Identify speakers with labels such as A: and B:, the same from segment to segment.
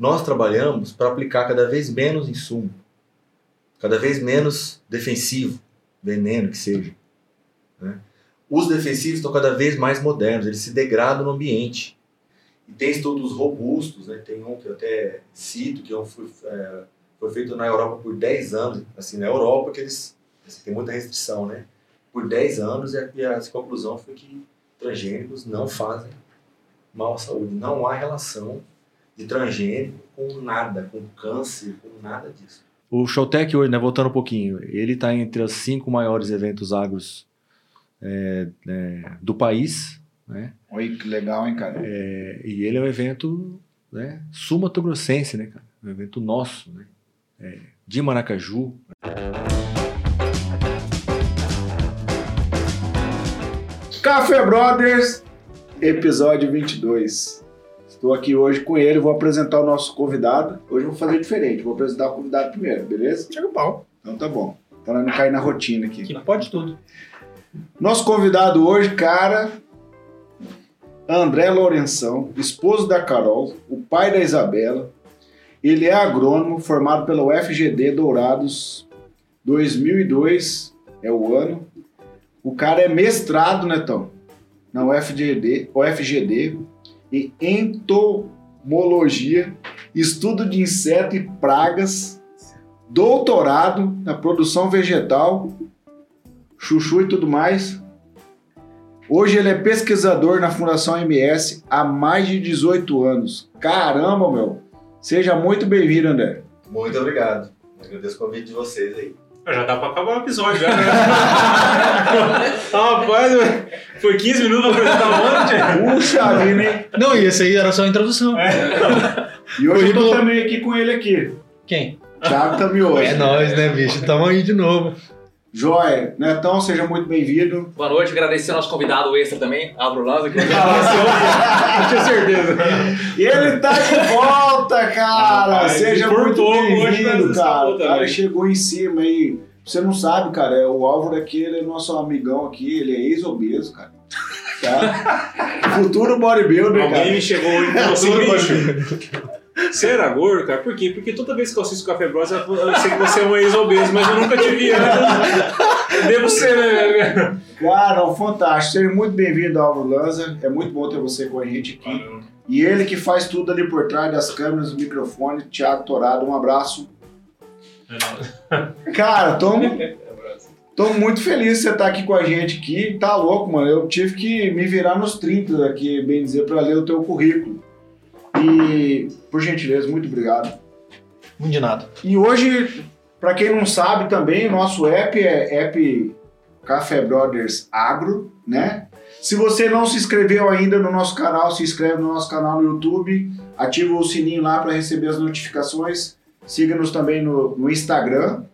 A: nós trabalhamos para aplicar cada vez menos insumo, cada vez menos defensivo, veneno que seja. Né? Os defensivos estão cada vez mais modernos, eles se degradam no ambiente. E tem estudos robustos, né? tem um que eu até cito, que foi, é, foi feito na Europa por 10 anos. Assim, na Europa, que eles assim, tem muita restrição, né? Por 10 anos, e a, e a conclusão foi que transgênicos não fazem mal à saúde. Não há relação de transgênico com nada, com câncer, com nada disso. O Showtech hoje, né, voltando um pouquinho, ele está entre os cinco maiores eventos agros é, é, do país. Né?
B: Oi, que legal, hein, cara?
A: É, e ele é um evento né, sumatogrossense, né, cara? Um evento nosso, né? É, de Maracaju.
B: Café Brothers, episódio 22. Estou aqui hoje com ele, vou apresentar o nosso convidado. Hoje eu vou fazer diferente, vou apresentar o convidado primeiro, beleza?
C: Chega o pau.
B: Então tá bom. Para não cair na rotina aqui.
C: Que pode tudo.
B: Nosso convidado hoje, cara, André Lourenção, esposo da Carol, o pai da Isabela. Ele é agrônomo, formado pela UFGD Dourados 2002, é o ano. O cara é mestrado, Netão, na UFGD, UFGD em entomologia, estudo de inseto e pragas, doutorado na produção vegetal, chuchu e tudo mais. Hoje ele é pesquisador na Fundação MS há mais de 18 anos. Caramba, meu! Seja muito bem-vindo, André.
A: Muito obrigado. Agradeço o convite de vocês aí.
C: Já dá pra acabar o episódio, já, né? Rapaz, foi 15 minutos pra apresentar um monte.
B: Puxa vida, hein?
D: Não, e esse aí era só a introdução.
B: E hoje eu tô também aqui com ele aqui.
D: Quem?
B: Thiago Tamioso.
D: É nóis, né, bicho? Tamo aí de novo.
B: Joia. Netão, seja muito bem-vindo.
E: Boa noite, agradecer ao nosso convidado extra também, Álvaro Lanza, que
C: Eu tinha certeza.
B: E ele tá de volta, cara!
C: Rapaz,
B: Seja
C: por
B: muito bem-vindo, cara. O cara
C: também.
B: chegou em cima aí. Você não sabe, cara, é o Álvaro aqui, ele é nosso amigão aqui, ele é ex-obeso, cara. Tá? Futuro bodybuilder,
C: Alguém
B: cara.
C: me chegou hoje você era gordo, cara? Por quê? Porque toda vez que eu assisto Café Bros, eu eu sei que você é um ex-obeso, mas eu nunca te vi antes. Devo ser, né?
B: Cara, um fantástico. Seja muito bem-vindo, Álvaro Lanza. É muito bom ter você com a gente aqui. E ele que faz tudo ali por trás das câmeras, do microfone, Thiago Torado, um abraço. Cara, tô, tô muito feliz de você estar aqui com a gente aqui. Tá louco, mano. Eu tive que me virar nos 30 aqui, bem dizer, para ler o teu currículo. E, por gentileza, muito obrigado.
D: Muito de nada.
B: E hoje, para quem não sabe também, o nosso app é app Café Brothers Agro, né? Se você não se inscreveu ainda no nosso canal, se inscreve no nosso canal no YouTube, ativa o sininho lá para receber as notificações. Siga-nos também no, no Instagram,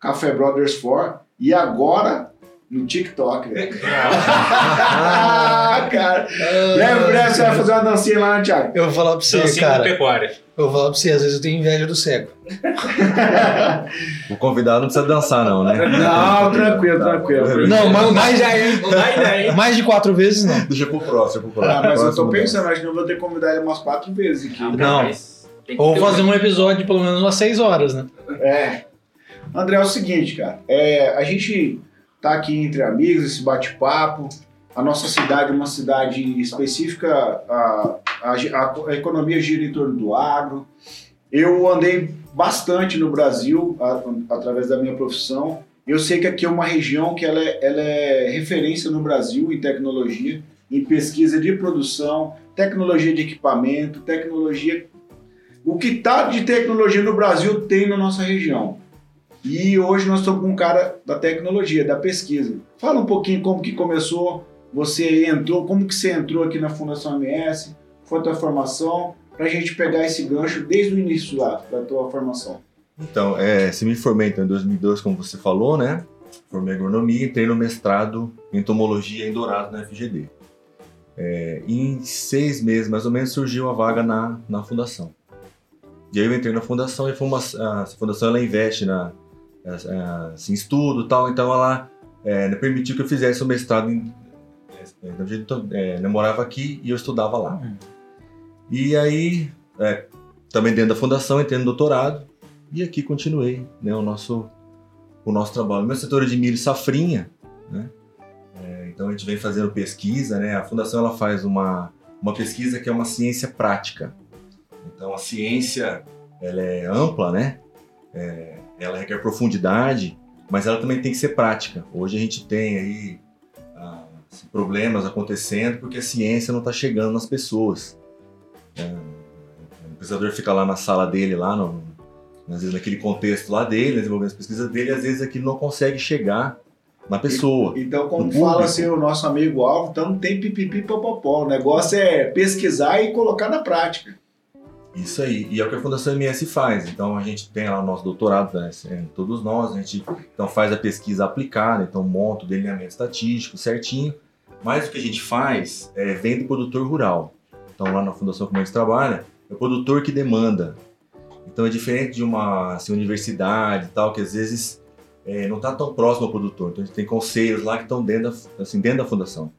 B: Café Brothers 4, e agora no TikTok. né? ah, cara. Breve, breve você vai fazer uma dancinha lá, né, Thiago?
D: Eu vou falar pra você,
C: Dancinha
D: cara.
C: pecuária.
D: Eu vou falar pra você, às vezes eu tenho inveja do cego.
A: O convidado não precisa dançar, não, né?
B: Não, tranquilo, tranquilo.
D: Não, mas mais,
C: Não hein?
D: mais de quatro vezes não.
A: Deixa pro próximo, pro próximo.
B: Ah, mas eu tô
A: Próximo
B: pensando, acho que eu vou ter que convidar ele umas quatro vezes aqui.
D: Não.
E: que
D: Ou fazer um episódio de pelo menos umas seis horas, né?
B: É. André, é o seguinte, cara. É, a gente tá aqui entre amigos, esse bate-papo. A nossa cidade é uma cidade específica, a, a, a- economia gira em torno do agro. Eu andei bastante no Brasil a- através da minha profissão. Eu sei que aqui é uma região que ela é, ela é referência no Brasil em tecnologia, em pesquisa de produção, tecnologia de equipamento, tecnologia. O que tá de tecnologia no Brasil tem na nossa região. E hoje nós estamos com um cara da tecnologia, da pesquisa. Fala um pouquinho como que começou, você entrou, como que você entrou aqui na Fundação MS, foi a tua formação, para a gente pegar esse gancho desde o início lá, da tua formação.
A: Então, é, se me formei então, em 2002, como você falou, né? Formei agronomia e entrei no mestrado em entomologia em Dourado, na FGD. É, em seis meses, mais ou menos, surgiu a vaga na, na fundação. E aí eu entrei na fundação e a fundação ela investe na, assim, em estudo tal, então ela é, permitiu que eu fizesse o mestrado em... é, então, é, eu morava aqui e eu estudava lá. E aí, é, também dentro da fundação, entrei no doutorado e aqui continuei né, o, nosso, o nosso trabalho. Meu setor é de milho e safrinha, né? É, então a gente vem fazendo pesquisa, né? A fundação ela faz uma, uma pesquisa que é uma ciência prática. Então a ciência ela é ampla, né? É, ela requer profundidade, mas ela também tem que ser prática. Hoje a gente tem aí ah, problemas acontecendo porque a ciência não está chegando nas pessoas. É, o pesquisador fica lá na sala dele, lá no, às vezes naquele contexto lá dele, desenvolvendo as pesquisas dele, às vezes aquilo não consegue chegar na pessoa.
B: Então, como fala assim o nosso amigo Alvo, então não tem pipipi popopó. O negócio é pesquisar e colocar na prática.
A: Isso aí, e é o que a Fundação MS faz. Então a gente tem lá o nosso doutorado, né, é, todos nós, a gente então faz a pesquisa aplicada, então monta o delineamento estatístico certinho. Mas o que a gente faz é vem do produtor rural. Então lá na Fundação como a gente trabalha, é o produtor que demanda. Então é diferente de uma assim, universidade e tal, que às vezes é, não está tão próximo ao produtor. Então a gente tem conselhos lá que estão dentro assim, dentro da fundação.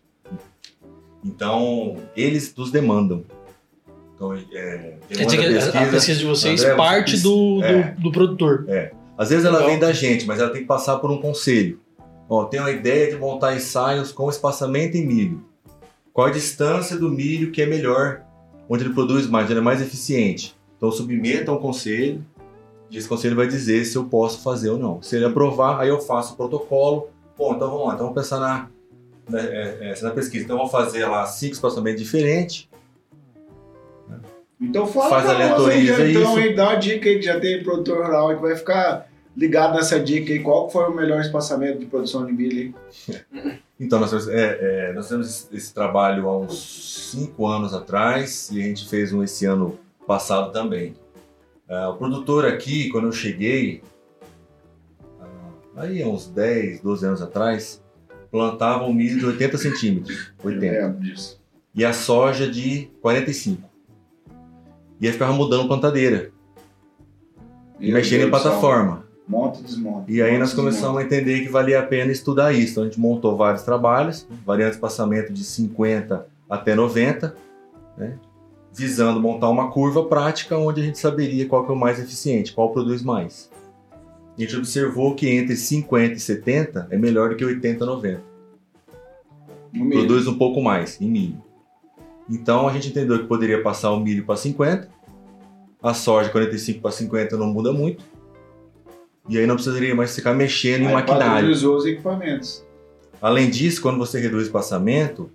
A: Então eles nos demandam. Então, é,
D: Quer dizer que a- a pesquisa de vocês
A: André,
D: parte do, do,
A: é.
D: do produtor.
A: Às vezes ela
D: Legal.
A: vem da gente, mas ela tem que passar por um conselho. Ó, tem uma ideia de montar ensaios com espaçamento em milho. Qual a distância do milho que é melhor, onde ele produz mais, onde ele é mais eficiente. Então submeta a um conselho, e esse conselho vai dizer se eu posso fazer ou não. Se ele aprovar, aí eu faço o protocolo. Bom, então vamos lá, então vamos pensar na, na, é, é, na pesquisa. Então vamos fazer lá cinco espaçamentos diferentes.
B: Então fala
A: Faz
B: pra nós aí, então, aí, dá uma dica aí que já tem produtor rural que vai ficar ligado nessa dica aí. Qual foi o melhor espaçamento de produção de milho aí?
A: Então, nós temos, é, é, nós temos esse, trabalho há uns cinco anos atrás e a gente fez um esse ano passado também. Ah, o produtor aqui, quando eu cheguei, ah, aí há uns 10, 12 anos atrás, plantava um milho de 80 centímetros, 80,
B: Eu lembro disso.
A: e a soja de 45. E aí ficava mudando plantadeira e mexendo em plataforma.
B: Monta e desmonta.
A: E aí nós começamos a entender que valia a pena estudar isso. Então a gente montou vários trabalhos, variando de espaçamento de 50 até 90, né? visando montar uma curva prática onde a gente saberia qual que é o mais eficiente, qual produz mais. A gente observou que entre 50 e 70 é melhor do que 80 e 90.
B: No milho.
A: Produz um pouco mais em milho. Então a gente entendeu que poderia passar o milho para 50, a soja 45 para 50 não muda muito. E aí não precisaria mais ficar mexendo em
B: Aí
A: maquinário.
B: padronizou os equipamentos.
A: Além disso, quando você reduz o espaçamento,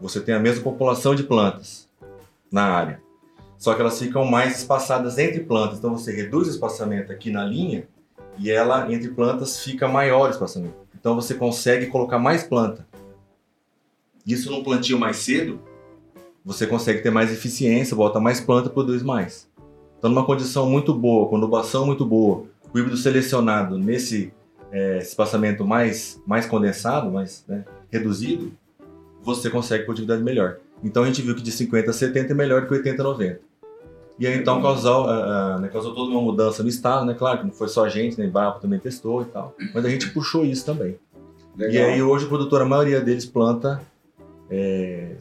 A: você tem a mesma população de plantas na área. Só que elas ficam mais espaçadas entre plantas. Então você reduz o espaçamento aqui na linha e ela entre plantas fica maior o espaçamento. Então você consegue colocar mais planta. Isso num plantio mais cedo, você consegue ter mais eficiência, bota mais planta, produz mais. Então numa condição muito boa, com adubação muito boa, o híbrido selecionado nesse é, espaçamento mais, mais condensado, mais né, reduzido, você consegue produtividade melhor. Então a gente viu que de 50 a 70 é melhor que 80 a 90. E aí então causou, ah, ah, né, causou toda uma mudança no estado, né? Claro que não foi só a gente, né? Embrapa também testou e tal. Mas a gente puxou isso também.
B: Legal.
A: E aí hoje o produtor, a maioria deles planta é,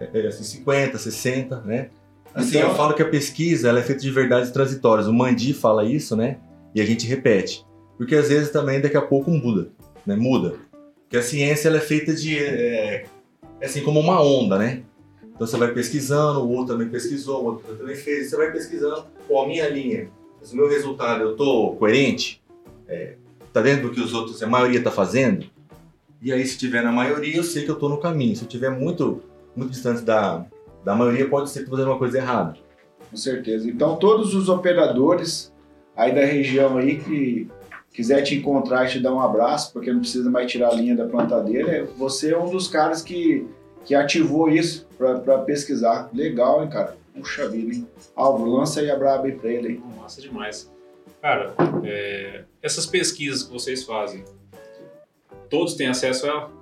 A: é, é, assim, 50, 60, né? Assim,
B: Então-
A: eu falo que a pesquisa ela é feita de verdades transitórias. O Mandi fala isso, né? E a gente repete. Porque às vezes também daqui a pouco muda, né? Muda. Porque a ciência ela é feita de... É, é assim como uma onda, né? Então você vai pesquisando, o outro também pesquisou, o outro também fez, você vai pesquisando. Pô, a minha linha, mas o meu resultado, eu tô coerente? É, tá dentro do que os outros, a maioria tá fazendo? E aí, se tiver na maioria, eu sei que eu tô no caminho. Se eu tiver muito, muito distante da, da maioria, pode ser que fazendo uma coisa errada.
B: Com certeza. Então, todos os operadores aí da região aí que quiser te encontrar e te dar um abraço, porque não precisa mais tirar a linha da plantadeira, você é um dos caras que, que ativou isso para pesquisar. Legal, hein, cara? Puxa vida, hein? Alvo, lança aí a braba aí pra ele, hein?
C: Massa demais. Cara, é, essas pesquisas que vocês fazem, todos têm acesso a ela?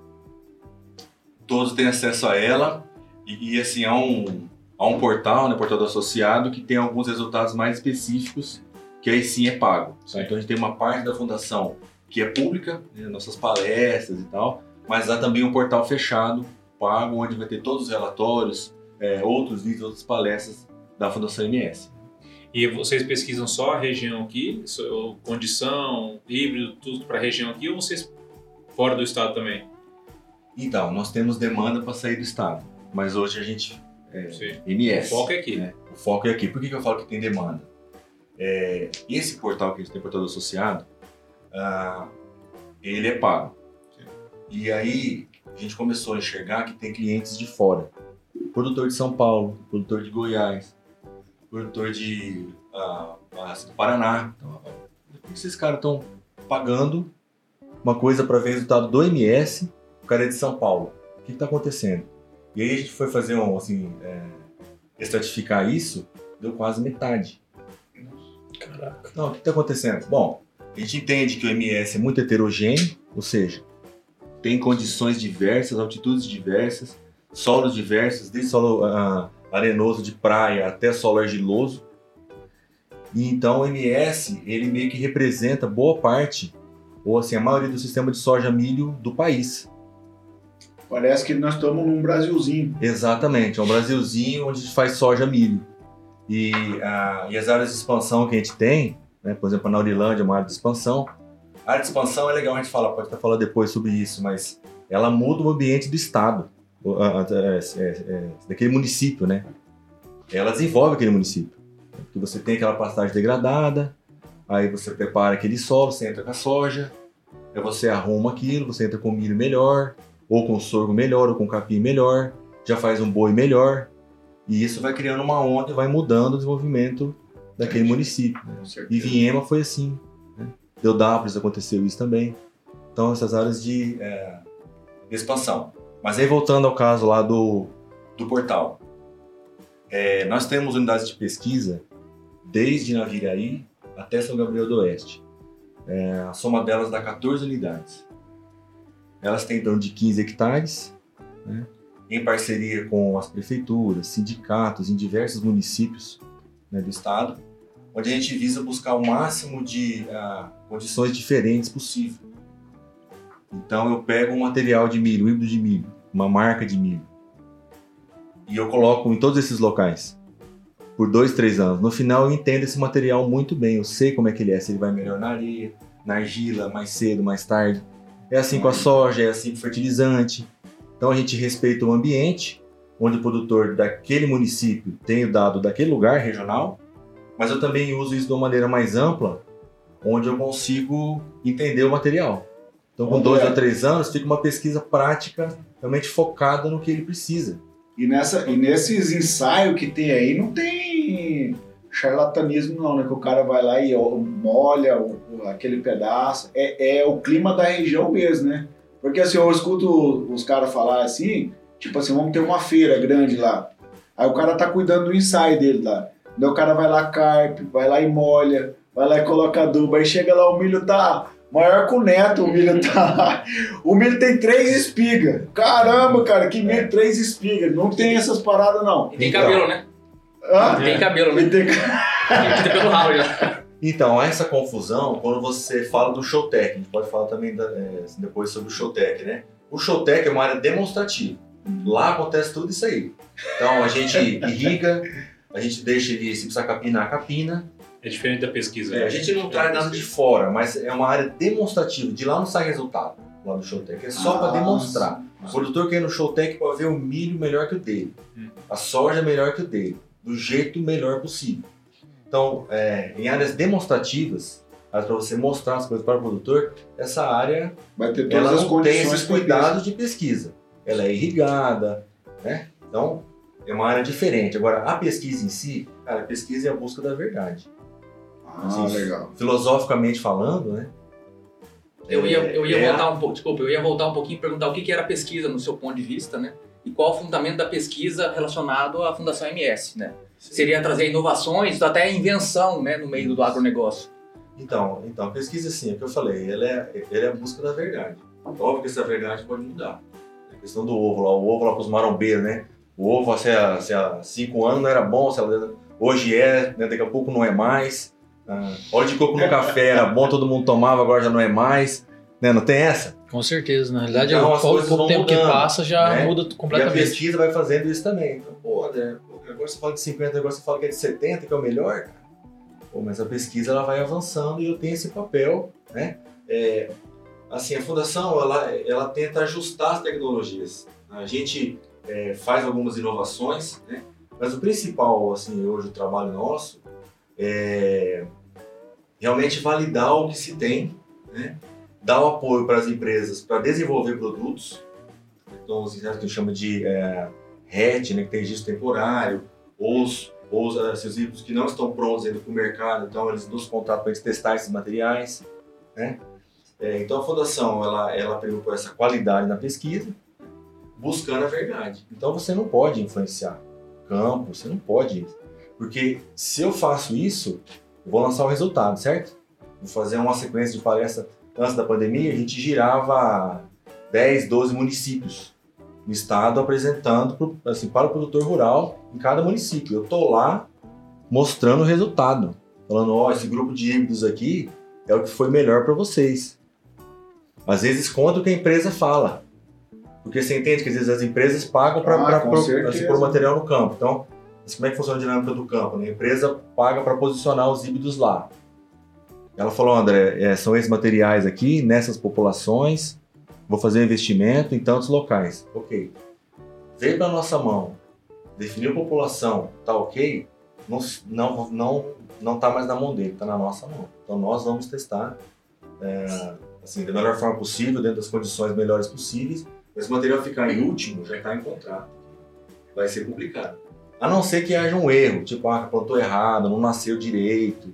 A: Todos têm acesso a ela. E, e, assim, há um, há um portal, né, portal do associado, que tem alguns resultados mais específicos, que aí sim é pago. tá? Então a gente tem uma parte da fundação que é pública, né, nossas palestras e tal, mas há também um portal fechado, pago, onde vai ter todos os relatórios, é, outros vídeos, outras palestras da Fundação MS.
C: E vocês pesquisam só a região aqui, condição, híbrido, tudo para a região aqui, ou vocês fora do estado também?
A: Então, nós temos demanda para sair do estado, mas hoje a gente é,
C: Sim.
A: MS.
C: O foco é aqui.
A: né? O foco é aqui. Por que, que eu falo que tem demanda? É, esse portal que a gente tem, portal associado, ah, ele é pago. E aí a gente começou a enxergar que tem clientes de fora. Produtor de São Paulo, produtor de Goiás, produtor de ah, ah, do Paraná. Então, por que esses caras estão pagando uma coisa para ver o resultado do MS, o cara é de São Paulo? O que está acontecendo? E aí a gente foi fazer um, assim, é, estratificar isso, deu quase metade.
D: Caraca.
A: Não, o que está acontecendo? Bom, a gente entende que o MS é muito heterogêneo, ou seja, tem condições diversas, altitudes diversas, solos diversos, desde solo ah, arenoso de praia até solo argiloso. E então o MS, ele meio que representa boa parte, ou assim, a maioria do sistema de soja milho do país.
B: Parece que nós estamos num Brasilzinho.
A: Exatamente, é um Brasilzinho onde a faz soja milho. E, ah, e as áreas de expansão que a gente tem, né, por exemplo, a Naurilândia é uma área de expansão. A área de expansão é legal a gente falar, pode até falar depois sobre isso, mas ela muda o ambiente do estado, a- a- é, é, é, daquele município, né? Ela desenvolve aquele município. Que você tem aquela pastagem degradada, aí você prepara aquele solo, você entra com a soja, aí você arruma aquilo, você entra com milho melhor, ou com sorgo melhor, ou com capim melhor, já faz um boi melhor, e isso vai criando uma onda e vai mudando o desenvolvimento daquele município.
B: Com
A: E. Viema foi assim. Né? Deodápolis aconteceu isso também. Então, essas áreas de, é, expansão. Mas aí, voltando ao caso lá do, do portal. É, nós temos unidades de pesquisa desde Naviraí até São Gabriel do Oeste. É, a soma delas dá 14 unidades. Elas têm em torno de 15 hectares, né? em parceria com as prefeituras, sindicatos, em diversos municípios né, do estado onde a gente visa buscar o máximo de ah, condições diferentes possível. Então eu pego um material de milho, um híbrido de milho, uma marca de milho, e eu coloco em todos esses locais por dois, três anos. No final eu entendo esse material muito bem, eu sei como é que ele é, se ele vai melhor na areia, na argila, mais cedo, mais tarde. É assim com a soja, é assim com o fertilizante. Então a gente respeita o ambiente, onde o produtor daquele município tem o dado daquele lugar regional, mas eu também uso isso de uma maneira mais ampla, onde eu consigo entender o material. Então, com
B: Onde
A: dois
B: é?
A: ou três anos, fica uma pesquisa prática, realmente focada no que ele precisa.
B: E, nessa, e nesses ensaios que tem aí, não tem charlatanismo não, né? Que o cara vai lá e molha o- o- aquele pedaço. É, é o clima da região mesmo, né? Porque assim, eu escuto os caras falar assim, tipo assim, vamos ter uma feira grande lá. Aí o cara tá cuidando do ensaio dele lá. Daí o cara vai lá, carpe, vai lá e molha, vai lá e coloca adubo. Aí chega lá, o milho tá maior que o neto, o milho tá. O milho tem três espigas. Caramba, cara, que milho, três espigas. Não tem essas paradas, não.
E: E tem
A: Então.
E: cabelo, né?
B: Hã?
E: Tem cabelo, né?
B: E tem-
E: Tem pelo rabo já.
A: Então, essa confusão quando você fala do Showtech. A gente pode falar também da- é, depois sobre o Showtech, né? O Showtech é uma área demonstrativa. Lá acontece tudo isso aí. Então, a gente irriga, a gente deixa ele, se precisar capinar, capina.
C: É diferente da pesquisa.
A: É, a gente não traz nada de fora, mas é uma área demonstrativa. De lá não sai resultado, lá do Showtech. É só para
B: Ah,
A: demonstrar. O produtor que é no Showtech pode ver o milho melhor que o dele,
C: Hum.
A: a soja melhor que o dele, do jeito melhor possível. Então, é, em áreas demonstrativas, para você mostrar as coisas para o produtor, essa área
B: Vai ter todas
A: ela
B: as
A: não tem esses cuidados de pesquisa. Ela é irrigada, né? Então, é uma área diferente. Agora, a pesquisa em si, cara, a pesquisa é a busca da verdade.
B: Ah,
A: Sim.
B: legal.
A: Filosoficamente falando, né?
E: Eu ia, eu ia
A: É,
E: voltar um pouco, desculpa, eu ia voltar um pouquinho e perguntar o que que era pesquisa no seu ponto de vista, né? E qual o fundamento da pesquisa relacionado à Fundação MS, né? Seria trazer inovações, até invenção, né, no meio do agronegócio.
A: Então, então, a pesquisa, assim, é o que eu falei, ela é, ela é a busca da verdade. Óbvio que essa verdade pode mudar. A questão do ovo lá, o ovo lá para os marombeiros, né? O ovo, se há, se há cinco anos não era bom, se ela- hoje é, né? daqui a pouco não é mais. Ah, óleo de coco no café era bom, todo mundo tomava, agora já não é mais. Né? Não tem essa?
D: Com certeza. Na realidade,
A: Então,
D: pouco, pouco tempo que
A: mudando,
D: passa já
A: né?
D: muda
A: E a
D: completamente.
A: pesquisa vai fazendo isso também. Então, pô, André, agora você fala de 50, agora você fala que é de 70, que é o melhor, cara. Pô, mas a pesquisa ela vai avançando e eu tenho esse papel, né? É, assim, a fundação ela, ela tenta ajustar as tecnologias. A gente é, faz algumas inovações, né? Mas o principal, assim, hoje o trabalho nosso é realmente validar o que se tem, né? Dar o apoio para as empresas para desenvolver produtos, então os que a gente chama de é, RET, né, que tem registro temporário, ou os, ou os, esses livros que não estão prontos ainda para o mercado, então eles nos contratam para gente testar esses materiais, né? É, então a fundação ela ela preocupa essa qualidade na pesquisa, buscando a verdade. Então você não pode influenciar campo, você não pode, porque se eu faço isso, eu vou lançar o resultado, certo? Vou fazer uma sequência de palestra antes da pandemia, a gente girava 10, 12 municípios no estado apresentando pro, assim, para o produtor rural em cada município. Eu tô lá mostrando o resultado, falando, ó, esse grupo de híbridos aqui é o que foi melhor para vocês. Às vezes conta o que a empresa fala. Porque você entende que às vezes as empresas pagam para
B: Ah, com
A: pôr
B: certeza.
A: o material no campo. Então, assim, como é que funciona a dinâmica do campo? né? A empresa paga para posicionar os híbridos lá. Ela falou, André, é, são esses materiais aqui, nessas populações, vou fazer um investimento em tantos locais. Ok. Veio para nossa mão, definiu a população, tá ok, não, não, não, não tá mais na mão dele, tá na nossa mão. Então nós vamos testar é, assim, da melhor forma possível, dentro das condições melhores possíveis. O material ficar em último já está em contrato. Vai ser publicado. A não ser que haja um erro, tipo, ah, plantou errado, não nasceu direito.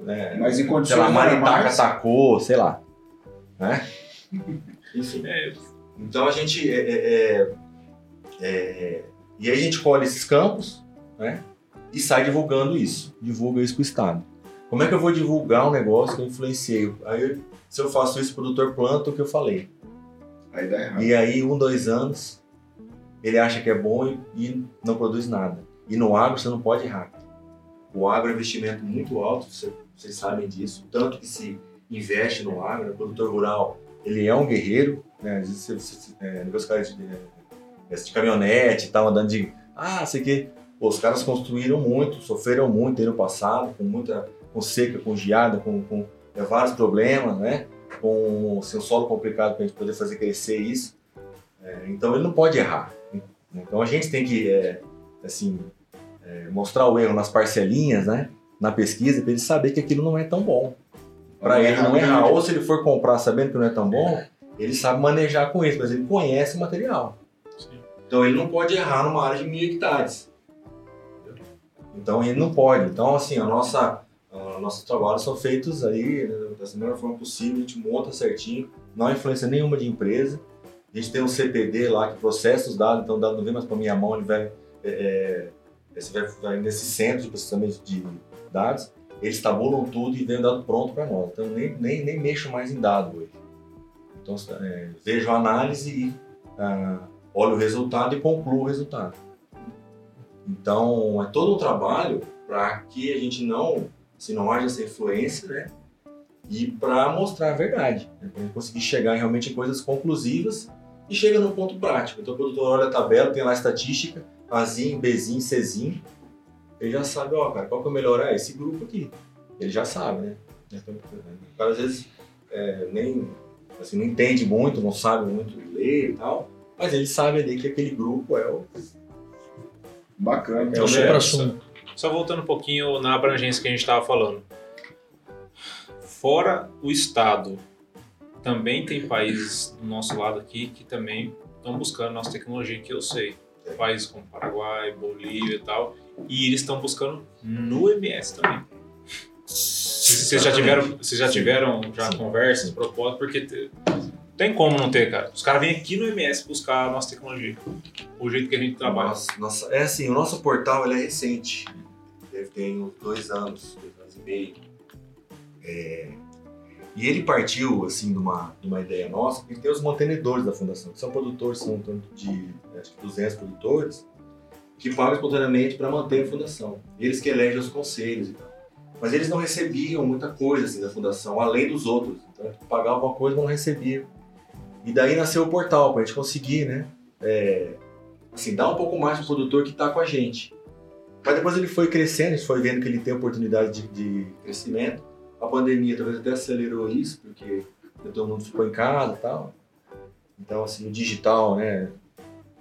A: Né?
B: Mas em
A: sei
B: condições
A: lá, a maritaca
B: normais,
A: atacou, sei lá. Né? Enfim.
C: É,
A: Então a gente. é, é, é, é, e aí a gente colhe esses campos né, e sai divulgando isso. Divulga isso para o Estado. Como é que eu vou divulgar um negócio que eu influenciei? Aí, se eu faço isso, o produtor planta o que eu falei.
B: aí dá errado.
A: E aí, um, dois anos, ele acha que é bom e, e não produz nada. E no agro você não pode errar. O agro é um investimento muito alto, você- vocês sabem disso. Tanto que se investe no agro, o produtor rural, ele é um guerreiro. Né? Às vezes você, você, é, os caras de, é, de caminhonete e tal, andando de... Ah, sei que... Os caras construíram muito, sofreram muito aí no passado, com muita... com seca, com geada, com, com é, vários problemas, né? Com assim, um solo complicado para a gente poder fazer crescer isso. É, então ele não pode errar. Então a gente tem que é, assim é, mostrar o erro nas parcelinhas, né? Na pesquisa para ele saber que aquilo não é tão bom. Para ele não errar. Ou se ele for comprar sabendo que não é tão bom, ele sabe manejar com isso, mas ele conhece o material.
C: Sim.
A: Então ele não pode errar numa área de mil hectares. Então ele não pode. Então assim a nossa a nossos trabalhos são feitos aí né, da melhor forma possível, a gente monta certinho, não há influência nenhuma de empresa. A gente tem um CPD lá que processa os dados, então o dado não vem mais para minha mão, ele vai, é, é, vai, vai nesse centro de processamento de eles tabulam tudo e vem o dado pronto para nós. Então nem, nem, nem mexo mais em dado hoje. Então é, vejo a análise e ah, olho o resultado e concluo o resultado. Então é todo um trabalho para que a gente não se não haja essa influência, né? E para mostrar a verdade, né? para conseguir chegar realmente em coisas conclusivas e chega no ponto prático. Então o produtor olha a tabela, tem lá a estatística, Azinho, Bzinho, Czinho, ele já sabe, ó, cara, qual que é o melhor? É esse grupo aqui. Ele já sabe, né? Então, o cara às vezes é, nem assim, não entende muito, não sabe muito ler e tal, mas ele sabe ali que aquele grupo é o.
B: Bacana.
A: É
D: É o
A: o
D: supra-sumo.
C: Só voltando um pouquinho na abrangência que a gente estava falando. Fora o Estado, também tem países do nosso lado aqui que também estão buscando nossa tecnologia, que eu sei. Países como Paraguai, Bolívia e tal. E eles estão buscando no MS também. Vocês já tiveram, vocês já tiveram já
A: Sim.
C: conversas, propostas, porque te- tem como não ter, cara. Os caras vêm aqui no MS buscar a nossa tecnologia. O jeito que a gente trabalha.
A: Nossa, nossa- é assim, o nosso portal ele é recente. Deve ter uns dois anos, dois anos e meio. É, e ele partiu assim de uma, de uma ideia nossa, porque tem os mantenedores da fundação, que são produtores, são torno de acho que 200 produtores, que pagam espontaneamente para manter a fundação. Eles que elegem os conselhos e tal. Mas eles não recebiam muita coisa assim da fundação, além dos outros. Então, pagavam uma coisa, não recebiam. E daí nasceu o portal, para a gente conseguir, né? é, assim, dar um pouco mais pro produtor que está com a gente. Mas depois ele foi crescendo, a gente foi vendo que ele tem oportunidade de, de crescimento. A pandemia talvez até acelerou isso, porque todo mundo ficou em casa e tal. Então, assim, o digital, né,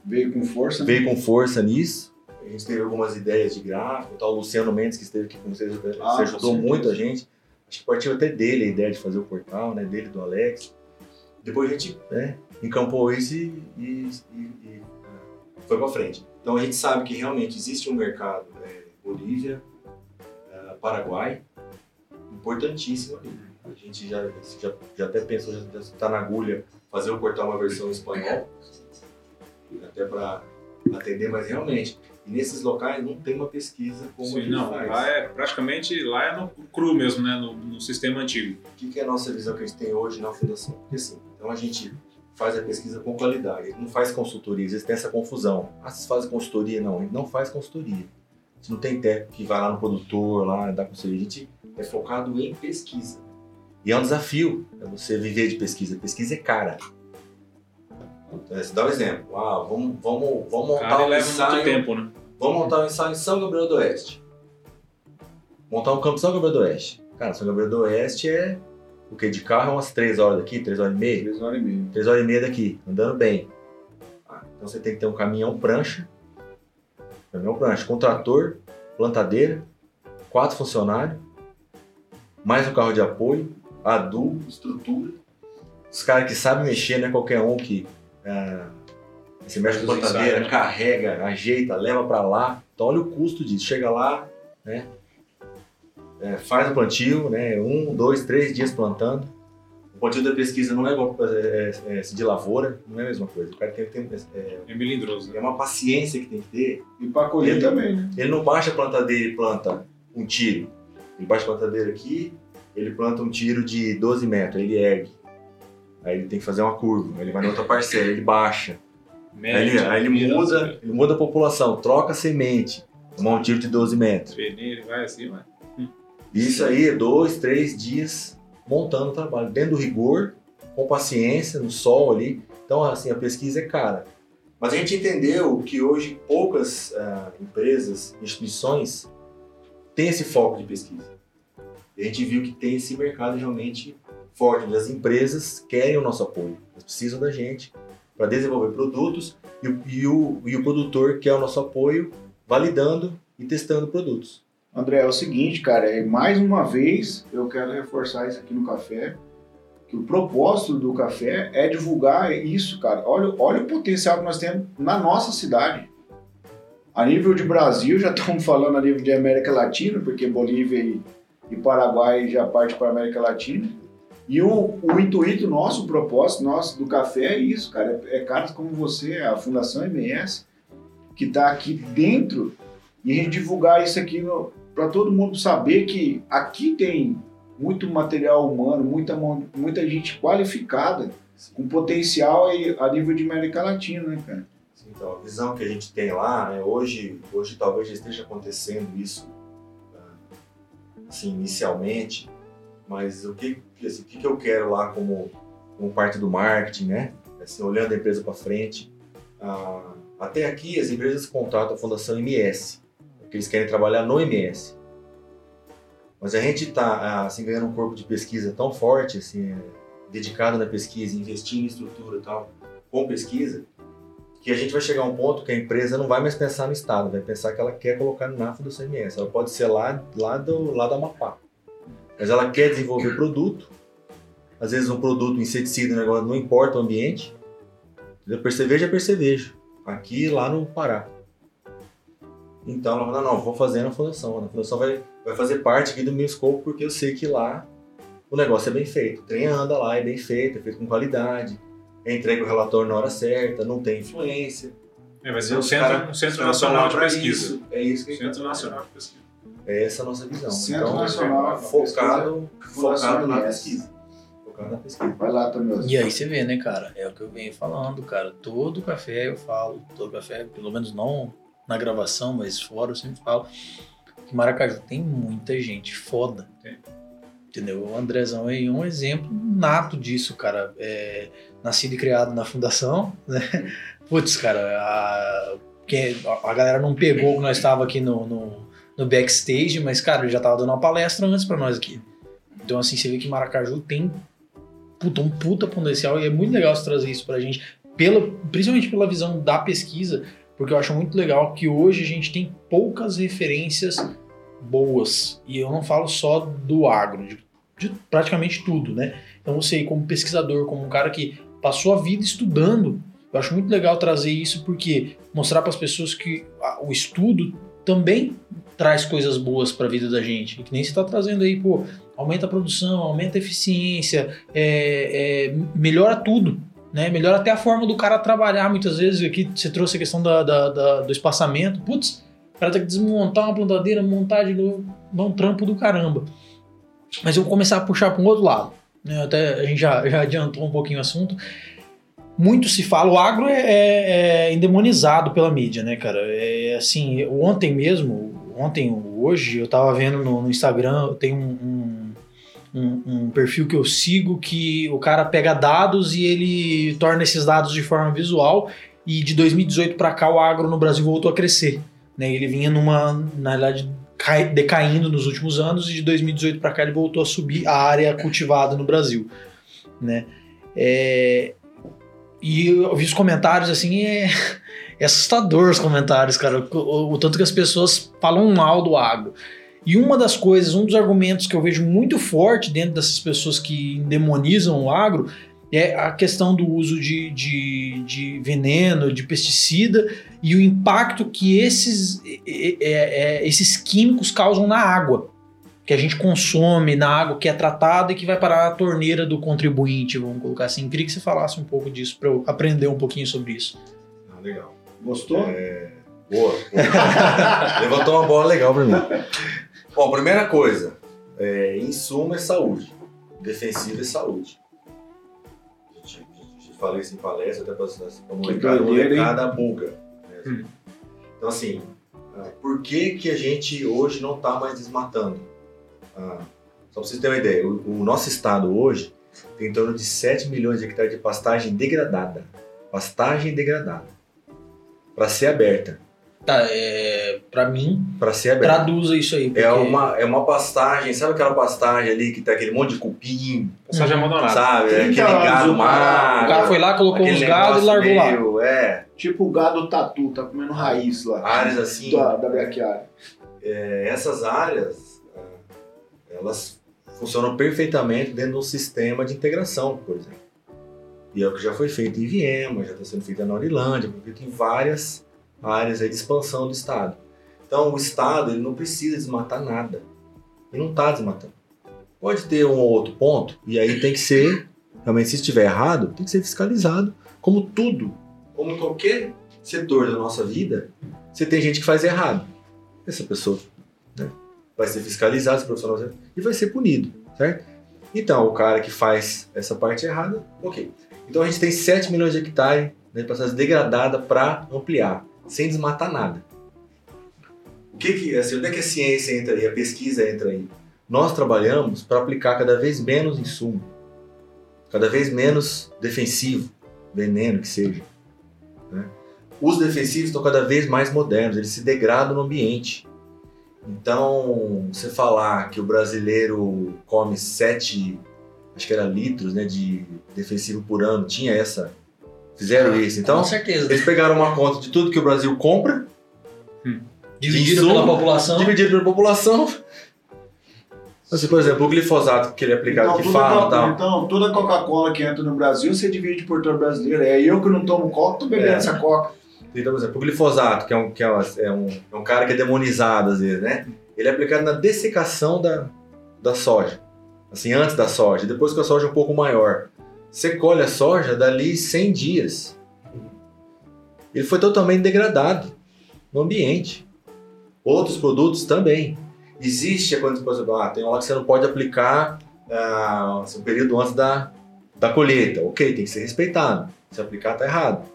B: Veio com força. né?
A: veio com força nisso. A gente teve algumas ideias de gráfico, tal. o Luciano Mendes, que esteve aqui com vocês, você
B: Ah, com
A: ajudou muito a gente. Acho que partiu até dele a ideia de fazer o portal, né? Dele, do Alex. Depois a gente né, encampou isso e, e- e- e, ah, foi para frente. Então a gente sabe que realmente existe um mercado, né, Bolívia, ah, Paraguai, importantíssimo ali. A gente já, já, já até pensou, já está na agulha, fazer o portal uma versão em espanhol, até para atender, mas realmente, e nesses locais não tem uma pesquisa como a
C: Sim,
A: gente
C: não,
A: faz.
C: lá é praticamente lá é no cru mesmo, né? No, no sistema antigo.
A: O que, que é a nossa visão que a gente tem hoje na fundação? Porque assim, então a gente faz a pesquisa com qualidade, não faz consultoria, às vezes tem essa confusão. Ah, vocês fazem consultoria? Não, a gente não faz consultoria. A gente não tem técnico que vai lá no produtor, lá dá consultoria. A gente é focado em pesquisa. E é um desafio é você viver de pesquisa. Pesquisa é cara. Então, você dá um exemplo. Ah, vamos, vamos, vamos montar
C: Cara,
A: um ensaio.
C: muito tempo, né?
A: Vamos montar um ensaio em São Gabriel do Oeste. Montar um campo em São Gabriel do Oeste. Cara, São Gabriel do Oeste é o que? De carro é umas 3 horas daqui, 3 horas e meia?
B: Três horas e meia.
A: 3 horas e meia daqui, andando bem. Ah, então você tem que ter um caminhão prancha, caminhão prancha, com trator, plantadeira, quatro funcionários, mais um carro de apoio, adubo, estrutura. Os caras que sabem mexer, não é qualquer um que ah, você mexe com plantadeira,
C: ensaios.
A: carrega, ajeita, leva para lá. Então olha o custo disso. Chega lá, né? é, faz o plantio, né? Um, dois, três dias plantando. O plantio da pesquisa não é igual é, é, é, de lavoura, não é a mesma coisa. O cara tem que ter é,
C: É melindroso,
A: é
C: né?
A: uma paciência que tem que ter.
B: E pra colher
A: Ele-
B: também, né?
A: Ele não baixa a plantadeira e planta um tiro. Ele baixa a plantadeira aqui, ele planta um tiro de 12 metros, ele ergue. Aí ele tem que fazer uma curva, aí ele vai na outra parcela, ele baixa. Aí ele, aí ele muda, ele muda a população, troca semente, um tiro de 12 metros.
C: Ele vai assim, vai.
A: Isso aí é dois, três dias montando o trabalho, dentro do rigor, com paciência, no sol ali. Então, assim, a pesquisa é cara. Mas a gente entendeu que hoje poucas ah, empresas, instituições, têm esse foco de pesquisa. E a gente viu que tem esse mercado realmente forte, as empresas querem o nosso apoio, elas precisam da gente para desenvolver produtos e o, e, o, e o produtor quer o nosso apoio validando e testando produtos.
B: André, é o seguinte, cara, é, mais uma vez eu quero reforçar isso aqui no café, que o propósito do café é divulgar isso, cara. Olha, olha o potencial que nós temos na nossa cidade. A nível de Brasil, já estamos falando a nível de América Latina, porque Bolívia e, e Paraguai já parte para a América Latina. E o, o intuito nosso, o propósito nosso do café é isso, cara. É, é caras como você, a Fundação MS, que está aqui dentro e a gente divulgar isso aqui para todo mundo saber que aqui tem muito material humano, muita, muita gente qualificada, com potencial a nível de América Latina, né, cara?
A: Sim, Então, a visão que a gente tem lá, né, hoje, hoje talvez já esteja acontecendo isso, ah, assim, inicialmente, mas o que, assim, o que eu quero lá como, como parte do marketing, né? Assim, olhando a empresa para frente. ah, até aqui, as empresas contratam a Fundação MS, porque eles querem trabalhar no MS. Mas a gente está assim, ganhando um corpo de pesquisa tão forte, assim, é, dedicado na pesquisa, investindo em estrutura e tal, com pesquisa, que a gente vai chegar a um ponto que a empresa não vai mais pensar no Estado, vai pensar que ela quer colocar na Fundação MS. Ela pode ser lá, lá, do, lá do Amapá. Mas ela quer desenvolver produto. Às vezes um produto, um inseticida, um negócio, não importa o ambiente. Percevejo é percevejo. Aqui e lá no Pará. Então ela fala, não, vou fazer na fundação. A fundação vai, vai fazer parte aqui do meu escopo porque eu sei que lá o negócio é bem feito. O trem anda lá, é bem feito, é feito com qualidade entrega o relatório na hora certa, não tem influência.
C: É, vai ser um
A: Os
C: centro,
A: cara-
C: um centro nacional de pesquisa.
A: Isso, é isso que
C: Centro
A: tá
C: nacional de pesquisa.
A: É essa a nossa visão.
B: Centro
A: então,
B: Nacional de
A: focado, focado na pesquisa. Focado na pesquisa.
B: Vai lá, Tomioso.
D: E aí você vê, né, cara? É o que eu venho falando, cara. Todo café eu falo, todo café, pelo menos não na gravação, mas fora eu sempre falo que Maracaju tem muita gente foda.
C: Tem.
D: Entendeu? O Andrezão é um exemplo nato disso, cara. É, nascido e criado na fundação, né? Putz, cara, a a galera não pegou que nós estava aqui no, no, no backstage, mas, cara, ele já tava dando uma palestra antes pra nós aqui. Então, assim, você vê que Maracaju tem puta, um puta potencial e é muito legal você trazer isso pra gente, pela, principalmente pela visão da pesquisa, porque eu acho muito legal que hoje a gente tem poucas referências boas. E eu não falo só do agro, de, de praticamente tudo, né? Então você, como pesquisador, como um cara que passou a vida estudando, eu acho muito legal trazer isso porque mostrar para as pessoas que o estudo também traz coisas boas para a vida da gente. Que nem você está trazendo aí, pô, aumenta a produção, aumenta a eficiência, é, é, melhora tudo. Né? Melhora até a forma do cara trabalhar. Muitas vezes aqui você trouxe a questão da, da- da- do espaçamento. Putz, o cara tem que desmontar uma plantadeira, montar de novo, um trampo do caramba. Mas eu vou começar a puxar para um outro lado. né? Até a gente já, já adiantou um pouquinho o assunto. Muito se fala, o agro é, é- é endemonizado pela mídia, né, cara? É assim, ontem mesmo, ontem, hoje, eu tava vendo no, no Instagram, tem um, um, um- um perfil que eu sigo que o cara pega dados e ele torna esses dados de forma visual. E de 2018 para cá, o agro no Brasil voltou a crescer. Né? Ele vinha numa, na verdade, cai- decaindo nos últimos anos e de 2018 para cá ele voltou a subir a área cultivada no Brasil, né? É, e eu vi os comentários assim, é, é assustador os comentários, cara, o, o- o tanto que as pessoas falam mal do agro. E uma das coisas, um dos argumentos que eu vejo muito forte dentro dessas pessoas que demonizam o agro é a questão do uso de, de, de veneno, de pesticida e o impacto que esses, é- é- é- esses químicos causam na água. Que a gente consome na água que é tratada e que vai parar na torneira do contribuinte, vamos colocar assim. Queria que você falasse um pouco disso para eu aprender um pouquinho sobre isso.
A: Ah, legal.
B: Gostou?
A: Boa. boa. Levantou uma bola legal pra mim. Bom, primeira coisa, é, insumo é saúde. Defensivo é saúde. A gente, a gente isso em palestra, até para a molecada, a molecada buga. mesmo. Então, assim, ah, por que, que a gente hoje não está mais desmatando? Ah, só para vocês terem uma ideia, o, o nosso estado hoje tem em torno de 7 milhões de hectares de pastagem degradada. Pastagem degradada. Para ser aberta.
D: Tá, é, para mim,
A: Para ser aberta.
D: traduza isso aí.
A: É
D: porque-
A: uma, é uma pastagem, sabe aquela pastagem ali que tem aquele monte de cupim,
C: Passagem abandonada.
A: sabe? É
B: 30
A: aquele gado
B: o cara-
A: magro.
D: O cara foi lá, colocou uns gados e largou lá.
A: meio- É,
B: Tipo o gado tatu, tá comendo raiz lá.
A: áreas assim.
B: Da, da braquiária.
A: é, essas áreas, é, elas funcionam perfeitamente dentro de um sistema de integração, por exemplo. E é o que já foi feito em Viema, já está sendo feito na feito em várias áreas de expansão do Estado. Então o Estado ele não precisa desmatar nada. Ele não está desmatando. Pode ter um ou outro ponto, e aí tem que ser, realmente, se estiver errado, tem que ser fiscalizado, como tudo, como qualquer setor da nossa vida, você tem gente que faz errado. Essa pessoa vai ser fiscalizada, esse profissional e vai ser punido, certo? Então, o cara que faz essa parte errada, ok. Então a gente tem 7 milhões de hectares né, de pastagem degradada para ampliar, sem desmatar nada. O que que, assim, onde é que a ciência entra aí, a pesquisa entra aí? Nós trabalhamos para aplicar cada vez menos insumo, cada vez menos defensivo, veneno que seja. né? Os defensivos estão cada vez mais modernos, eles se degradam no ambiente. Então, você falar que o brasileiro come 7, acho que era litros, né, de defensivo por ano, tinha essa. Fizeram isso. Então,
D: Com certeza.
A: eles pegaram uma conta de tudo que o Brasil compra,
D: Dividido
A: Insumo,
D: pela população.
A: dividido pela população. Assim, por exemplo, o glifosato que ele é aplicado
B: Então,
A: que fala tal.
B: então, toda Coca-Cola que entra no Brasil, você divide por todo brasileiro. É eu que não tomo Coca, tô bebendo
A: É.
B: essa Coca.
A: Então, por exemplo, o glifosato, que é um, que é é um, é um cara que é demonizado às vezes, né? Ele é aplicado na dessecação da, da soja. Assim, antes da soja, depois que a soja é um pouco maior. Você colhe a soja dali 100 dias. Ele foi totalmente degradado no ambiente. Outros produtos também. Existe, quando por exemplo, ah, tem uma lá que você não pode aplicar ah, assim, um período antes da, da colheita. Ok, tem que ser respeitado. Se aplicar, tá errado.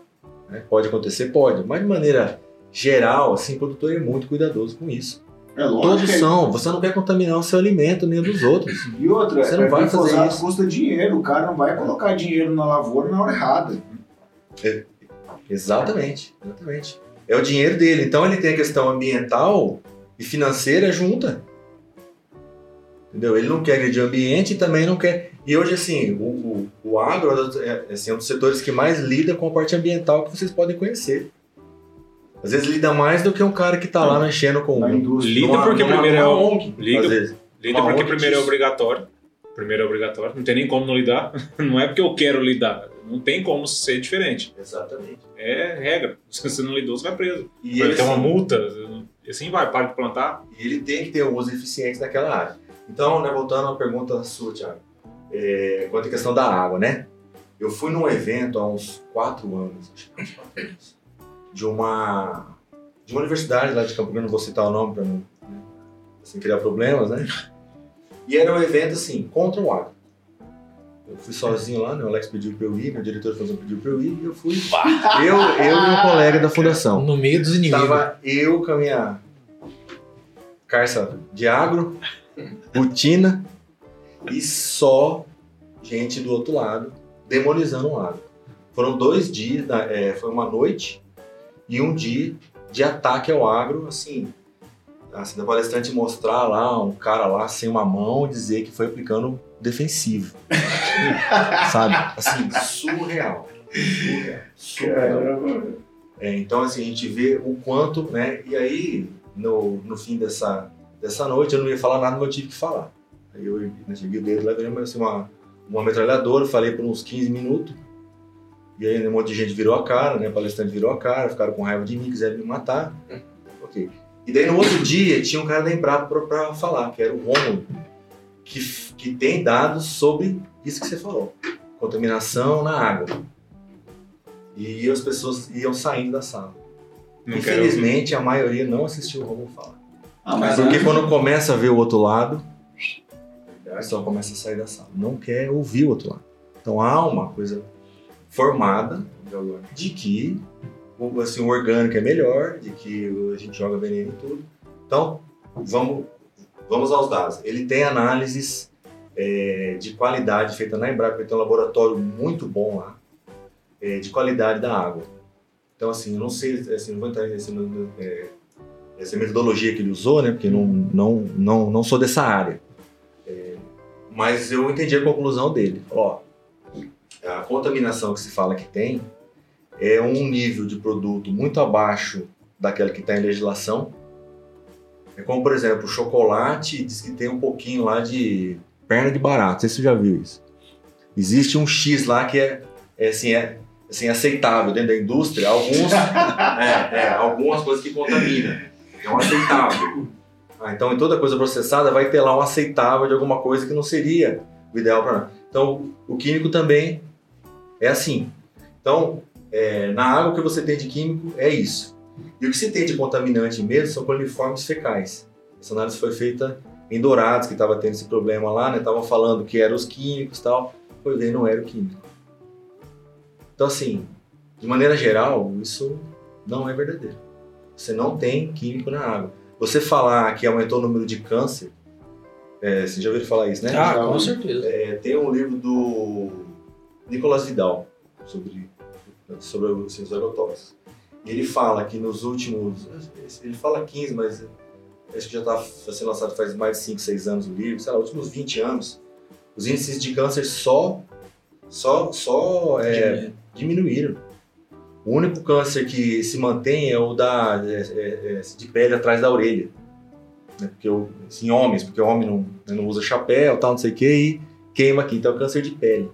A: Né? Pode acontecer? Pode. Mas de maneira geral, assim, o produtor é muito cuidadoso com isso.
B: É lógico.
A: Todos
B: que-
A: são. Você não quer contaminar o seu alimento nem o dos outros.
B: E outra,
A: Você não
B: é,
A: vai fazer isso.
B: custa dinheiro. O cara não vai colocar dinheiro na lavoura na hora errada.
A: Exatamente, exatamente. é o dinheiro dele. Então ele tem a questão ambiental e financeira junta. Entendeu? Ele não quer agredir o ambiente e também não quer. E hoje, assim, o, o, o agro é, assim, é um dos setores que mais lida com a parte ambiental que vocês podem conhecer. Às vezes lida mais do que um cara que tá lá mexendo com
B: Na indústria.
C: Lida
A: numa-
C: porque
A: numa-
C: primeiro é
A: numa
C: o-
A: ONG,
C: liga-
A: às vezes.
C: Lida
A: Uma
C: porque
A: ONG
C: primeiro é obrigatório. Primeiro é obrigatório. Não tem nem como não lidar. Não é porque eu quero lidar. Não tem como ser diferente.
A: Exatamente.
C: É regra. Se você não lidou, você vai preso.
A: E
C: vai
A: ele,
C: ter uma multa. E assim vai, para de plantar.
A: E ele tem que ter um uso eficiente naquela área. Então, né, voltando à pergunta sua, Thiago, é, quanto à questão da água, né? Eu fui num evento há uns quatro anos, acho que uns quatro anos, de uma, de uma universidade lá de Campo Grande, não vou citar o nome para não né, assim, criar problemas, né? E era um evento, assim, contra o agro. Eu fui sozinho lá, né? O Alex pediu para eu ir, meu diretor de pediu para eu ir, e eu fui. Eu, eu e um colega da fundação.
D: No meio dos inimigos.
A: Tava eu com a minha carça de agro, botina e só gente do outro lado demonizando o agro. Foram dois dias, é, foi uma noite e um dia de ataque ao agro, assim, assim da palestrante mostrar lá um cara lá sem uma mão e dizer que foi aplicando defensivo. Sabe? Assim, surreal. Surreal. Surreal. É, então, assim, a gente vê o quanto, né? E aí, no, no fim dessa, dessa noite, eu não ia falar nada, mas eu tive que falar. Aí eu né, cheguei o dedo lá, ganhei assim, uma, uma metralhadora, falei por uns 15 minutos. E aí um monte de gente virou a cara, né? Palestrante virou a cara, ficaram com raiva de mim, quiseram me matar. Ok. E daí no outro dia tinha um cara da Embrapa pra, pra falar, que era o Romulo, que, que tem dados sobre isso que você falou. Contaminação na água. E as pessoas iam saindo da sala.
C: Não.
A: Infelizmente, a maioria não assistiu o Romulo falar.
B: Ah, mas
A: Porque
B: é-
A: quando começa a ver o outro lado, o pessoal começa a sair da sala. Não quer ouvir o outro lado. Então há uma coisa formada de que o, assim, o orgânico é melhor, de que a gente joga veneno e tudo. Então, vamos, vamos aos dados. Ele tem análises é, de qualidade feita na Embrapa, ele tem um laboratório muito bom lá, é, de qualidade da água. Então, assim, eu não sei, assim, não vou entrar no- é, essa metodologia que ele usou, né? Porque não, não, não, não sou dessa área. É, mas eu entendi a conclusão dele. Ó, a contaminação que se fala que tem é um nível de produto muito abaixo daquela que está em legislação. É como, por exemplo, o chocolate diz que tem um pouquinho lá de perna de barato. Não sei se você já viu isso. Existe um X lá que é, é, assim, é assim, aceitável dentro da indústria. Alguns, é, é, algumas coisas que contaminam. É um aceitável. Ah, então, em toda coisa processada vai ter lá um aceitável de alguma coisa que não seria o ideal para Então, o químico também é assim. Então, é, na água que você tem de químico é isso. E o que se tem de contaminante mesmo são coliformes fecais. Essa análise foi feita em Dourados, que estava tendo esse problema lá, né? Estavam falando que eram os químicos e tal. Foi ver, não era o químico. Então, assim, de maneira geral, isso não é verdadeiro. Você não tem químico na água. Você falar que aumentou o número de câncer, é, você já ouviu falar isso, né?
D: Ah,
A: Já-
D: com certeza.
A: é, tem um livro do Nicolas Vidal sobre, sobre os agrotóxicos. E ele fala que nos últimos. Ele fala 15, mas acho que já está sendo lançado faz mais de 5, 6 anos o livro, sei lá, últimos 20 anos, os índices de câncer só, só, só é, diminuíram. O único câncer que se mantém é o da, é, é, é, de pele atrás da orelha. Né? Porque o, em homens, porque o homem não, né, não usa chapéu, tal, não sei o que, e queima aqui. Então é câncer de pele.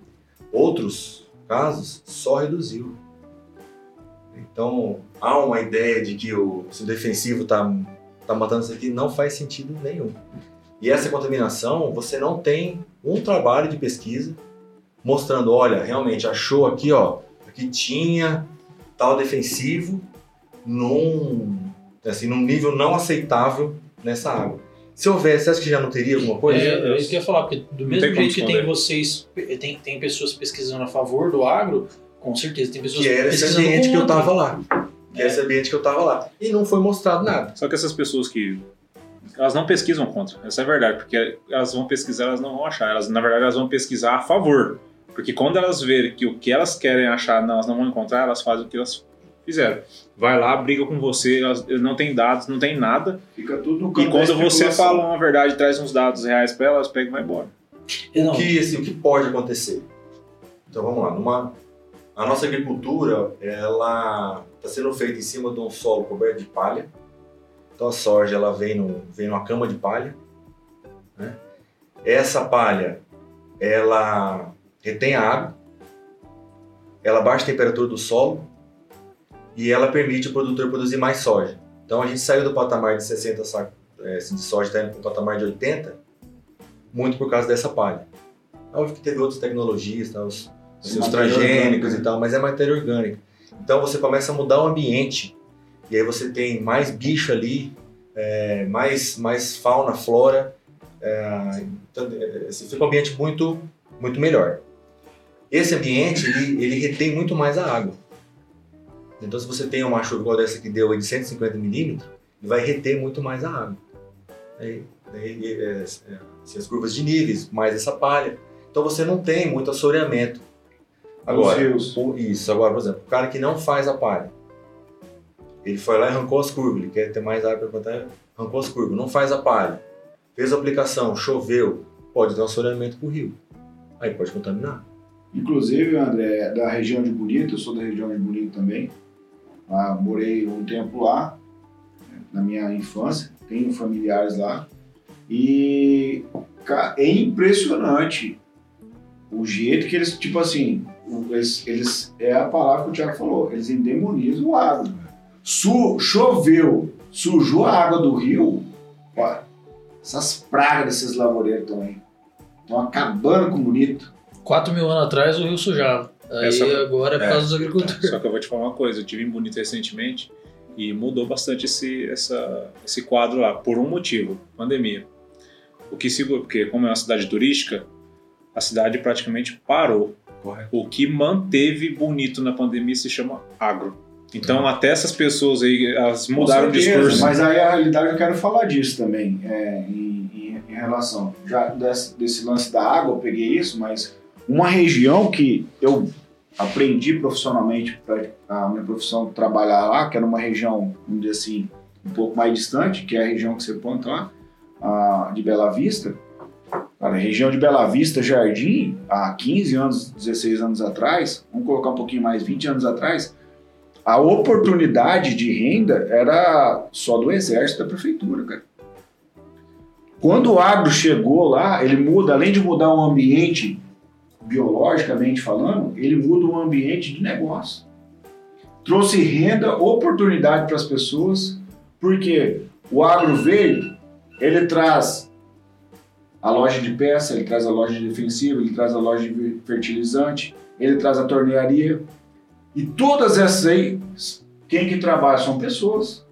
A: Outros casos só reduziu. Então há uma ideia de que o, se o defensivo está tá matando isso aqui, não faz sentido nenhum. E essa contaminação, você não tem um trabalho de pesquisa mostrando, olha, realmente achou aqui, ó, aqui tinha tal defensivo num, assim, num nível não aceitável nessa água. Se houvesse, você acha que já não teria alguma coisa?
D: É, é isso que eu ia falar, porque do
C: Não
D: mesmo jeito que tem vocês, tem, tem pessoas pesquisando a favor do agro, com certeza tem pessoas
A: que era esse
D: pesquisando
A: ambiente que eu tava lá. Que era esse ambiente que eu tava lá. E não foi mostrado nada.
C: Só que essas pessoas que. Elas não pesquisam contra, essa é a verdade, porque elas vão pesquisar, elas não vão achar. Elas, na verdade, elas vão pesquisar a favor. Porque quando elas verem que o que elas querem achar não, elas não vão encontrar, elas fazem o que elas Fizeram. Vai lá, briga com você, elas- não tem dados, não tem nada.
B: Fica tudo no
C: E quando você fala uma verdade, traz uns dados reais pra elas, pega e vai embora.
D: Não,
A: O que, assim, o que pode acontecer? Então vamos lá. Numa, a nossa agricultura ela está sendo feita em cima de um solo coberto de palha. Então a soja ela vem, no, vem numa cama de palha. né? Essa palha ela retém a água, ela baixa a temperatura do solo e ela permite o produtor produzir mais soja. Então a gente saiu do patamar de 60 sacos eh, de soja, está indo para o patamar de 80, muito por causa dessa palha. Óbvio que teve outras tecnologias, tá, os,
B: Sim,
A: os transgênicos
B: orgânica.
A: e tal, mas é matéria orgânica. Então você começa a mudar o ambiente e aí você tem mais bicho ali, é, mais, mais fauna, flora, é, então, é, assim, fica um ambiente muito, muito melhor. Esse ambiente ele, ele retém muito mais a água. Então se você tem uma chuva igual dessa que deu de 150 milímetros, ele vai reter muito mais a água. Aí, daí, é, é, assim, as curvas de níveis, mais essa palha. Então você não tem muito assoreamento. Agora, o- isso, agora, por exemplo, o cara que não faz a palha, ele foi lá e arrancou as curvas, ele quer ter mais água para plantar, arrancou as curvas, não faz a palha, fez a aplicação, choveu, pode dar um assoreamento pro rio. Aí pode contaminar.
B: Inclusive, André, da região de Bonito, eu sou da região de Bonito também. Ah, morei um tempo lá, né, na minha infância, tenho familiares lá. E é impressionante o jeito que eles, tipo assim, eles, eles- é a palavra que o Thiago falou, eles endemonizam o água. Su, choveu, sujou a água do rio, ó, essas pragas desses lavoureiros também. Estão acabando com o bonito.
D: 4 mil anos atrás o rio sujava. Aí
C: Essa-
D: agora é por
A: é.
D: causa dos agricultores.
C: Só que eu vou te falar uma coisa, eu tive em Bonito recentemente e mudou bastante esse, essa, esse quadro lá, por um motivo, pandemia. O que segura, porque como é uma cidade turística, a cidade praticamente parou.
A: Correto.
C: O que manteve Bonito na pandemia se chama agro. Então até essas pessoas aí, elas mudaram o
B: certeza,
C: discurso.
B: Mas aí a realidade eu quero falar disso também, é, em, em- em relação. Já desse, desse lance da água, eu peguei isso, mas uma região que eu aprendi profissionalmente para a minha profissão trabalhar lá, que era uma região, vamos dizer assim, um pouco mais distante, que é a região que você planta lá, a, de Bela Vista. Cara, a região de Bela Vista, Jardim, há 15 anos, 16 anos atrás, vamos colocar um pouquinho mais, 20 anos atrás, a oportunidade de renda era só do exército da prefeitura, cara. Quando o agro chegou lá, ele muda, além de mudar o ambiente biologicamente falando, ele muda o ambiente de negócio. Trouxe renda, oportunidade para as pessoas, porque o agro veio, ele traz a loja de peça, ele traz a loja de defensiva, ele traz a loja de fertilizante, ele traz a tornearia. E todas essas aí, quem que trabalha são pessoas.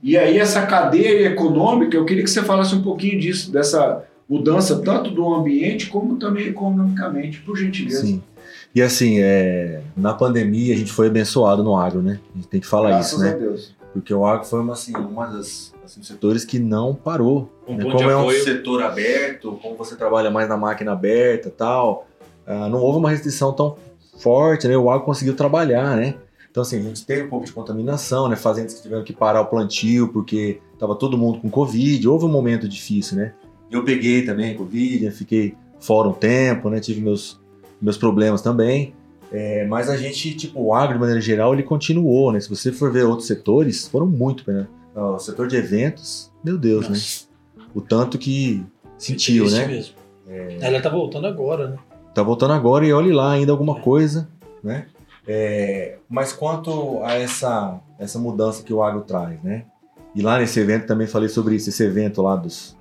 B: E aí essa cadeia econômica, eu queria que você falasse um pouquinho disso, dessa mudança tanto do ambiente como também economicamente, por gentileza.
A: Sim. E assim, é, na pandemia a gente foi abençoado no agro, né? A gente tem que falar
B: Graças
A: isso, né?
B: a Deus.
A: Porque o agro foi uma, assim, uma das assim, setores que não parou.
C: Um
A: né? Como é um setor aberto, como você trabalha mais na máquina aberta tal, ah, não houve uma restrição tão forte, né? O agro conseguiu trabalhar, né? Então, assim, a gente teve um pouco de contaminação, né? Fazendas que tiveram que parar o plantio porque tava todo mundo com Covid. Houve um momento difícil, né? Eu peguei também Covid, né? fiquei fora um tempo, né? Tive meus, meus problemas também. É, mas a gente, tipo, o agro, de maneira geral, ele continuou, né? Se você for ver outros setores, foram muito, né? O setor de eventos, meu Deus, né? O tanto que sentiu, né?
D: mesmo. Ela tá voltando agora, né?
A: Tá voltando agora e olhe lá ainda alguma coisa, né? É, mas quanto a essa, essa mudança que o agro traz, né? E lá nesse evento também falei sobre isso, esse evento lá dos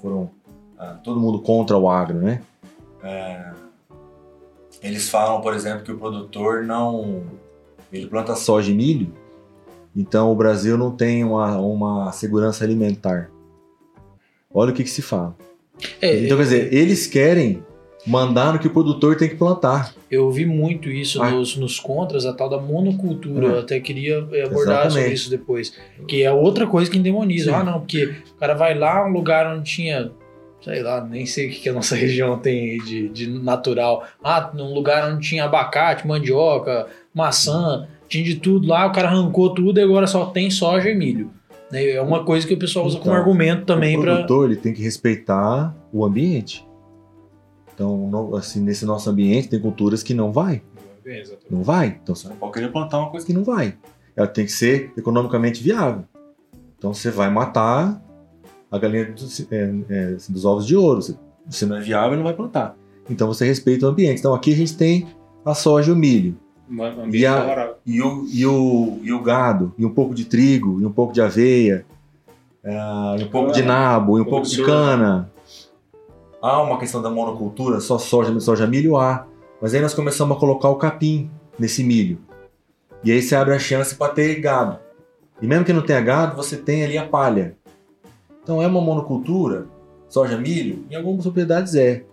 A: foram ah, todo mundo contra o agro, né? É, eles falam, por exemplo, que o produtor não ele planta soja e milho, então o Brasil não tem uma, uma segurança alimentar. Olha o que, que se fala.
D: É,
A: Então, quer dizer, eles querem mandar no que o produtor tem que plantar.
D: Eu vi muito isso
A: Ah.
D: nos, nos contras, a tal da monocultura.
A: Ah.
D: Eu até queria eh, abordar
A: Exatamente.
D: sobre isso depois. Que é outra coisa que endemoniza.
A: Sim.
D: Ah, não, porque o cara vai lá, um lugar onde tinha, sei lá, nem sei o que, que a nossa região tem de, de natural. Ah, num lugar onde tinha abacate, mandioca, maçã, tinha de tudo lá, o cara arrancou tudo e agora só tem soja e milho. Né? É uma coisa que o pessoal usa como
A: Então,
D: argumento também
A: o
D: para
A: produtor ele tem que respeitar o ambiente. Então, assim, nesse nosso ambiente tem culturas que não vai,
C: exatamente.
A: não vai. Então você não pode querer plantar uma coisa que não vai. Ela tem que ser economicamente viável. Então você vai matar a galinha dos, é, é, dos ovos de ouro. Se, se não é viável, não vai plantar. Então você respeita o ambiente. Então aqui a gente tem a soja e o milho. E a-. E o, e, o, e o gado, e um pouco de trigo, e um pouco de aveia, ah, e um pouco de nabo, e um pouco de cana. Há uma questão da monocultura, só soja, soja, milho, há. Mas aí nós começamos a colocar o capim nesse milho. E aí você abre a chance para ter gado. E mesmo que não tenha gado, você tem ali a palha. Então é uma monocultura, soja, milho, em algumas propriedades é.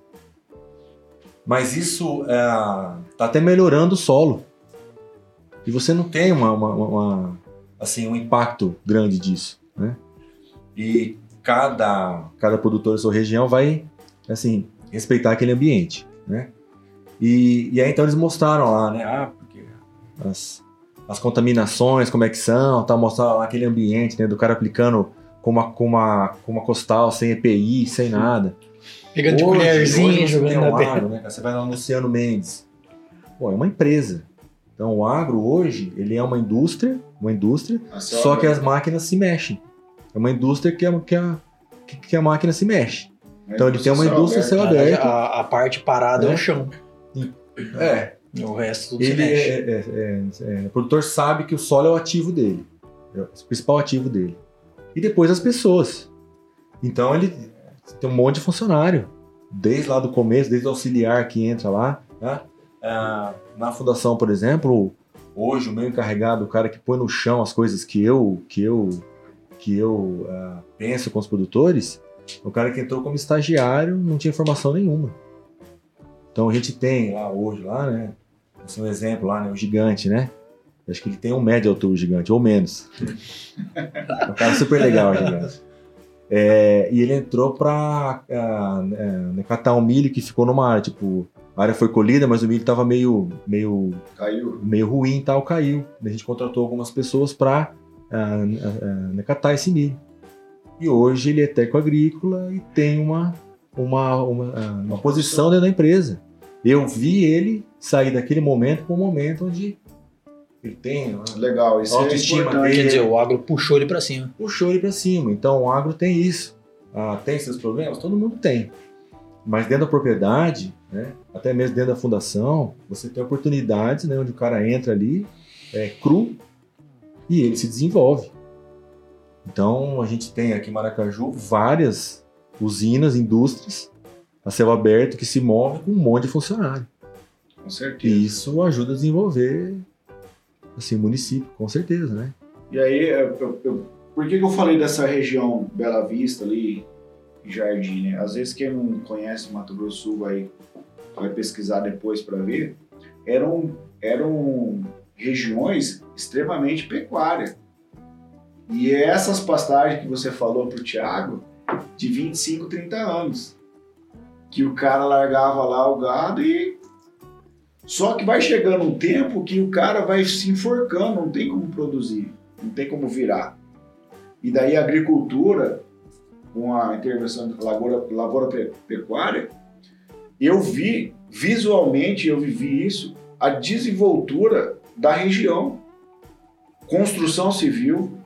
A: Mas isso está até melhorando o solo. E você não tem uma- uma- uma, assim, um impacto grande disso. Né? E cada, cada produtor da sua região vai assim, respeitar aquele ambiente. Né? E, e aí então eles mostraram lá, né? Ah, porque as, as contaminações, como é que são, tá, mostraram lá aquele ambiente, né? Do cara aplicando com uma, com uma, com uma costal, sem EPI, sem nada.
D: pegando de
A: Hoje- você
D: jogando
A: tem
D: na
A: agro, né? Você vai lá no Luciano Mendes. Pô, é uma empresa. Então o agro hoje, ele é uma indústria, uma indústria, só que as máquinas se mexem. É uma indústria que a, que a, que- que a máquina se mexe. Então ele tem uma indústria céu aberto.
D: A, a parte parada é
A: Né?
D: o chão.
A: É,
D: O resto tudo
A: ele é, é- é- é- o produtor sabe que o solo é o ativo dele. É o principal ativo dele. E depois as pessoas. Então ele tem um monte de funcionário. Desde lá do começo, desde o auxiliar que entra lá. né? Ah, na fundação, por exemplo, hoje o meu encarregado, o cara que põe no chão as coisas que eu que eu que eu ah, penso com os produtores, o cara que entrou como estagiário não tinha formação nenhuma. Então a gente tem lá hoje lá, né? Esse é um exemplo lá, né? O gigante, né? Acho que ele tem um médio de altura, o gigante, ou menos. é um cara super legal, o gigante. É, e ele entrou pra ah, é, catar um milho que ficou numa área, tipo, a área foi colhida, mas o milho tava meio, meio,
B: Caiu.
A: meio ruim e tal, caiu. A gente contratou algumas pessoas pra ah, ah, ah, catar esse milho. E hoje ele é técnico agrícola e tem uma, uma, uma, ah, uma posição dentro da empresa. Eu vi ele sair daquele momento para um momento onde ele tem uma
B: Legal, isso
A: Autoestima
B: é importante.
A: dele.
D: Quer dizer, o agro puxou ele pra cima.
A: puxou ele para cima. Então o agro tem isso. Ah, tem seus problemas? Todo mundo tem. Mas dentro da propriedade, né, até mesmo dentro da fundação, você tem oportunidades né, onde o cara entra ali, é cru, e ele se desenvolve. Então a gente tem aqui em Maracaju várias usinas, indústrias, a céu aberto, que se movem com um monte de funcionário.
B: Com certeza.
A: E isso ajuda a desenvolver assim, o município, com certeza, né?
B: E aí, eu- eu- por que, que eu falei dessa região Bela Vista ali, Jardim, né? Às vezes quem não conhece Mato Grosso Sul vai, vai pesquisar depois para ver. Eram, eram regiões extremamente pecuárias. E essas pastagens que você falou pro Thiago, de 25, 30 anos. Que o cara largava lá o gado e só que vai chegando um tempo que o cara vai se enforcando, não tem como produzir, não tem como virar. E daí a agricultura, com a intervenção da lavoura, lavoura pe- pecuária, eu vi visualmente, eu vivi isso, a desenvoltura da região. Construção civil,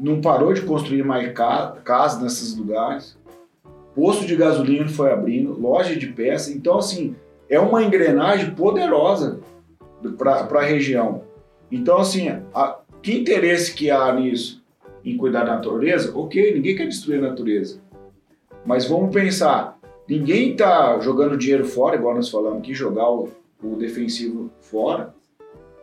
B: não parou de construir mais ca- casas nesses lugares. Posto de gasolina foi abrindo, loja de peça. Então, assim, é uma engrenagem poderosa para a região. Então, assim, a, que interesse que há nisso em cuidar da natureza? Ok, ninguém quer destruir a natureza. Mas vamos pensar, ninguém está jogando dinheiro fora, igual nós falamos aqui, jogar o, o defensivo fora.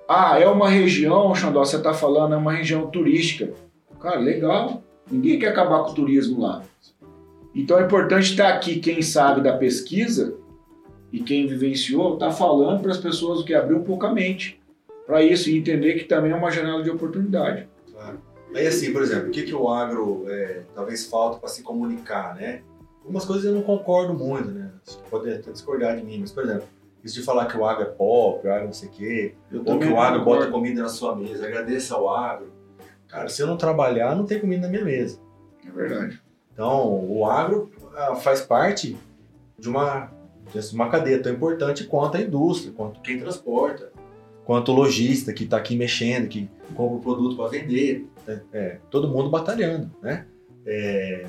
B: Ah, é uma região, Xandó, você está falando, é uma região turística. Cara, legal. Ninguém quer acabar com o turismo lá. Então é importante estar aqui quem sabe da pesquisa e quem vivenciou está falando para as pessoas que abrir um pouco a mente para isso e entender que também é uma janela de oportunidade.
A: Aí assim, por exemplo, o que, que o agro é, talvez falta para se comunicar, né? Algumas coisas eu não concordo muito, né? Você pode até discordar de mim, mas por exemplo, Isso de falar que o agro é pop, o agro não sei o quê,
B: Eu
A: ou que o agro
B: concordo.
A: bota comida na sua mesa, agradeça ao agro. Cara, se eu não trabalhar, não tem comida na minha mesa.
B: É verdade.
A: Então, o agro ah, faz parte de uma, de uma cadeia tão importante quanto a indústria, quanto quem transporta, quanto o lojista que está aqui mexendo, que compra o produto para vender. né? É, todo mundo batalhando, né? É,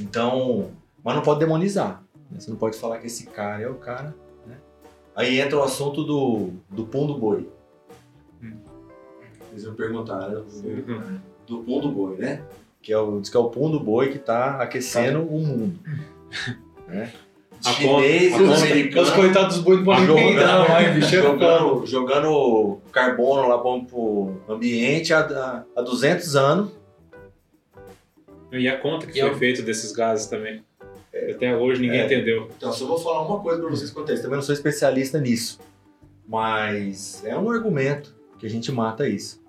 A: então, mas não pode demonizar. né? Você não pode falar que esse cara é o cara. Né? Aí entra o assunto do, do pum do boi. Vocês me perguntaram do,
C: Uhum.
A: do pum do boi, né? Que é o, diz que é o pum do boi que está aquecendo o mundo. Né? Chinês,
D: Os coitados dos boi não podem
A: Jogando-
D: peidar mais, bicho. é
A: jogando, jogando carbono lá para o ambiente há, há, há 200 anos.
C: E a conta que
D: E
C: foi
D: eu-
C: feita desses gases também. Até hoje ninguém
A: É.
C: entendeu.
A: Então, só vou falar uma coisa para vocês quanto. Também não sou especialista nisso. Mas é um argumento que a gente mata isso.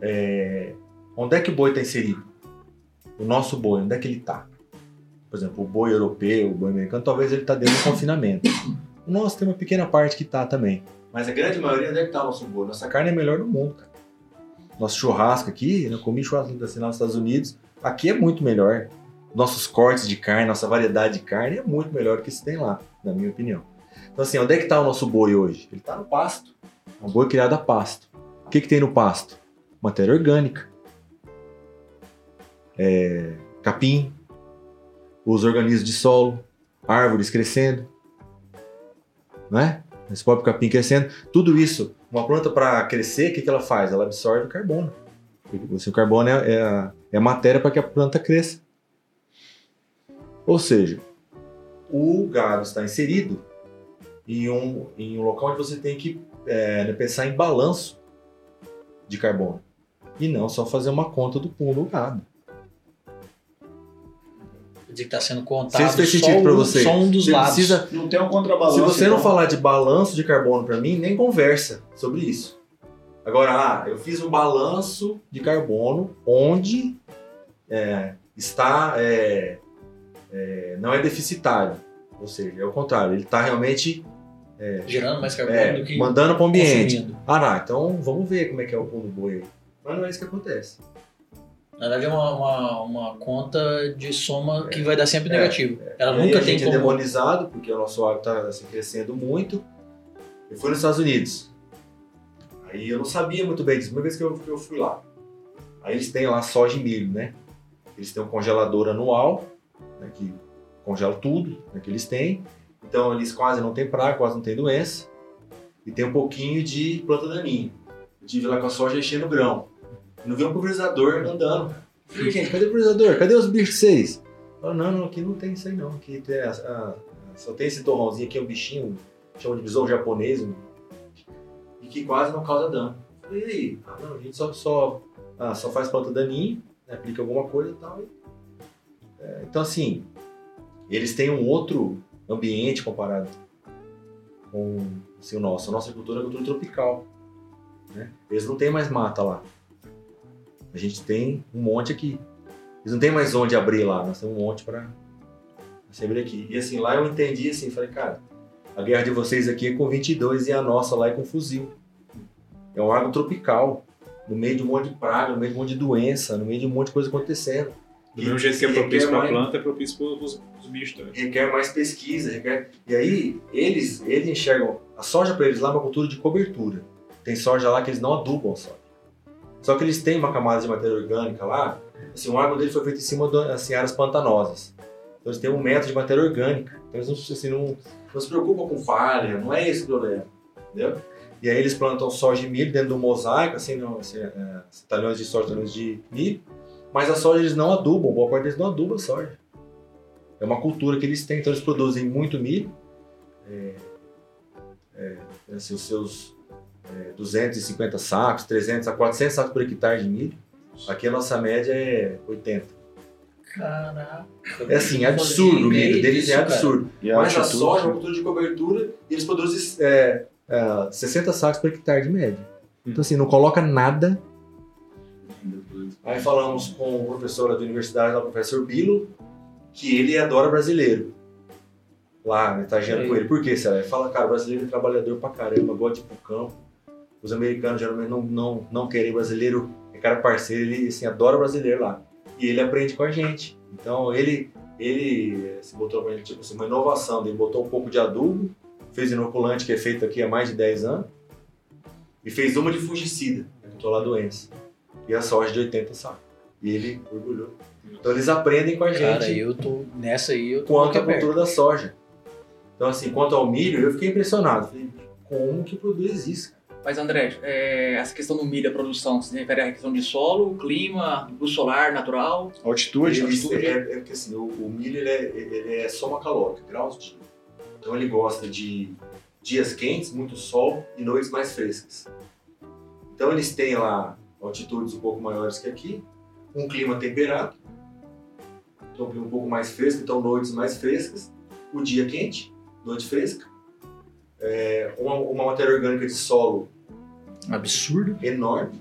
A: É, Onde é que o boi está inserido? O nosso boi, onde é que ele está? Por exemplo, o boi europeu, o boi americano, talvez ele está dentro do confinamento. O nosso tem uma pequena parte que está também. Mas a grande maioria, onde é que está o nosso boi? Nossa carne é a melhor do mundo, cara. Nosso churrasco aqui, eu comi churrasco assim, nos Estados Unidos, aqui é muito melhor. Nossos cortes de carne, nossa variedade de carne é muito melhor do que se tem lá, na minha opinião. Então assim, onde é que está o nosso boi hoje? Ele está no pasto. É um boi criado a pasto. O que, que tem no pasto? Matéria orgânica. É, capim, os organismos de solo, árvores crescendo, né? Esse próprio capim crescendo, tudo isso. Uma planta para crescer, o que, que ela faz? Ela absorve o carbono. Assim, o carbono é, é a, é a matéria para que a planta cresça. Ou seja, o gado está inserido em um, em um local onde você tem que é, pensar em balanço de carbono. E não só fazer uma conta do pulo do gado.
D: Quer dizer que tá sendo
A: Se
D: contado
A: isso fez
D: só, um-
A: você.
D: só um dos
A: Você
D: lados.
A: precisa-
B: Não tem um contrabalanço.
A: Se você não
B: então.
A: falar de balanço de carbono para mim, nem conversa sobre isso. Agora, ah, eu fiz um balanço de carbono onde é, está é, é, não é deficitário, ou seja, é o contrário, ele está realmente
D: Gerando mais carbono
A: é,
D: do que
A: mandando para o ambiente.
D: consumindo.
A: Ah, não, então vamos ver como é que é o pulo do boi. Mas não é isso que acontece.
D: Na verdade é uma, uma, uma conta de soma que vai dar sempre
A: É,
D: negativo. Ela
A: E aí
D: nunca
A: a
D: tem
A: gente é
D: como...
A: demonizado, porque o nosso agro está assim, crescendo muito. Eu fui nos Estados Unidos. Aí eu não sabia muito bem disso, uma vez que eu, eu fui lá. Aí eles têm lá soja e milho, né? Eles têm um congelador anual, né, que congela tudo né, que eles têm. Então eles quase não têm praga, quase não tem doença. E tem um pouquinho de planta daninha. Eu tive lá com a soja enchendo grão. Eu não vi um pulverizador andando. Falei, gente, cadê o pulverizador? Cadê os bichos de vocês? Falaram, não, não, aqui não tem isso aí não. Aqui tem a- a- só tem esse torrãozinho aqui, é um bichinho, chama de besouro japonês, e que quase não causa dano. Falei, e aí? Ah, não, a gente só, só, ah, só faz planta daninha, né, aplica alguma coisa e tal. e- é, então, assim, eles têm um outro ambiente comparado com assim, o nosso. A nossa cultura é cultura tropical. Né? Eles não têm mais mata lá. A gente tem um monte aqui. Eles não tem mais onde abrir lá, nós temos um monte para se abrir aqui. E assim, lá eu entendi assim, falei, cara, a guerra de vocês aqui é com 22 e a nossa lá é com fuzil. É um agro tropical, no meio de um monte de praga, no meio de um monte de doença, no meio de um monte de coisa acontecendo.
C: Do mesmo jeito que é propício para a planta, é propício para os bichos também.
A: requer mais pesquisa, requer... E aí, eles, eles enxergam a soja para eles lá é uma cultura de cobertura. Tem soja lá que eles não adubam a soja. Só que eles têm uma camada de matéria orgânica lá, assim, o agro dele foi feito em cima de assim, áreas pantanosas. Então eles têm um método de matéria orgânica. Então eles não, assim, não, não se preocupam com falha, não é esse o problema. Entendeu? E aí eles plantam soja e milho dentro do mosaico, assim, não, assim, é, talhões de soja, talhões de milho. Mas a soja eles não adubam, boa parte deles não aduba a soja. É uma cultura que eles têm, então eles produzem muito milho. É, é, assim, os seus é, 250 sacos, 300 a 400 sacos por hectare de milho. Aqui a nossa média é 80.
D: Caraca.
A: É assim, absurdo o milho deles é
D: Isso,
A: absurdo.
B: E a
A: Mas a soja é uma cultura de cobertura e eles produzem é, é, 60 sacos por hectare de média. Então assim, não coloca nada. Aí falamos com o professor da universidade, o professor Bilo, que ele adora brasileiro. lá, né, estagiando
D: É.
A: com ele. Por que, será? Ele fala, cara, o brasileiro é trabalhador pra caramba, gosta de ir pro campo. Os americanos geralmente não, não, não querem brasileiro, é cara parceiro, ele assim, adora brasileiro lá. E ele aprende com a gente. Então ele, ele se botou pra gente, tipo assim, uma inovação, ele botou um pouco de adubo, fez inoculante que é feito aqui há mais de 10 anos, e fez uma de fungicida, controlar doenças. E a soja de 80 sacos. E ele orgulhou. Então eles aprendem com a gente
D: Cara, eu tô. Nessa aí eu tô.
A: quanto à
D: perto.
A: cultura da soja. Então, assim, quanto ao milho, eu fiquei impressionado. Falei, como que produz isso?
E: Mas André, é, essa questão do milho, a produção, se refere à questão de solo, clima, luz solar natural?
B: Altitude.
A: Ele-
E: altitude.
A: é, é porque assim, o, o milho ele é, ele é soma calórica, graus de. Então ele gosta de dias quentes, muito sol e noites mais frescas. Então eles têm lá altitudes um pouco maiores que aqui, um clima temperado, então um clima um pouco mais fresco, então noites mais frescas, o dia quente, noite fresca, é, uma, uma matéria orgânica de solo
D: Absurdo.
A: enorme.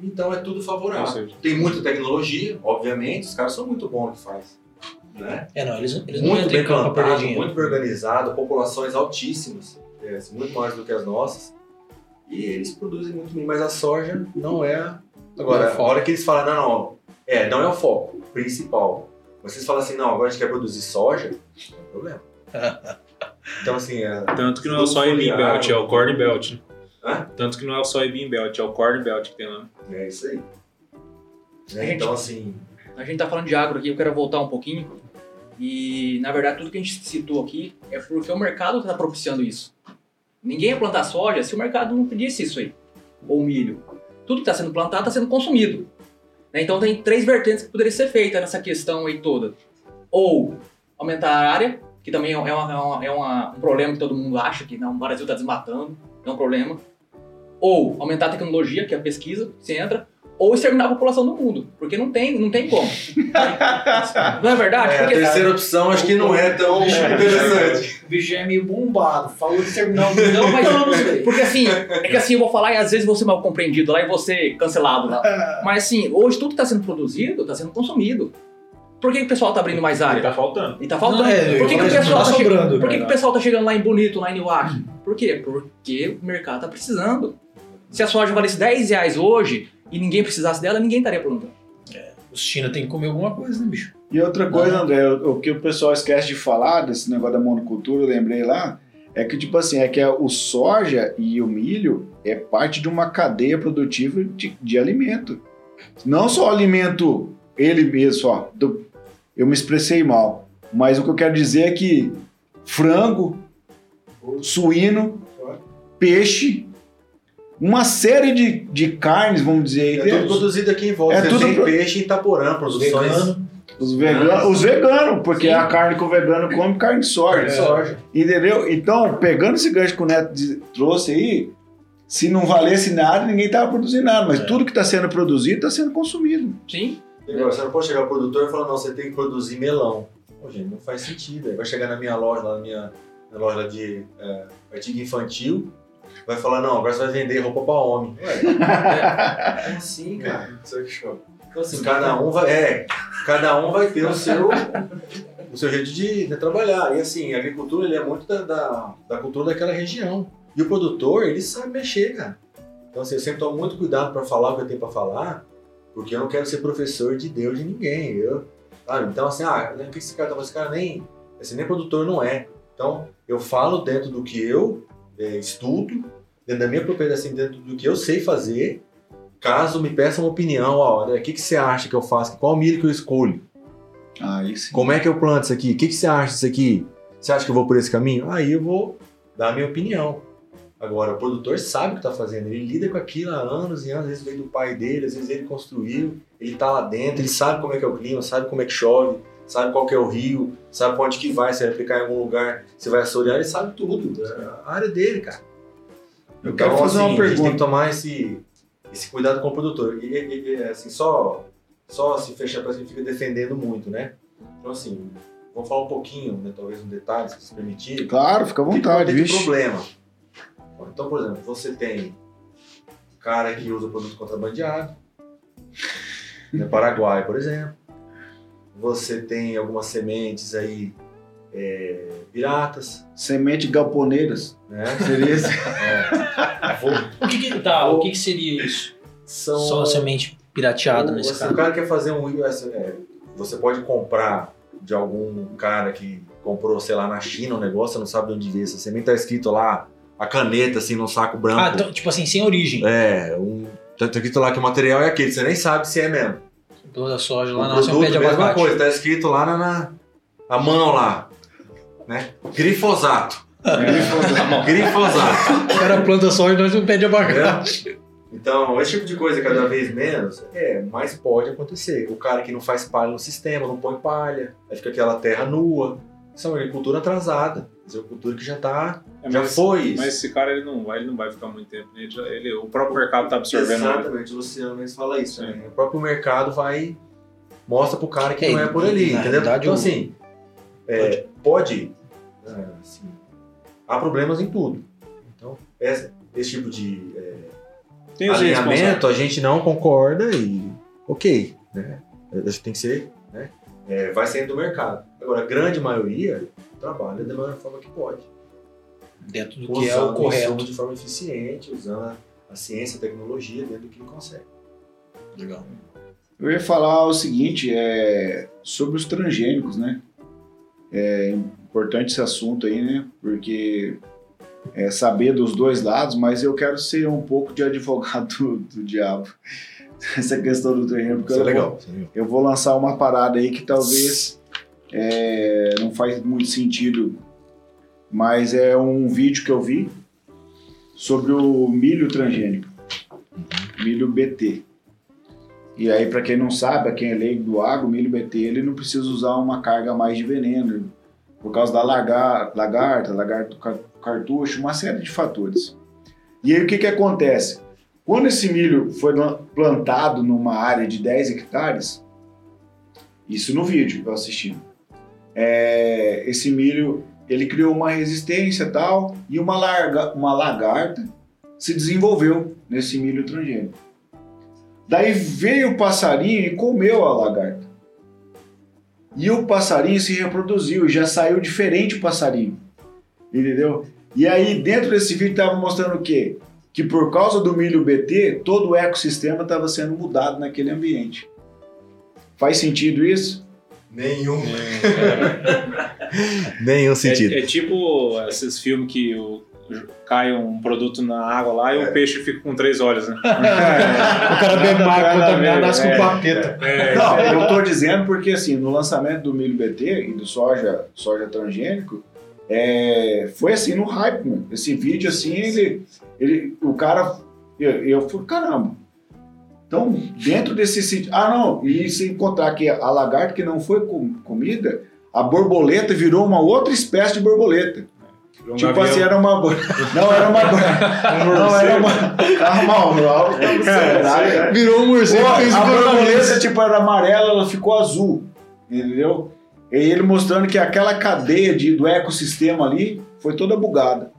A: Então é tudo favorável. Tem muita tecnologia, obviamente, os caras são muito bons no que faz. Né?
D: É, não, eles, eles não
A: Muito
D: entram
A: bem plantado, muito bem organizado, populações altíssimas, é, muito maiores do que as nossas. E eles produzem muito bem, mas a soja não é. a- Agora,
D: Não é o
A: a hora que eles falam, não, não, é, não é o foco principal. Mas vocês falam assim, não, agora a gente quer produzir soja, não tem problema. Então, assim, é,
C: Tanto que não é o soybean belt, é o corn belt.
A: Hã?
C: Tanto que não é o soybean belt, é o corn belt que tem lá.
A: é isso aí. Né?
E: Gente,
A: Então, assim,
E: A gente tá falando de agro aqui, eu quero voltar um pouquinho. E, na verdade, tudo que a gente citou aqui é porque o mercado está propiciando isso. Ninguém ia plantar soja se o mercado não pedisse isso aí. Ou milho. Tudo que está sendo plantado está sendo consumido. Né? Então tem três vertentes que poderiam ser feitas nessa questão aí toda. Ou aumentar a área, que também é, uma- é uma- é uma- um problema que todo mundo acha que não, o Brasil está desmatando, é um problema. Ou aumentar a tecnologia, que é a pesquisa, você entra. Ou exterminar a população do mundo, porque não tem, não tem como. não é verdade?
A: é, a terceira opção acho que não é tão interessante.
D: O bicho é meio bombado. Falou de terminar o
E: Não, mas
D: anos, velho.
E: porque assim, é que assim eu vou falar e às vezes vou ser mal compreendido lá e vou ser cancelado lá. Mas assim, hoje tudo que está sendo produzido está sendo consumido. Por que, que o pessoal está abrindo mais
C: E
E: área?
C: tá faltando.
E: E tá faltando.
D: Não, é,
E: Por que, que o
D: mas
E: pessoal
D: tá
E: tá, che-
D: sobrando,
E: Por que, que o pessoal tá chegando lá em Bonito, lá em Newark? Por quê? Porque o mercado tá precisando. Se a soja valesse 10 reais hoje e ninguém precisasse dela, ninguém estaria plantando.
D: Os China tem que comer alguma coisa, né, bicho?
B: E outra coisa. André, o, que o pessoal esquece de falar desse negócio da monocultura, eu lembrei lá, é que, tipo assim, é que o soja e o milho é parte de uma cadeia produtiva de, de alimento. Não só alimento, ele mesmo, só. do- eu me expressei mal. Mas o que eu quero dizer é que frango, suíno, peixe, uma série de, de carnes, vamos dizer aí
A: É tudo produzido aqui em volta.
B: É
A: Você
B: tudo pro-
A: peixe em Itaporã, produções
D: Vegano.
B: Os veganos, os veganos, porque
E: Sim.
B: é a carne que o vegano come carne de soja.
A: de soja.
B: Entendeu? Então, pegando esse gancho que o Neto de- trouxe aí, se não valesse nada, ninguém tava produzindo nada. Mas
D: É.
B: tudo que está sendo produzido está sendo consumido.
E: Sim?
A: Agora, Você não pode chegar ao produtor e falar, não, você tem que produzir melão. Pô, gente, não faz sentido. Aí vai chegar na minha loja, lá na minha, na loja de é, artigo infantil, vai falar, não, agora você vai vender roupa pra homem. Ué, é, é assim, cara. Então assim, cada um vai. É, cada um vai ter o seu, o seu jeito de, de trabalhar. E assim, a agricultura ele é muito da, da, da cultura daquela região. E o produtor, ele sabe mexer, cara. Então assim, eu sempre tomo muito cuidado para falar o que eu tenho para falar, porque eu não quero ser professor de Deus de ninguém. Eu, sabe? Então assim, ah, o que esse cara tá? Esse cara nem, esse nem produtor não é. Então eu falo dentro do que eu é, estudo, dentro da minha propriedade, assim, dentro do que eu sei fazer. Caso me peçam uma opinião, ó, o que, que você acha que eu faço? Qual milho que eu escolho?
B: Sim.
A: Como é que eu planto isso aqui? O que, que você acha disso aqui? Você acha que eu vou por esse caminho? Aí eu vou dar a minha opinião. Agora, o produtor sabe o que está fazendo, ele lida com aquilo há anos e anos, às vezes veio do pai dele, às vezes ele construiu, ele está lá dentro, ele sabe como é que é o clima, sabe como é que chove, sabe qual que é o rio, sabe onde que vai, se vai ficar em algum lugar, se vai assorear, ele sabe tudo. É a área dele, cara.
B: Eu quero fazer uma
A: assim, A gente tem
B: pergunta.
A: que tomar esse, esse cuidado com o produtor. E, e- e, assim, só, só se fechar para que fica defendendo muito, né? Então, assim, vamos falar um pouquinho, né, talvez um detalhe, se permitir.
B: Claro, fica à
A: O que que
B: vontade, vixe.
A: problema. Então, por exemplo, você tem cara que usa produto contrabandeado, no Paraguai, por exemplo. Você tem algumas sementes aí é, piratas,
B: Semente galponeiras.
A: né?
B: Seria isso?
A: É, vou-
D: O que, que, tá, o que, que seria isso?
A: são
D: Só semente pirateada
A: o,
D: nesse
A: assim,
D: caso.
A: O cara quer fazer um. é, você pode comprar de algum cara que comprou, sei lá, na China um negócio, você não sabe de onde veio essa semente, tá escrito lá a caneta, assim, num saco branco.
D: Ah, então, tipo assim, sem origem.
A: É, um, tá escrito lá que o material é aquele, você nem sabe se é mesmo.
D: Toda soja
A: o
D: lá nasce um
A: produto, mesma
D: abacate.
A: coisa, tá escrito lá na, na a mão lá, né? Glifosato. Glifosato.
D: O cara planta soja e nasce um pé de abacate.
A: Então, esse tipo de coisa cada vez menos, é, mais pode acontecer. O cara que não faz palha no sistema, não põe palha, aí fica aquela terra nua. Isso é uma agricultura atrasada. Isso é uma agricultura que já tá,
C: É,
A: já
C: mas-
A: foi isso.
C: Mas esse cara ele não vai, ele não vai ficar muito tempo. né? Ele, já- ele- o próprio mercado tá absorvendo.
A: Exatamente, o Luciano mesmo fala isso. Né? O próprio mercado vai mostra pro cara que
D: É,
A: não é por ali, entendeu? então
D: o-
A: assim, é, pode, é, assim, há problemas em tudo. Então essa- esse tipo de é, alinhamento a gente não concorda e ok, né? Acho que tem que ser, né? É, vai saindo do mercado. Agora a grande maioria trabalha da melhor forma que pode
D: Dentro do que é o correto.
A: de forma eficiente, usando a, ciência, a tecnologia dentro do que ele consegue.
D: Legal.
B: Eu ia falar o seguinte, é, sobre os transgênicos, né? É importante esse assunto aí, né? Porque é saber dos dois lados, mas eu quero ser um pouco de advogado do, do diabo. Essa questão do transgênico, porque
A: Isso é
B: eu,
A: legal.
B: Vou,
A: é legal.
B: eu vou lançar uma parada aí que talvez é, não faz muito sentido, mas é um vídeo que eu vi sobre o milho transgênico, milho BT. E aí, para quem não sabe, quem é leigo do agro, milho BT ele não precisa usar uma carga mais de veneno, por causa da lagar- lagarta, lagarto car- cartucho, uma série de fatores. E aí o que, que acontece? Quando esse milho foi lan- plantado numa área de 10 hectares, isso no vídeo eu assisti, é, esse milho ele criou uma resistência tal, e uma, larga, uma lagarta se desenvolveu nesse milho transgênico. Daí veio o passarinho e comeu a lagarta. E o passarinho se reproduziu, já saiu diferente o passarinho. Entendeu? E aí, dentro desse vídeo, estava mostrando o quê? Que por causa do milho BT, todo o ecossistema estava sendo mudado naquele ambiente. Faz sentido isso?
A: Nenhum,
C: É,
A: nenhum sentido.
C: é, é tipo esses filmes que o, cai um produto na água lá e
A: É.
C: o peixe fica com três olhos, né?
D: O cara bebe água contaminada, nasce com
B: É.
D: papeta.
B: Não, eu tô dizendo porque assim, no lançamento do milho BT e do soja, soja transgênico, é, foi assim no hype, mano. Esse vídeo assim, ele, ele o cara, eu, eu falei, caramba. Então, dentro desse sítio, ah não, e se encontrar que a lagarta que não foi com- comida, a borboleta virou uma outra espécie de borboleta.
C: Um
B: tipo
C: gavião.
B: assim, era uma não era uma bo- não era uma calma, o Alves tá no cenário.
D: Virou um morcego
B: Pô,
D: e fez
B: a
D: um borboleta.
B: borboleta tipo era amarela, ela ficou azul, entendeu? E ele mostrando que aquela cadeia de, do ecossistema ali foi toda bugada.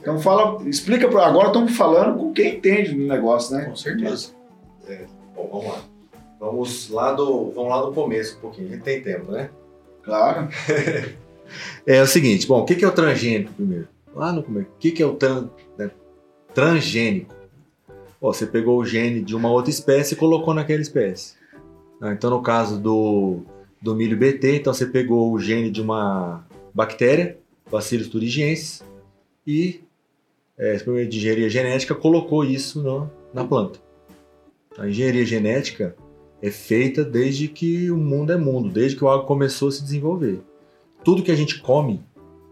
B: Então fala, explica para agora estamos falando com quem entende do negócio, né?
D: Com certeza.
A: Bom, vamos lá. Vamos lá do, vamos lá do começo um pouquinho, a gente tem tempo, né?
B: Claro.
A: É o seguinte, bom, o que é o transgênico primeiro? Lá no começo, o que é o tran, né, transgênico? Ó, você pegou o gene de uma outra espécie e colocou naquela espécie. Ah, então, no caso do, do milho BT, então você pegou o gene de uma bactéria, Bacillus thuringiensis, e é, de engenharia genética colocou isso no- na planta. A engenharia genética é feita desde que o mundo é mundo, desde que o agro começou a se desenvolver tudo que a gente come,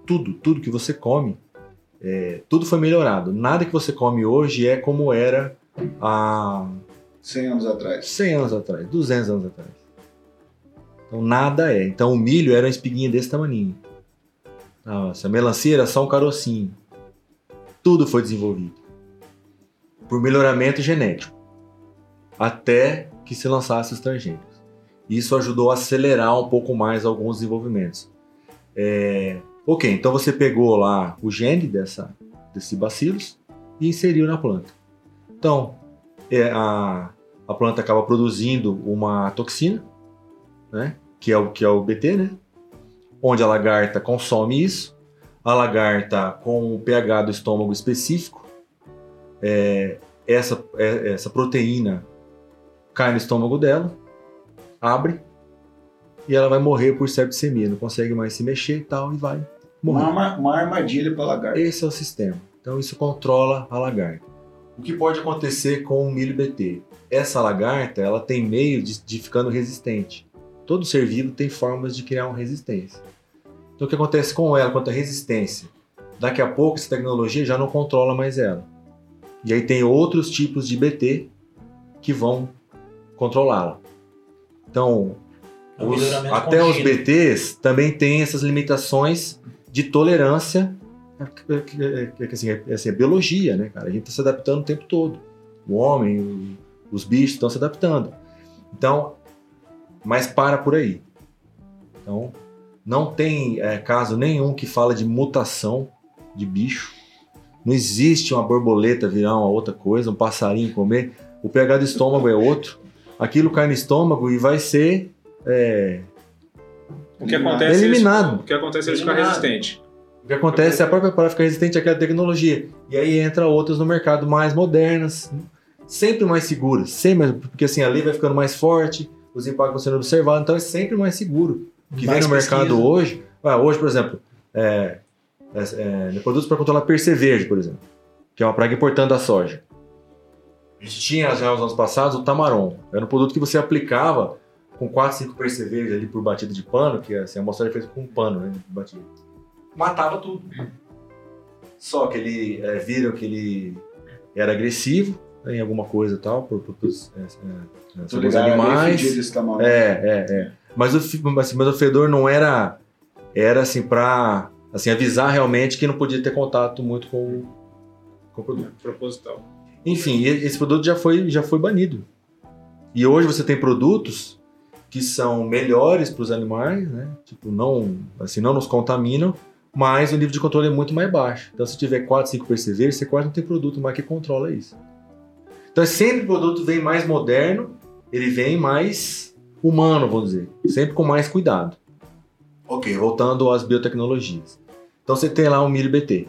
A: tudo, tudo que você come, é, tudo foi melhorado. Nada que você come hoje é como era há
B: 100 anos atrás.
A: 100 anos atrás, 200 anos atrás. Então nada é. Então o milho era uma espiguinha desse tamanho. Nossa, a melancia era só um carocinho. Tudo foi desenvolvido por melhoramento genético até que se lançasse os transgênicos. Isso ajudou a acelerar um pouco mais alguns desenvolvimentos. É, ok, então você pegou lá o gene dessa, desse bacilos e inseriu na planta. Então, é, a, a planta acaba produzindo uma toxina, né? Que é o que é o BT, né? onde a lagarta consome isso, a lagarta com um pH do estômago específico, é, essa, é, essa proteína cai no estômago dela, abre e ela vai morrer por septicemia, não consegue mais se mexer e tal, e vai
B: Uma,
A: morrer.
B: arma- uma armadilha para lagarto.
A: Esse é o sistema. Então isso controla a lagarta. O que pode acontecer com o milho BT? Essa lagarta, ela tem meio de, de ficando resistente. Todo ser vivo tem formas de criar uma resistência. Então o que acontece com ela quanto à resistência? Daqui a pouco essa tecnologia já não controla mais ela. E aí tem outros tipos de BT que vão controlá-la. Então,
D: É
A: os- até os
D: contínuo.
A: BTs também têm essas limitações de tolerância. É, que- é, que- assim, é, assim, é biologia, né, cara? A gente está se adaptando o tempo todo. O homem, o- os bichos estão se adaptando. Então, mas para por aí. Então, não tem é, caso nenhum que fala de mutação de bicho. Não existe uma borboleta virar uma outra coisa, um passarinho comer. O pH do estômago é outro. Aquilo cai no estômago e vai ser é,
C: O que acontece é
A: Eliminado.
C: eles, o que acontece é eles ficam
B: Eliminado.
C: resistentes.
A: O que acontece é a própria parada ficar resistente àquela tecnologia. E aí entra outras no mercado mais modernas, sempre mais seguras. Sempre, porque assim, a lei vai ficando mais forte, os impactos vão sendo observados, então é sempre mais seguro. O que
D: Mais
A: vem no mercado
D: pesquisa.
A: hoje, ah, hoje, por exemplo, é, é, é, produtos para controlar percevejo, por exemplo, que é uma praga importante da soja. A gente tinha já nos anos passados o tamaron. Era um produto que você aplicava com 4, 5 percevejos ali por batida de pano, que assim, a amostragem feita com um pano, né, batida. Matava tudo. Só que ele é, viram que ele era agressivo né, em alguma coisa e tal, por, por, por, é, é, sobre os
B: é
A: animais.
B: esse tamanho.
A: É, é, é. Mas o, fi- mas, o fedor não era. Era assim, pra assim, avisar realmente que não podia ter contato muito com, o- com o produto.
C: Proposital.
A: Enfim, esse produto já foi, já foi banido. E hoje você tem produtos que são melhores para os animais, né? Tipo, não, assim, não nos contaminam, mas o nível de controle é muito mais baixo. Então, se tiver 4, 5 percevejos, você quase não tem produto mais que controla isso. Então, sempre o produto vem mais moderno, ele vem mais humano, vamos dizer. Sempre com mais cuidado. Ok, voltando às biotecnologias. Então, você tem lá um milho BT.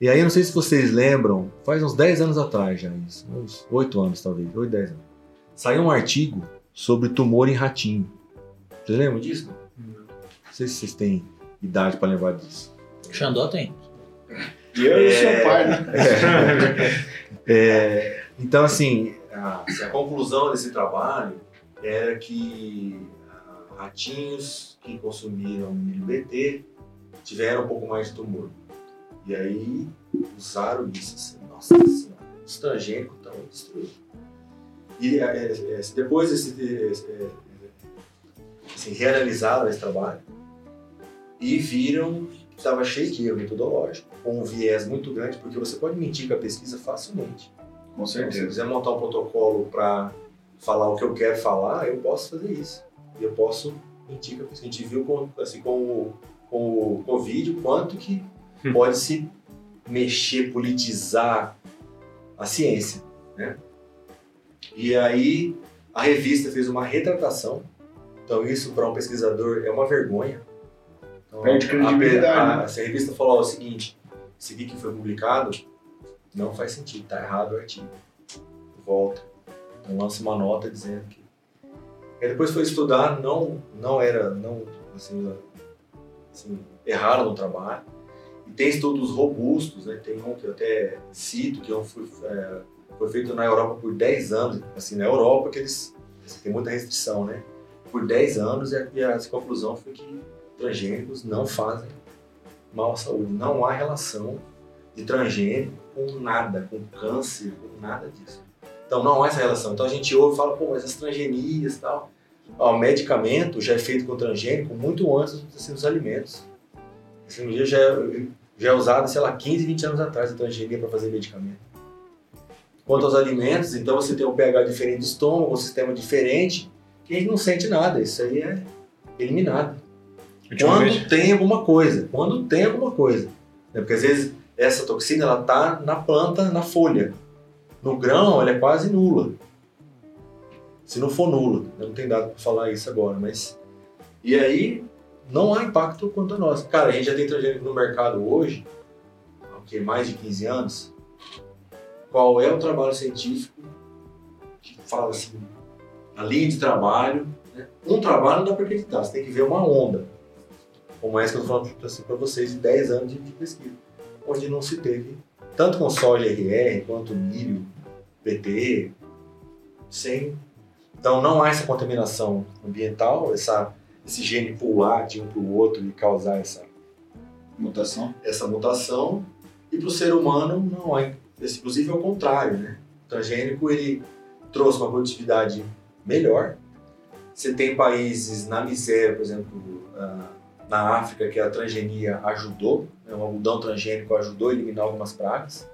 A: E aí, eu não sei se vocês lembram, faz uns 10 anos atrás já isso, uns 8 anos talvez, 8, 10 anos. Saiu um artigo sobre tumor em ratinho. Vocês lembram disso? Não sei se vocês têm idade para lembrar disso.
D: Xandó tem.
B: E eu e o seu pai, né?
A: É, então, assim, a, a conclusão desse trabalho era que ah, ratinhos que consumiram milho BT tiveram um pouco mais de tumor. E aí usaram isso assim, nossa senhora, os transgênicos estão. E é, é, é, depois esse, é, é, assim, reanalisaram esse trabalho e viram que estava cheio de erro metodológico, com um viés muito grande, porque você pode mentir com a pesquisa facilmente.
B: Com
A: Então, se
B: certeza.
A: quiser montar um protocolo para falar o que eu quero falar, eu posso fazer isso. E eu posso mentir com a pesquisa. A gente viu com, assim, com, o, com o Covid o quanto que pode se mexer, politizar a ciência. Né? E aí a revista fez uma retratação. Então isso para um pesquisador é uma vergonha. Então,
B: Perde credibilidade,
A: A,
B: né?
A: a, a revista falou o seguinte: esse aqui que foi publicado não faz sentido, tá errado o artigo. Volta. Então lança uma nota dizendo que. Aí depois foi estudar, não, não era, não, assim, assim, erraram no trabalho. E tem estudos robustos, né? Tem um que eu até cito, que é foi, é, foi feito na Europa por 10 anos. Assim, na Europa que eles assim, tem muita restrição, né? Por 10 anos e a, conclusão foi que transgênicos não fazem mal à saúde. Não há relação de transgênico com nada, com câncer, com nada disso. Então não há essa relação. Então a gente ouve e fala, pô, mas as transgenias e tal. O medicamento já é feito com transgênico muito antes assim, dos alimentos. A cirurgia já é, já é usada, sei lá, 15, 20 anos atrás a transgenia para fazer medicamento. Quanto aos alimentos, então você tem um pH diferente do estômago, um sistema diferente, que a gente não sente nada. Isso aí é eliminado. Quando tem alguma coisa. Quando tem alguma coisa. Né? Porque às vezes essa toxina ela tá na planta, na folha. No grão ela é quase nula. Se não for nula. Eu não tenho dado para falar isso agora, mas. E aí não há impacto quanto a nós. Cara, a gente já tem transgênico no mercado hoje, há o quê? mais de 15 anos. Qual é o trabalho científico que fala assim, a linha de trabalho, né? um trabalho não dá para acreditar, você tem que ver uma onda, como essa que eu estou falando assim, para vocês, de 10 anos de, de pesquisa, onde não se teve, tanto com soja RR, quanto milho, PT, sem... Então não há essa contaminação ambiental, essa, esse gene pular de um para o outro e causar essa,
B: Mutação.
A: essa mutação, e para o ser humano não esse, inclusive é o contrário, né? O transgênico ele trouxe uma produtividade melhor. Você tem países na miséria, por exemplo, ah, na África, que a transgenia ajudou, né? o algodão transgênico ajudou a eliminar algumas pragas.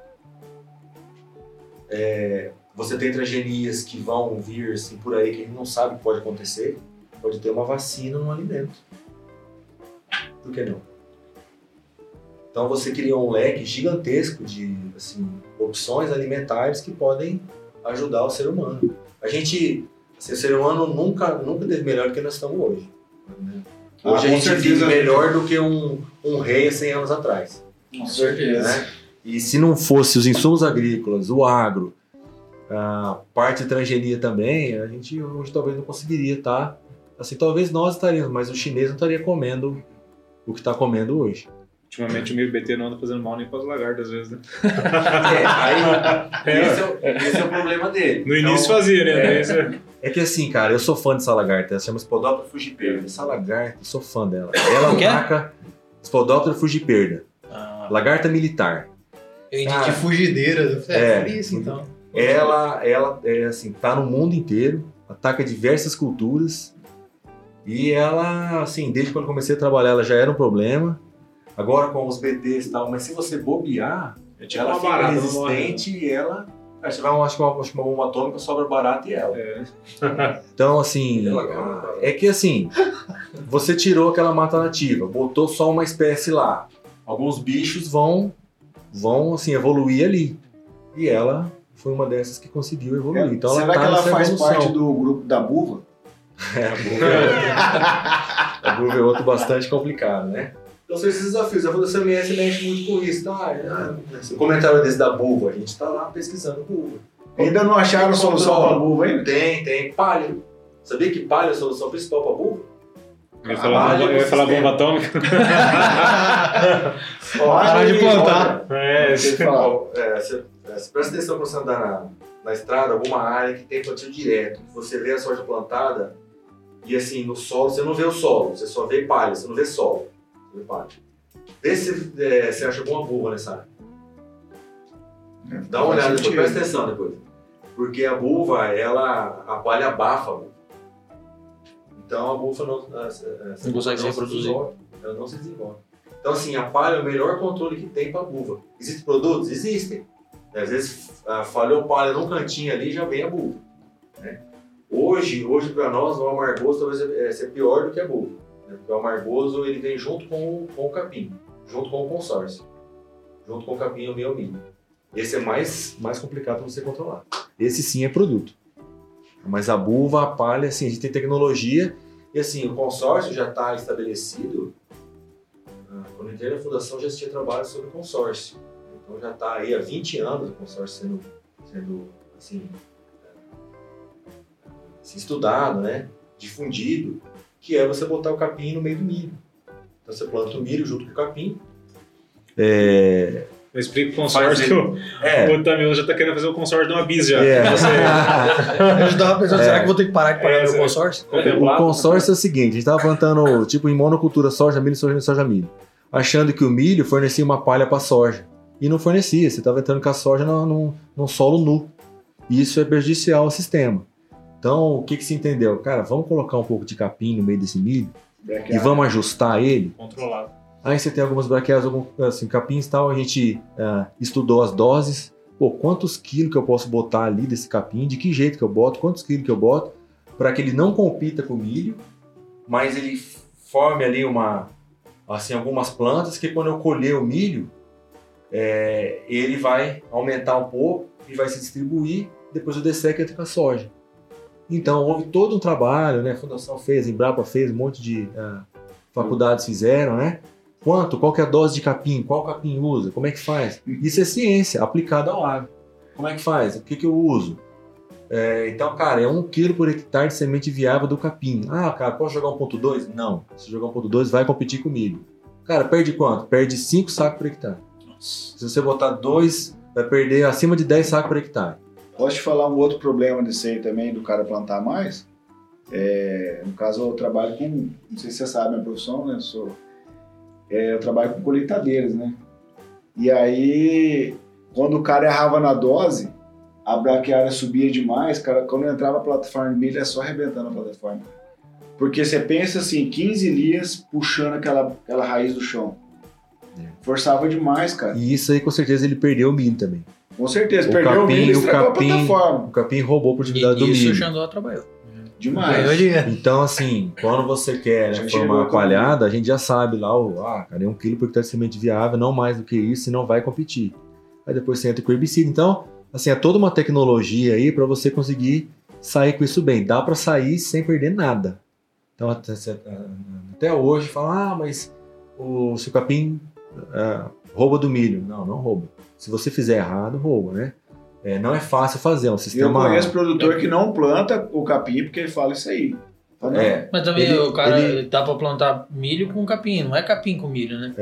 A: É, você tem transgenias que vão vir assim, por aí que a gente não sabe o que pode acontecer. Pode ter uma vacina no alimento. Por que não? Então você cria um leque gigantesco de assim, opções alimentares que podem ajudar o ser humano. A gente, assim, o ser humano nunca, nunca teve melhor do que nós estamos hoje. né?
B: Ah,
A: Hoje a
B: com
A: gente
B: certeza.
A: vive melhor do que um, um rei há 100 anos atrás.
B: Com
A: Né? E se não fosse os insumos agrícolas, o agro, a parte de transgenia também, a gente hoje talvez não conseguiria estar. Assim, talvez nós estaríamos, mas o chinês não estaria comendo o que está comendo hoje.
C: Ultimamente o meio BT não anda fazendo mal nem para as lagartas, às vezes, né?
A: É, aí, esse, é, o- esse é o problema dele.
C: No início
A: Então,
C: fazia, né?
A: é. É que assim, cara, eu sou fã dessa lagarta. Ela chama Spodoptera fugiperda. Essa lagarta, eu sou fã dela. Ela
D: quê?
A: ataca Spodoptera fugiperda.
D: Ah,
A: Lagarta militar.
D: eu entendi
A: Ah.
D: fugideira. É,
A: É.
D: por isso então.
A: Ela, ela é assim, tá no mundo inteiro, ataca diversas culturas. E ela, assim, desde quando eu comecei a trabalhar, ela já era um problema. Agora com os BTs e tal, mas se você bobear,
C: É tipo
A: ela fica
C: barata,
A: resistente e ela. Aí você vai, acho que uma, acho que uma bomba atômica sobra barata e ela.
C: É.
A: Então, assim, é que assim, você tirou aquela mata nativa, botou só uma espécie lá. Alguns bichos vão, vão assim, evoluir ali. E ela foi uma dessas que conseguiu evoluir. Então ela
B: Será
A: tá
B: que ela faz
A: evolução.
B: parte do grupo da buva?
A: É, a burva é, é outro bastante complicado, né? Então são esses desafios. A Fundação MS mexe muito com isso. Então, ah, ah, o comentário desse da burva, a gente está lá pesquisando burva.
B: Ainda não acharam solução para buva ainda?
A: Tem, tem. Palha. Sabia que palha é a solução principal para burva?
C: Eu ia falar, bomba, eu ia falar bomba atômica.
D: Parar de plantar.
C: É,
A: é, você, é, você presta atenção quando você andar na, na estrada, alguma área que tem plantio direto. que Você vê a soja plantada e assim, no solo, você não vê o solo, você só vê palha, você não vê solo. Você vê palha. Vê se é, você acha alguma burra nessa área. Dá uma olhada depois, presta atenção depois. Porque a buva, ela, a palha abafa a buva. Então a buva não, a- a-
D: Não consegue se reproduzir.
A: desenvolve, Ela não se desenvolve. Então assim, a palha é o melhor controle que tem para a buva. Existem produtos? Existem. Às vezes falhou palha num cantinho ali já vem a buva. né? Hoje, hoje para nós, o amargoso talvez é, seja pior do que a buva. né? Porque o amargoso ele vem junto com, o- com o capim, junto com o consórcio. Junto com o capim e o meio milho. Esse é mais, mais complicado para você controlar. Esse sim é produto. Mas a buva, a palha, assim, a gente tem tecnologia e assim, o consórcio já está estabelecido. Ah, Quando entrei na fundação já existia trabalho sobre consórcio. Então já está aí há 20 anos o consórcio sendo, sendo assim, estudado, né? difundido, que é você botar o capim no meio do milho. Então você planta o milho junto com o capim. É,
C: Eu explico o consórcio o
A: é,
C: o Tamil já tá querendo fazer o consórcio de uma bis já.
A: É.
C: Você
D: Eu tava pensando,
A: É.
D: será que eu vou ter que parar de pagar
C: É,
D: meu consórcio?
A: O
C: contemplado.
A: consórcio é o seguinte, a gente tava plantando, tipo, em monocultura soja, milho, soja, milho, soja, milho. Achando que o milho fornecia uma palha para soja. E não fornecia, você estava entrando com a soja no, no, num solo nu. E isso é prejudicial ao sistema. Então, o que, que se entendeu? Cara, vamos colocar um pouco de capim no meio desse milho e vamos ajustar ele.
C: Controlado.
A: Aí você tem algumas braquias, alguns assim, capins e tal, a gente ah, estudou as doses. Pô, quantos quilos que eu posso botar ali desse capim? De que jeito que eu boto? Quantos quilos que eu boto? Para que ele não compita com o milho, mas ele forme ali uma, assim, algumas plantas que quando eu colher o milho, é, ele vai aumentar um pouco e vai se distribuir, depois eu desseco entre com a soja. Então houve todo um trabalho, né? A Fundação fez, a Embrapa fez um monte de, ah, faculdades fizeram, né? Quanto? Qual que é a dose de capim? Qual capim usa? Como é que faz? Isso é ciência aplicada ao agro. Como é que faz? O que, que eu uso? É, então, cara, é um quilo por hectare de semente viável do capim. Ah, cara, posso jogar 1.2? Não. Se jogar 1.2, vai competir com milho. Cara, perde quanto? Perde 5 sacos por hectare. Se você botar 2, vai perder acima de 10 sacos por hectare.
B: Posso te falar um outro problema desse aí também, do cara plantar mais? É, no caso, eu trabalho com, não sei se você sabe a minha profissão, né? Eu, sou, é, eu trabalho com colheitadeiras, né? E aí, quando o cara errava na dose, a braquiária subia demais, cara, quando entrava na plataforma de milho, é só arrebentando a plataforma. Porque você pensa assim, 15 lias puxando aquela, aquela raiz do chão.
A: É.
B: Forçava demais, cara.
A: E isso aí, com certeza, ele perdeu o milho também.
B: Com certeza,
A: O
B: perdeu o
A: capim-
B: milho e
A: o capim-
B: a plataforma.
A: O capim roubou a
D: E
A: produtividade do
D: isso o
A: milho.
D: Xandó trabalhou.
B: Demais.
A: Então, assim, quando você quer né, formar
B: a
A: a palhada, a gente já sabe lá, o, ah, cara, é um quilo por hectare de semente viável, não mais do que isso, senão vai competir. Aí depois você entra com o herbicida. Então, assim, é toda uma tecnologia aí para você conseguir sair com isso bem. Dá para sair sem perder nada. Então, até, até hoje, fala, ah, mas o seu capim ah, rouba do milho. Não, não rouba. Se você fizer errado, rouba, né? É, não é fácil fazer, é um
B: E eu
A: sistema...
B: conheço produtor que não planta o capim porque ele fala isso aí. Não,
A: É,
D: Mas também
A: Ele-
D: o cara
A: ele-
D: dá pra plantar milho com capim, não é capim com milho, né?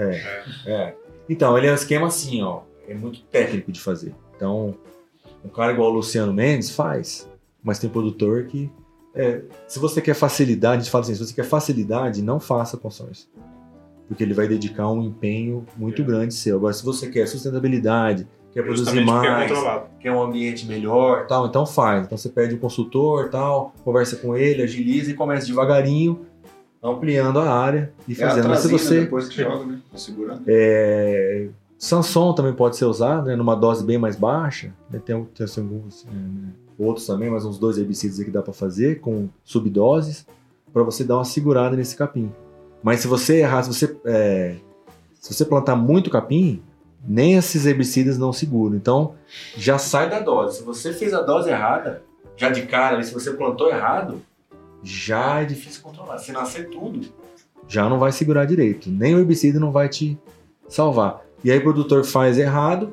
A: É. Então, ele é um esquema assim, ó. É muito técnico de fazer. Então, um cara igual o Luciano Mendes faz. Mas tem produtor que. é, se você quer facilidade, a gente fala assim: se você quer facilidade, não faça consórcio. Porque ele vai dedicar um empenho muito
C: É.
A: grande seu. Agora, se você quer sustentabilidade, quer produzir
C: Justamente é
A: mais, quer um ambiente melhor, tal, então faz. Então você pede um consultor, tal, conversa com ele, agiliza e começa devagarinho, ampliando a área e
B: É
A: fazendo. Mas se você
B: depois que joga, né? Segurando.
A: é, Sanson também pode ser usado, né, numa dose bem mais baixa. né, tem, tem assim, alguns é, né, outros também, mas uns dois herbicidas que dá para fazer com subdoses para você dar uma segurada nesse capim. Mas se você errar, se você, é, se você plantar muito capim, nem esses herbicidas não seguram. Então já sai da dose. Se você fez a dose errada, já de cara, se você plantou errado, já é difícil controlar. Se nascer tudo, já não vai segurar direito. Nem o herbicida não vai te salvar. E aí o produtor faz errado,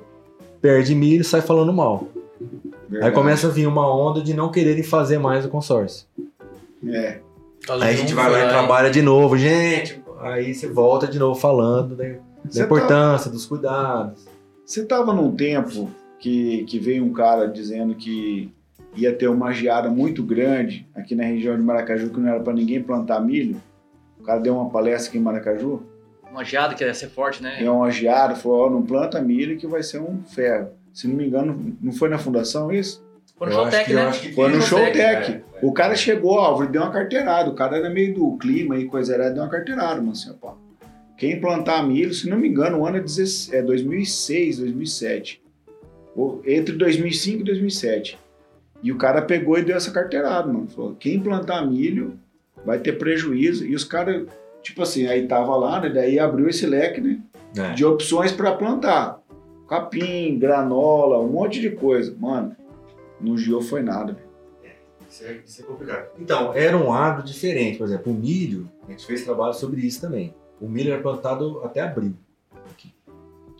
A: perde milho e sai falando mal. Aí
B: Verdade.
A: começa a vir uma onda de não quererem fazer mais o consórcio.
B: É.
A: Aí a gente vai lá e trabalha de novo, gente. Aí você volta de novo falando né, da
B: tá-
A: importância, dos cuidados.
B: Você tava num tempo que, que veio um cara dizendo que ia ter uma geada muito grande aqui na região de Maracaju, que não era para ninguém plantar milho. O cara deu uma palestra aqui em Maracaju.
E: Uma geada que ia ser forte, né?
B: É uma geada, falou: ó, não planta milho que vai ser um ferro. Se não me engano, não foi na fundação isso?
E: Foi no Showtech, né?
A: acho que
B: Foi no
E: Showtech,
B: Showtech.
A: é, é.
B: O cara chegou, Álvaro, deu uma carteirada. O cara era meio do clima e coisa era, deu uma carteirada, mano, assim, ó, pá. Quem plantar milho, se não me engano, o ano é, 16 é 2006, 2007. Ou entre 2005 e 2007. E o cara pegou e deu essa carteirada, mano. Falou, quem plantar milho vai ter prejuízo. E os caras, tipo assim, aí tava lá, né? Daí abriu esse leque, né?
A: É.
B: De opções para plantar. Capim, granola, um monte de coisa. Mano, no Gio foi nada.
A: Isso é, isso é complicado. Então, era um agro diferente. Por exemplo, o milho, a gente fez trabalho sobre isso também. O milho era plantado até abril. Aqui.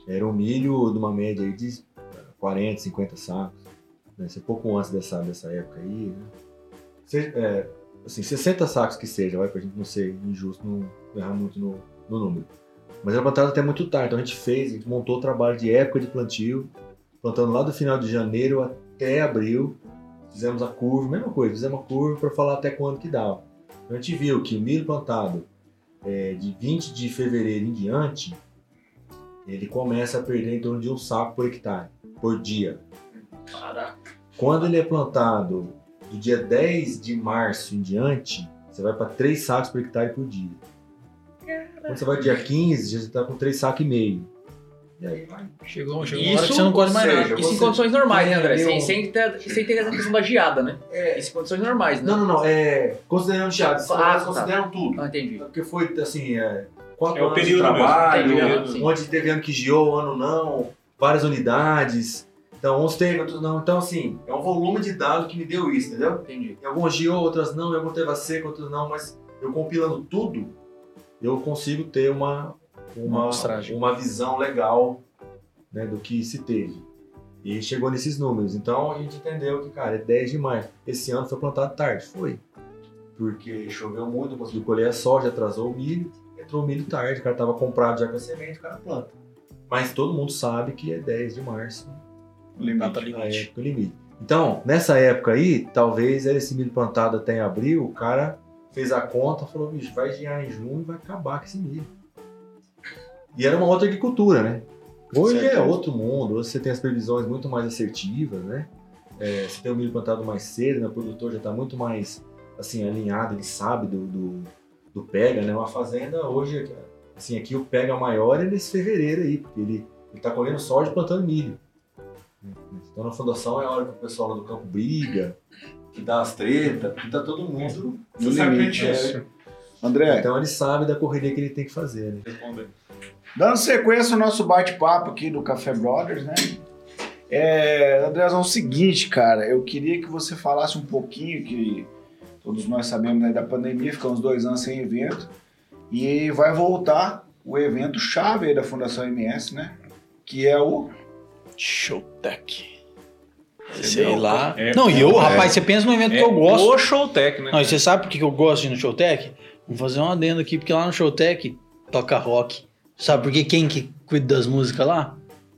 A: Era um milho de uma média de 40, 50 sacos. Né? Isso é pouco antes dessa, dessa época aí. Né? Se- é, assim, 60 sacos que seja, vai pra gente não ser injusto, não errar muito no, no número. Mas era plantado até muito tarde. Então a gente fez, a gente montou o trabalho de época de plantio, plantando lá do final de janeiro até abril. Fizemos a curva, mesma coisa, fizemos a curva para falar até quando que dava. Então a gente viu que o milho plantado é, de 20 de fevereiro em diante, ele começa a perder em torno de um saco por hectare, por dia.
E: Caraca.
A: Quando ele é plantado do dia 10 de março em diante, você vai para 3 sacos por hectare por dia. Quando você vai dia 15, já está com 3 sacos e meio. E aí vai.
D: Chegou, chegou uma hora
E: Isso,
D: que você não colhe mais
A: ou
D: nada.
A: seja,
E: Isso em condições normais, né, André? Sem, sem, ter, sem ter essa questão da geada, né?
A: É,
E: Isso em condições normais, né?
A: não, não, não. É, considerando geado,
E: Ah, tá.
A: consideram tudo.
E: Ah, entendi.
A: Porque foi, assim, é, quatro
C: É o
A: anos
C: período
A: de trabalho,
E: mesmo.
C: Período.
A: Onde teve ano que geou, ano não, várias unidades. Então, uns teve, outros não. Então, assim, é um volume de dados que me deu isso, entendeu?
E: Entendi.
A: Em algumas geou, outras não, em algumas teve a seca, outras não, mas eu compilando tudo,
F: eu consigo ter uma,
D: Uma
F: uma, visão legal né, do que se teve. E chegou nesses números. Então a gente entendeu que, cara, é 10 de maio. Esse ano foi plantado tarde. Foi. Porque choveu muito, não conseguiu colher a soja, atrasou o milho, entrou o milho tarde, o cara tava comprado já com a semente, o cara planta. Mas todo mundo sabe que é 10 de março
D: Data
F: a
D: limite.
F: época limite. Então, nessa época aí, talvez era esse milho plantado até em abril, o cara fez a conta, falou, bicho, vai gear em junho e vai acabar com esse milho. E era uma outra agricultura, né? Hoje é
B: Certeza.
F: outro mundo, hoje você tem as previsões muito mais assertivas, né? É, você tem o milho plantado mais cedo, né? o produtor já está muito mais assim, alinhado, ele sabe do, do, do pega, né? Uma fazenda hoje, assim, aqui o pega maior é nesse fevereiro aí, porque ele, ele tá colhendo soja e plantando milho. Então na fundação é a hora que o pessoal lá do campo briga, que dá as tretas, porque tá todo mundo
B: No limite, é. André,
F: Então ele sabe da correria que ele tem que fazer, né?
B: Dando sequência ao nosso bate-papo aqui do Café Brothers, né? É, Andrézão, é o seguinte, cara, eu queria que você falasse um pouquinho, que todos nós sabemos né, da pandemia, ficamos dois anos sem evento, e vai voltar o evento chave aí da Fundação MS, né? Que é o.
D: Showtech. Sei lá.
C: É-
D: não, e eu,
C: é-
D: rapaz, você pensa no evento
C: É
D: que eu gosto.
C: o Showtech, né?
D: Não, e você sabe por que que eu gosto de ir no Showtech? Vamos fazer um adendo aqui, porque lá no Showtech toca rock. Sabe por que quem que cuida das músicas lá?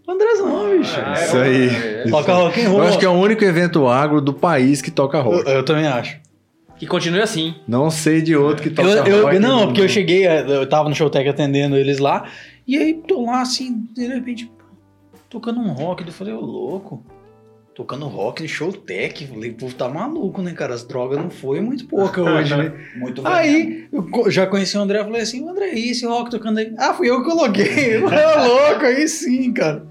D: O Andrezão, bicho.
C: Ah,
A: Isso aí.
C: é.
D: Toca rock and roll.
A: Eu acho que é o único evento agro do país que toca
D: eu,
A: rock.
D: eu também acho.
E: Que continue assim.
A: Não sei de outro que toca
D: Eu, eu-
A: rock.
D: não, porque eu cheguei, eu tava no Showtech atendendo eles lá, e aí tô lá assim, de repente, tocando um rock, eu falei, ô louco, tocando rock no Showtech, falei, o povo tá maluco, né, cara, as drogas não foi muito pouca hoje, né?
B: Muito
D: Aí, eu co- já conheci o André, falei assim, André, e esse rock tocando aí? Ah, fui eu que coloquei, é louco, aí sim, cara.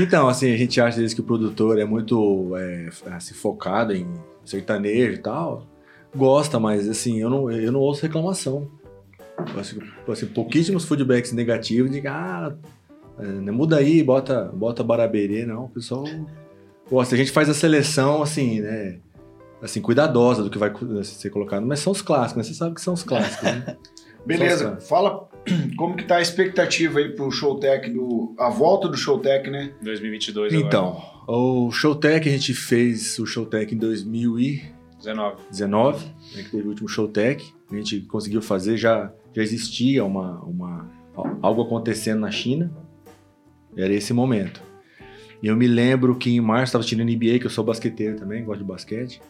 A: Então, assim, a gente acha vezes que o produtor é muito é, assim, focado em sertanejo e tal. Gosta, mas assim, eu não, eu não ouço reclamação. Assim, assim, pouquíssimos feedbacks negativos de ah, é, muda aí, bota, bota baraberê, não. O pessoal gosta. A gente faz a seleção, assim, né? Assim, cuidadosa do que vai cu- ser colocado. Mas são os clássicos, né? Você sabe que são os clássicos, né?
B: Beleza, fala como que tá a expectativa aí pro Showtech, do, a volta do Showtech, né?
C: 2022 agora.
A: Então, o Showtech, a gente fez o Showtech em 2019,
C: 19.
A: né, que teve o último Showtech. A gente conseguiu fazer, já, já existia uma, uma, algo acontecendo na China. Era esse momento. E eu me lembro que em março estava assistindo NBA, que eu sou basqueteiro também, gosto de basquete.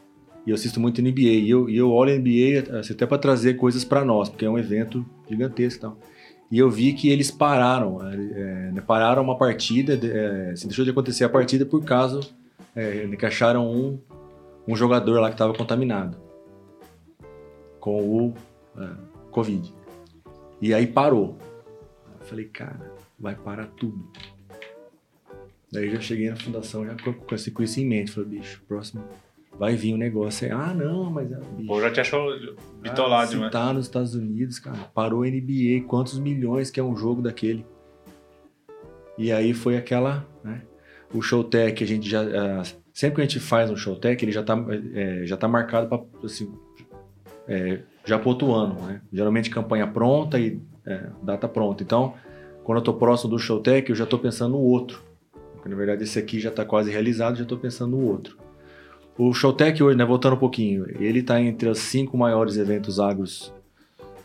A: E eu assisto muito NBA. E eu, e eu olho NBA assim, até para trazer coisas para nós, porque é um evento gigantesco e tal. E eu vi que eles pararam, é, né, pararam uma partida, é, assim, deixou de acontecer a partida por causa é, que acharam um, um jogador lá que estava contaminado com o é, Covid. E aí parou. Eu falei, cara, vai parar tudo. Daí já cheguei na fundação já com, com, esse, com isso em mente. Falei, bicho, próximo vai vir um negócio aí. Ah, não, mas é, bicho,
C: Pô, já te achou bitolado
A: ah,
C: demais.
A: tá nos Estados Unidos, cara, parou a NBA, quantos milhões que é um jogo daquele? E aí foi aquela, né? O Showtech, a gente já. ah, sempre que a gente faz um Showtech, ele já tá, é, já tá marcado para assim, é, já pro outro ano, né? Geralmente campanha pronta e é, data pronta. Então, quando eu tô próximo do Showtech, eu já tô pensando no outro. Porque, na verdade, esse aqui já tá quase realizado, já tô pensando no outro. O Showtech hoje, né, voltando um pouquinho, ele está entre os cinco maiores eventos agros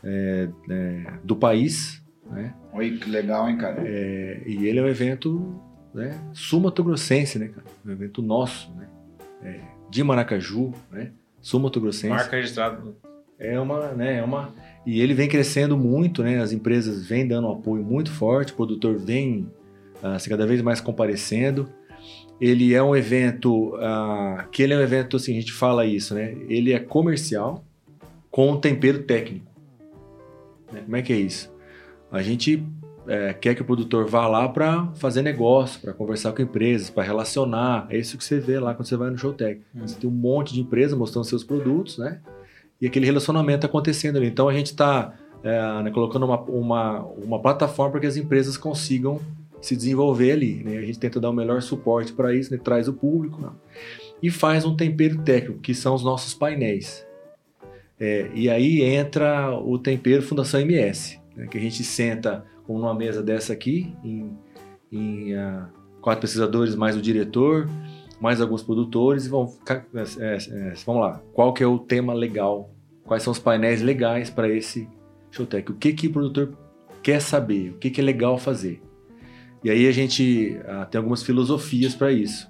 A: é, é, do país, né?
B: Oi, que legal, hein, cara?
A: É, e ele é um evento né, sul-mato-grossense, né, cara? Um evento nosso, né? É, de Maracaju, né? Sul-mato-grossense.
C: Marca registrada.
A: É uma, né, é uma... E ele vem crescendo muito, né? As empresas vêm dando um apoio muito forte, o produtor vem ah, se cada vez mais comparecendo. Ele é um evento ah, que ele é um evento, assim, a gente fala isso, né? Ele é comercial com um tempero técnico. Né? Como é que é isso? A gente é, quer que o produtor vá lá para fazer negócio, para conversar com empresas, para relacionar. É isso que você vê lá quando você vai no Showtech. Você tem um monte de empresas mostrando seus produtos, né? E aquele relacionamento acontecendo ali. Então a gente está colocando uma, uma, uma plataforma para que as empresas consigam se desenvolver ali. Né? A gente tenta dar o melhor suporte para isso, né? traz o público né? e faz um tempero técnico, que são os nossos painéis. É, e aí entra o tempero Fundação MS. né, que a gente senta como numa mesa dessa aqui, em, em ah, quatro pesquisadores mais o diretor, mais alguns produtores e vão, ficar- é, é, vamos lá, qual que é o tema legal, quais são os painéis legais para esse Showtech, o que que o produtor quer saber, o que que é legal fazer. E aí a gente ah, tem algumas filosofias para isso.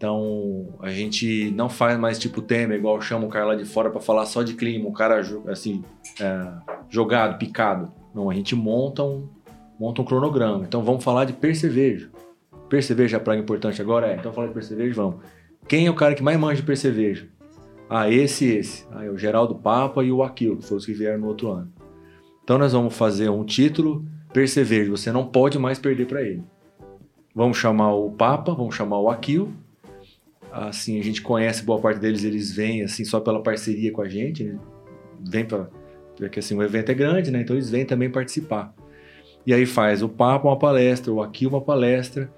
A: Então, a gente não faz mais tipo tema, igual chama o cara lá de fora para falar só de clima, o cara assim, é, jogado, picado. Não, a gente monta um, monta um cronograma. Então, vamos falar de percevejo. Percevejo é a praga importante agora? É. Então, falar de percevejo, vamos. Quem é o cara que mais manja de percevejo? Ah, esse e esse. Ah, é o Geraldo Papa e o Aquilo, que foram os que vieram no outro ano. Então, nós vamos fazer um título, percevejo. Você não pode mais perder para ele. Vamos chamar o Papa, vamos chamar o Aquilo. Assim, a gente conhece boa parte deles, eles vêm assim só pela parceria com a gente, eles vêm para porque assim o evento é grande, né? Então eles vêm também participar. E aí faz o Papa uma palestra, o Aqui uma palestra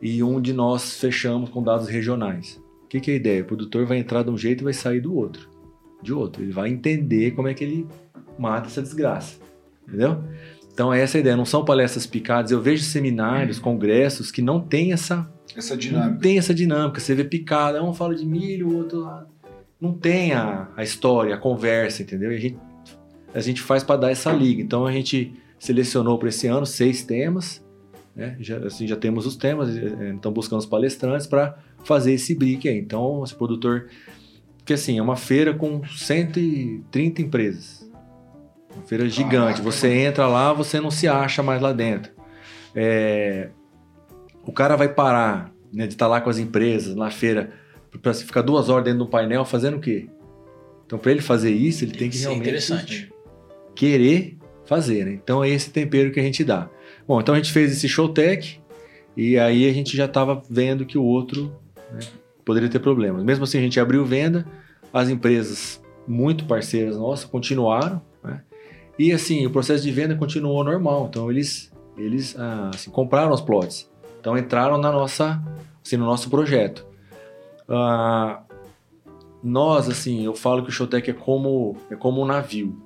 A: e um de nós fechamos com dados regionais. O que, que é a ideia? O produtor vai entrar de um jeito e vai sair do outro, de outro. Ele vai entender como é que ele mata essa desgraça, entendeu? Então essa é a ideia. Não são palestras picadas. Eu vejo seminários, congressos que não tem essa
B: Essa
A: não
B: dinâmica.
A: tem essa dinâmica. Você vê picada, um fala de milho, o outro lá. Não tem a, a história, a conversa, entendeu? E a gente, a gente faz para dar essa liga. Então a gente selecionou para esse ano seis temas. Né? Já, assim, já temos os temas, eh, então buscando os palestrantes para fazer esse brick aí. Então, esse produtor. Porque assim, é uma feira com 130 empresas. Uma feira gigante. Você entra lá, você não se acha mais lá dentro. É, o cara vai parar né, de estar lá com as empresas na feira para ficar duas horas dentro do painel fazendo o quê? Então, para ele fazer isso, ele tem, que
D: ser
A: realmente
D: interessante.
A: querer fazer. Né? Então, é esse tempero que a gente dá. Bom, então a gente fez esse showtech e aí a gente já estava vendo que o outro né, poderia ter problemas. Mesmo assim, a gente abriu venda, as empresas muito parceiras nossas continuaram? E assim, o processo de venda continuou normal. Então, eles, eles ah, assim, compraram os plots. Então, entraram na nossa, assim, no nosso projeto. Ah, nós, assim, eu falo que o Showtech é como, é como um navio.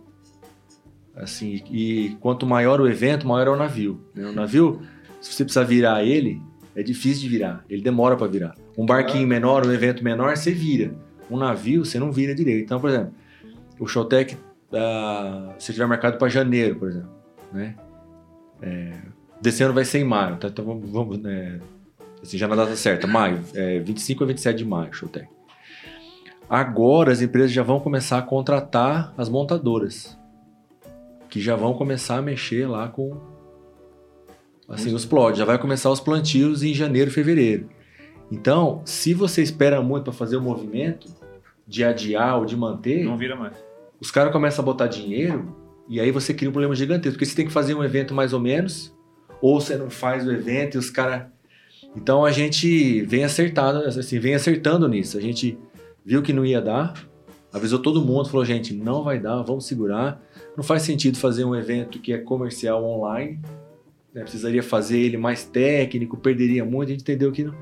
A: Assim, e quanto maior o evento, maior é o navio. né? O navio, se você precisar virar ele, é difícil de virar. Ele demora para virar. Um barquinho menor, um evento menor, você vira. Um navio, você não vira direito. Então, por exemplo, o Showtech, ah, se tiver marcado para janeiro, por exemplo, né? É, desse ano vai ser em maio, tá? Então vamos, vamos né? assim, já na data certa, maio, é, 25 a 27 de maio, Showtech. Agora as empresas já vão começar a contratar as montadoras, que já vão começar a mexer lá com assim os plots, já vai começar os plantios em janeiro, fevereiro. Então, se você espera muito para fazer o movimento de adiar ou de manter,
C: Não vira mais.
A: Os caras começam a botar dinheiro e aí você cria um problema gigantesco, porque você tem que fazer um evento mais ou menos, ou você não faz o evento e os caras. Então a gente vem acertado, assim, vem acertando nisso. A gente viu que não ia dar, avisou todo mundo, falou, gente, não vai dar, vamos segurar. Não faz sentido fazer um evento que é comercial online, né? precisaria fazer ele mais técnico, perderia muito, a gente entendeu que não.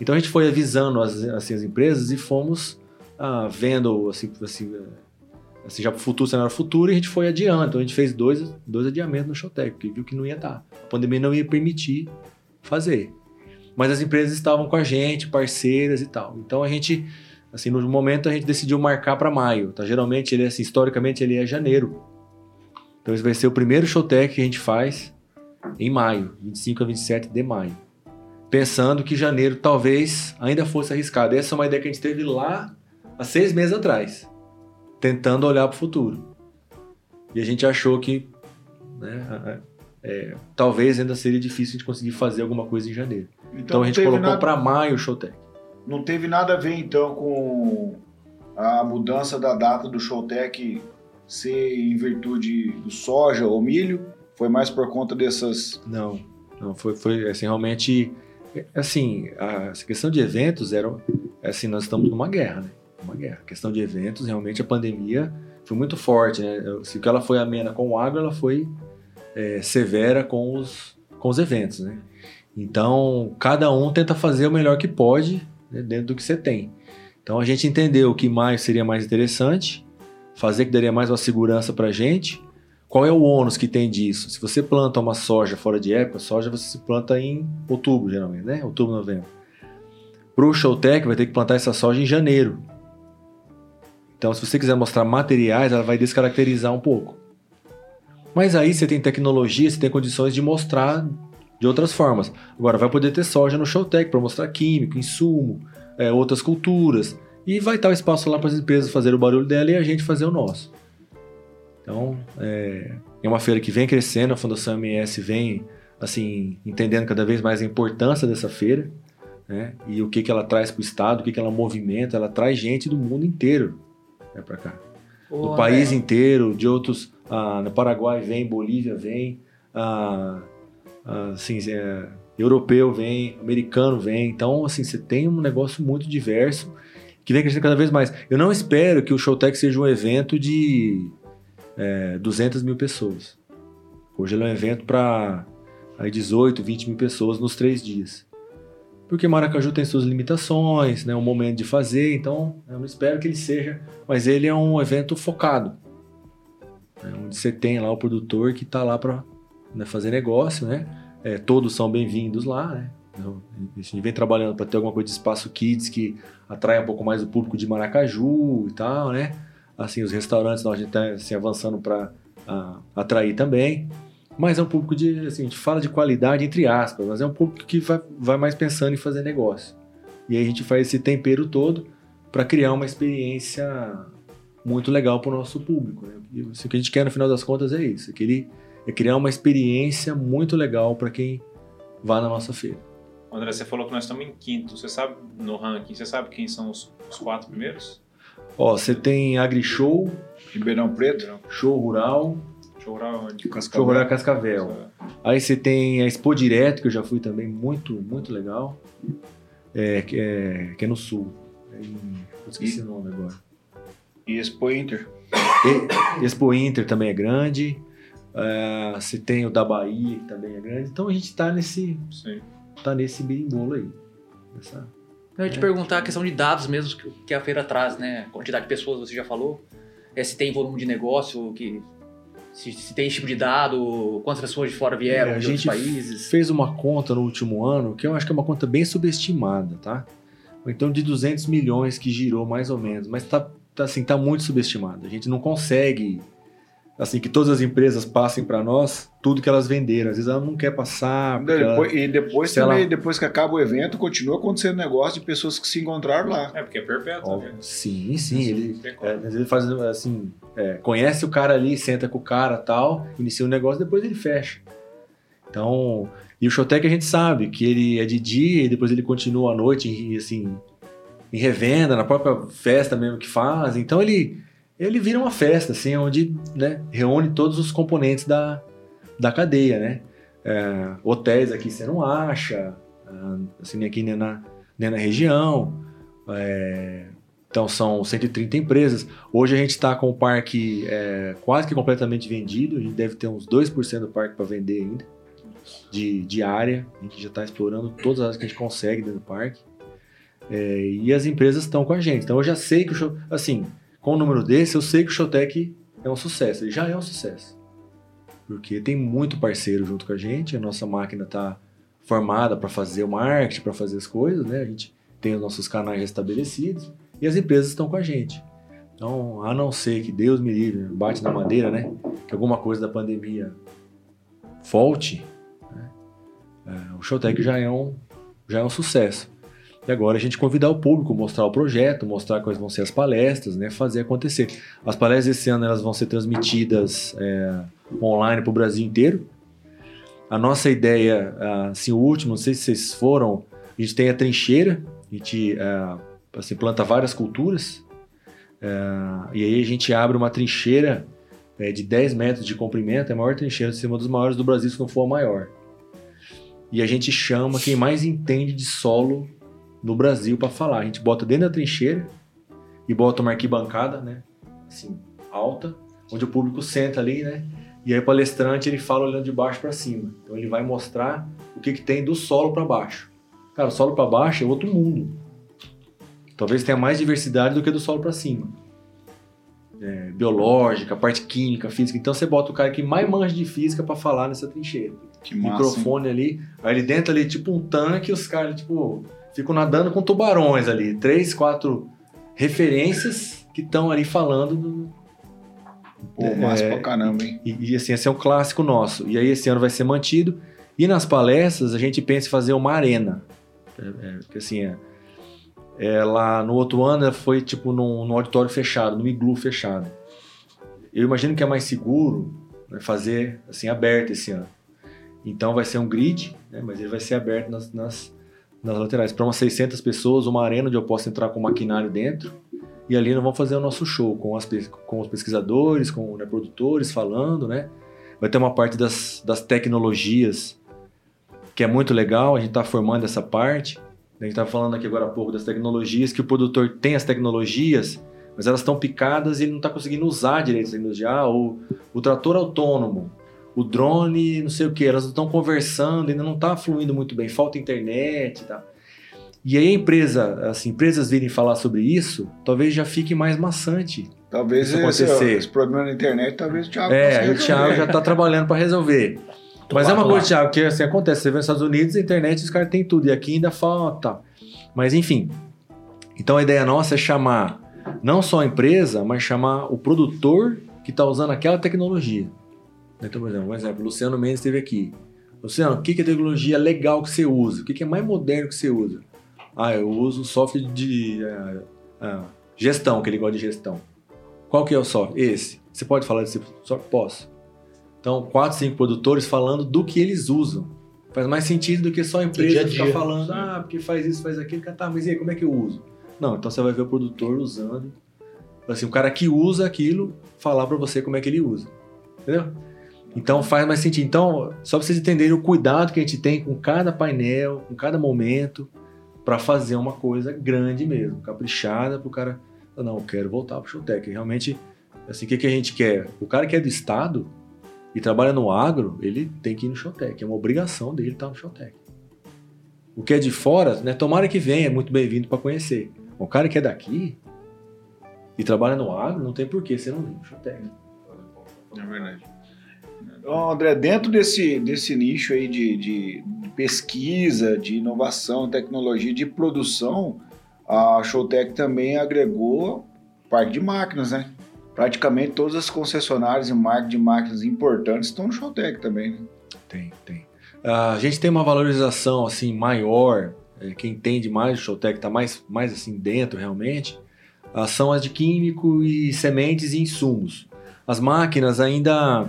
A: Então a gente foi avisando as, assim, as empresas e fomos ah, vendo assim, assim, assim, já futuro, cenário futuro, e a gente foi adiando. Então a gente fez dois, dois adiamentos no Showtech, porque viu que não ia dar. A pandemia não ia permitir fazer. Mas as empresas estavam com a gente, parceiras e tal. Então a gente, assim, no momento a gente decidiu marcar para maio. Tá? Geralmente ele é assim, historicamente ele é janeiro. Então esse vai ser o primeiro Showtech que a gente faz em maio, 25 a 27 de maio. Pensando que janeiro talvez ainda fosse arriscado. Essa é uma ideia que a gente teve lá há seis meses atrás tentando olhar para o futuro. E a gente achou que né, é, talvez ainda seria difícil a gente conseguir fazer alguma coisa em janeiro. Então, a
B: não
A: gente colocou para maio o Showtech.
B: Não teve nada a ver, então, com a mudança da data do Showtech ser em virtude do soja ou milho? Foi mais por conta dessas.
A: Não, não foi, foi assim, realmente, assim, a, essa questão de eventos era, assim, nós estamos numa guerra, né? Guerra. A questão de eventos, realmente a pandemia foi muito forte, né? Se ela foi amena com o agro, ela foi é, severa com os, com os eventos, né? Então, cada um tenta fazer o melhor que pode né, dentro do que você tem. Então, a gente entendeu que maio seria mais interessante, fazer que daria mais uma segurança para a gente, qual é o ônus que tem disso? Se você planta uma soja fora de época, soja você se planta em outubro, geralmente, né? Outubro, novembro. Para o Showtech, vai ter que plantar essa soja em janeiro. Então, se você quiser mostrar materiais, ela vai descaracterizar um pouco. Mas aí você tem tecnologia, você tem condições de mostrar de outras formas. Agora, vai poder ter soja no Showtech para mostrar químico, insumo, é, outras culturas. E vai estar o espaço lá para as empresas fazerem o barulho dela e a gente fazer o nosso. Então, é, é uma feira que vem crescendo, a Fundação MS vem assim entendendo cada vez mais a importância dessa feira, né? E o que, que ela traz para o estado, o que, que ela movimenta, ela traz gente do mundo inteiro né, para cá.
E: Ô,
A: do país inteiro, de outros. Ah, no Paraguai vem, Bolívia vem, ah, ah, assim, é, europeu vem, americano vem. Então, assim, você tem um negócio muito diverso que vem crescendo cada vez mais. Eu não espero que o Showtech seja um evento de é, 200 mil pessoas. Hoje ele é um evento para 18, 20 mil pessoas nos três dias. Porque Maracaju tem suas limitações, né, um momento de fazer, então eu não espero que ele seja, mas ele é um evento focado, né, onde você tem lá o produtor que está lá para fazer negócio, né? É, todos são bem-vindos lá, né? Então, a gente vem trabalhando para ter alguma coisa de espaço kids que atrai um pouco mais o público de Maracaju e tal, né? Assim, os restaurantes nós a gente está assim, avançando para atrair também. Mas é um público de, assim, a gente fala de qualidade entre aspas, mas é um público que vai, vai mais pensando em fazer negócio. E aí a gente faz esse tempero todo para criar uma experiência muito legal para o nosso público. Né? E isso que a gente quer no final das contas é isso, é, ele- é criar uma experiência muito legal para quem vá na nossa feira.
C: André, você falou que nós estamos em quinto. Você sabe, no ranking, você sabe quem são os, os quatro primeiros?
A: Ó, você tem AgriShow,
B: Ribeirão Preto,
A: Show Rural,
C: Onde?
A: Show Rural Cascavel. Aí você tem a Expo Direto, que eu já fui também, muito, muito legal. É, que, é, que é no sul. É em, eu esqueci o nome agora.
B: e Expo Inter.
A: E- Expo Inter também é grande. É, você tem o da Bahia, que também é grande. Então a gente tá nesse,
C: Sim.
A: tá nesse birimbolo aí. Nessa-
E: Eu ia te perguntar a questão de dados mesmo que, que a feira traz, né? Quantidade de pessoas, você já falou. É, se tem volume de negócio, que, se, se tem esse tipo de dado, quantas pessoas de fora vieram,
A: É, a
E: de
A: gente
E: países.
A: fez uma conta no último ano, que eu acho que é uma conta bem subestimada, tá? Então de 200 milhões que girou mais ou menos, mas tá, tá assim, tá muito subestimada. A gente não consegue assim que todas as empresas passem para nós tudo que elas venderam. Às vezes ela não quer passar, ela-
B: Depois- e depois também,
A: ela-
B: depois que acaba o evento, continua acontecendo negócio de pessoas que se encontraram lá.
C: É, porque é perpétuo,
A: Ó,
C: né?
A: sim, sim, ele
C: Tem como.
A: é, às vezes ele faz assim, é, conhece o cara ali, senta com o cara, tal, inicia um negócio, depois ele fecha. Então, e o Showtech a gente sabe que ele é de dia e depois ele continua à noite, assim, em revenda, na própria festa mesmo que faz. Então ele ele vira uma festa, assim, onde né, reúne todos os componentes da, da cadeia, né? É, hotéis aqui você não acha, ah, assim, aqui nem na, nem na região. É, então são 130 empresas. Hoje a gente está com o parque é, quase que completamente vendido. A gente deve ter uns 2% do parque para vender ainda, de, de área. A gente já está explorando todas as áreas que a gente consegue dentro do parque. É, e as empresas estão com a gente. Então eu já sei que o show, assim, com um número desse, eu sei que o Showtech é um sucesso. Ele já é um sucesso. Porque tem muito parceiro junto com a gente. A nossa máquina está formada para fazer o marketing, para fazer as coisas, né? A gente tem os nossos canais estabelecidos e as empresas estão com a gente. Então, a não ser que Deus me livre, bate na madeira, né? Que alguma coisa da pandemia volte, né? É, o Showtech já é, um, já é um sucesso. E agora a gente convidar o público, mostrar o projeto, mostrar quais vão ser as palestras, né? Fazer acontecer. As palestras esse ano elas vão ser transmitidas é, online para o Brasil inteiro. A nossa ideia, ah, assim, o último, não sei se vocês foram, a gente tem a trincheira, a gente ah, assim, planta várias culturas, ah, e aí a gente abre uma trincheira eh, de 10 metros de comprimento, é a maior trincheira, é uma dos maiores do Brasil, se não for a maior. E a gente chama quem mais entende de solo no Brasil para falar. A gente bota dentro da trincheira e bota uma arquibancada, né? Assim, alta, onde o público senta ali, né? E aí o palestrante ele fala olhando de baixo para cima. Então ele vai mostrar o que, que tem do solo para baixo. Cara, o solo para baixo é outro mundo. Talvez tenha mais diversidade do que do solo para cima. é, biológica, parte química, física. Então você bota o cara que mais manja de física para falar nessa trincheira.
B: Que massa. hein?
A: Microfone ali, aí ali dentro ali, tipo um tanque, os caras, tipo, ficam nadando com tubarões ali. Três, quatro referências que estão ali falando do,
B: Pô, massa
A: É,
B: pra caramba, hein?
A: e, e, assim, esse é um clássico nosso. E aí esse ano vai ser mantido. E nas palestras a gente pensa em fazer uma arena. É, é, que assim, é, é, lá no outro ano foi tipo num, num auditório fechado, num iglu fechado. Eu imagino que é mais seguro né, fazer assim aberto esse ano. Então vai ser um grid, né, mas ele vai ser aberto nas, nas, nas laterais. Para umas 600 pessoas, uma arena onde eu posso entrar com maquinário dentro. E ali nós vamos fazer o nosso show com, as, com os pesquisadores, com né, produtores falando, né? Vai ter uma parte das, das tecnologias que é muito legal, a gente está formando essa parte. A gente estava falando aqui agora há pouco das tecnologias, que o produtor tem as tecnologias, mas elas estão picadas e ele não está conseguindo usar direito a tecnologia. Ah, o, o trator autônomo, o drone, não sei o que, elas não estão conversando, ainda não está fluindo muito bem, falta internet e tal. E aí a empresa, as empresas virem falar sobre isso, talvez já fique mais maçante.
B: Talvez
A: Isso
B: esse,
A: acontecer.
B: esse problema na internet, talvez o Thiago
A: É, o. Thiago já está trabalhando para resolver. Mas
D: lá,
A: é uma
D: tô
A: coisa. Thiago, que assim acontece. Você vê nos Estados Unidos, a internet, os caras têm tudo. E aqui ainda falta. Mas enfim. Então a ideia nossa é chamar não só a empresa, mas chamar o produtor que está usando aquela tecnologia. Então, por exemplo, um exemplo, o Luciano Mendes esteve aqui. Luciano, o que é tecnologia legal que você usa? O que é mais moderno que você usa? Ah, eu uso software de ah, ah, gestão, que ele gosta de gestão. Qual que é o software? Esse. Você pode falar desse software? Posso. Então, quatro, cinco produtores falando do que eles usam. Faz mais sentido do que só a empresa ficar falando, ah, porque faz isso, faz aquilo. Tá, mas e aí, como é que eu uso? Não, então você vai ver o produtor usando. Assim, o cara que usa aquilo, falar pra você como é que ele usa. Entendeu? Então faz mais sentido. Então, só pra vocês entenderem o cuidado que a gente tem com cada painel, com cada momento, pra fazer uma coisa grande mesmo, caprichada pro cara. Não, eu quero voltar pro Showtech. Realmente, assim, o que, que a gente quer? O cara que é do estado e trabalha no agro, ele tem que ir no Showtech. É uma obrigação dele estar no Showtech. O que é de fora, né? Tomara que venha, é muito bem-vindo para conhecer. O cara que é daqui e trabalha no agro, não tem porquê você não vir no Showtech.
B: É verdade. Ô, André, dentro desse, desse nicho aí de, de- pesquisa, de inovação, tecnologia, de produção, a Showtech também agregou parque de máquinas, né? Praticamente todas as concessionárias e marcas de máquinas importantes estão no Showtech também, né?
A: Tem, tem. Ah, a gente tem uma valorização assim maior, é, quem entende mais o Showtech está mais, mais assim dentro realmente, ah, são as de químico e sementes e insumos. As máquinas ainda,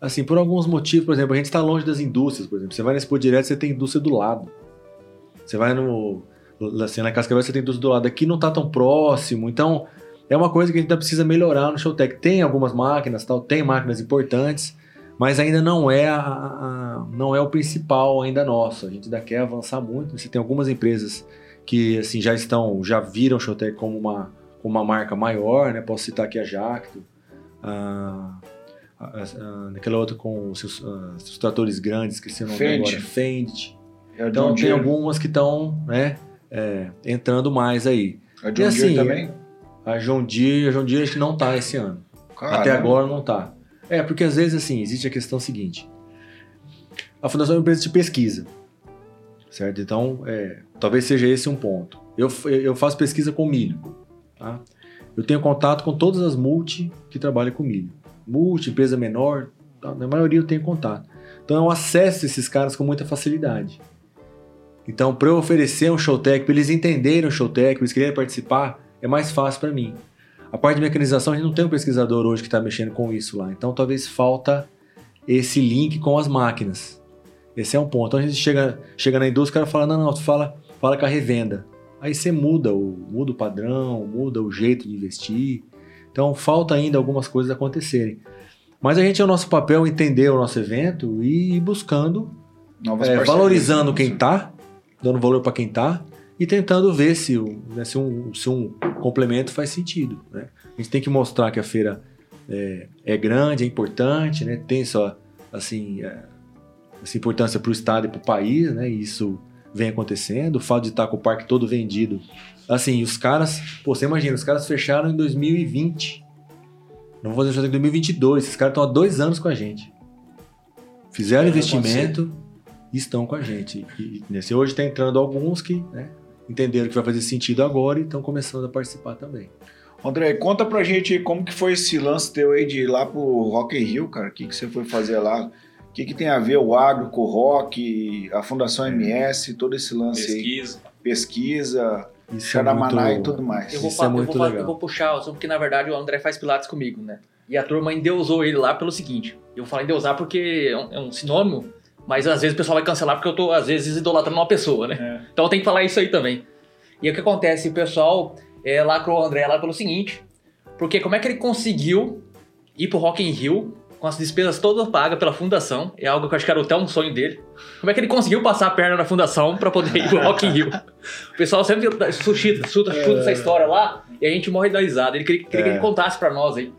A: assim, por alguns motivos, por exemplo, a gente está longe das indústrias, por exemplo. Você vai na Expo Direto, você tem indústria do lado. Você vai no, assim, na Cascavel, você tem indústria do lado. Aqui não está tão próximo, então é uma coisa que a gente ainda precisa melhorar no Showtech. Tem algumas máquinas, tal, tem máquinas importantes, mas ainda não é, a, a- não é o principal ainda nosso. A gente ainda quer avançar muito. Você tem algumas empresas que assim já estão, já viram o Showtech como uma, uma marca maior, né? Posso citar aqui a Jacto, a, a- aquela outra com os seus, ah, seus tratores grandes, que se não
B: Fendt.
A: agora, Fendt.
B: É
A: Então
B: John
A: tem
B: Deere.
A: algumas que estão né, é, entrando mais aí.
B: A John
A: E assim,
B: Deere também?
A: A John Deere, a John Deere acho que não tá esse ano.
B: Caramba.
A: Até agora não tá. É, porque às vezes assim, existe a questão seguinte. A fundação é uma empresa de pesquisa. Certo? Então, é, talvez seja esse um ponto. Eu, eu faço pesquisa com milho. Tá? Eu tenho contato com todas as multi que trabalham com milho. Multi, empresa menor, tá? na maioria eu tenho contato. Então eu acesso esses caras com muita facilidade. Então, para eu oferecer um showtech, para eles entenderem o showtech, eles quererem participar, é mais fácil para mim. A parte de mecanização, a gente não tem um pesquisador hoje que está mexendo com isso lá. Então, talvez falta esse link com as máquinas. Esse é um ponto. Então, a gente chega, chega na indústria, o cara fala, não, não, tu fala, fala com a revenda. Aí você muda o, muda o padrão, muda o jeito de investir. Então, falta ainda algumas coisas acontecerem. Mas a gente é o nosso papel entender o nosso evento e ir buscando é, valorizando quem tá, dando valor para quem tá e tentando ver se, né, se, um, se um complemento faz sentido. Né? A gente tem que mostrar que a feira é, é grande, é importante, né? tem só assim, é, essa importância para o estado e para o país, né? e isso vem acontecendo. O fato de estar com o parque todo vendido. Assim, os caras, pô, você imagina, os caras fecharam em 2020. Não vou fazer o Showtech 2022. Esses caras estão há dois anos com a gente. Fizeram
B: Pode
A: investimento e estão com a gente. E nesse hoje está entrando alguns que né, entenderam que vai fazer sentido agora e estão começando a participar também.
B: André, conta pra gente como que foi esse lance teu aí de ir lá pro Rock in Rio, cara. O que, que você foi fazer lá? O que, que tem a ver o agro com o rock, a Fundação MS, todo esse lance aí?
C: Pesquisa.
B: Pesquisa,
A: Isso é muito-
B: e tudo mais.
E: Eu vou,
A: Isso é
E: eu
A: muito
E: vou
A: legal.
E: eu vou puxar o assunto, porque na verdade o André faz pilates comigo, né? E a turma endeusou ele lá pelo seguinte. Eu falo endeusar porque é um, é um sinônimo, mas às vezes o pessoal vai cancelar porque eu tô, às vezes, idolatrando uma pessoa, né? Então eu tenho que falar isso aí também. E o que acontece? O pessoal é, lacrou o André lá pelo seguinte. Porque como é que ele conseguiu ir pro Rock in Rio com as despesas todas pagas pela fundação? É algo que eu acho que era até um sonho dele. Como é que ele conseguiu passar a perna na fundação pra poder ir pro Rock in Rio? O pessoal sempre chuta, chuta, chuta essa história lá e a gente morre da risada. Ele queria, queria que
A: É.
E: ele contasse pra nós aí.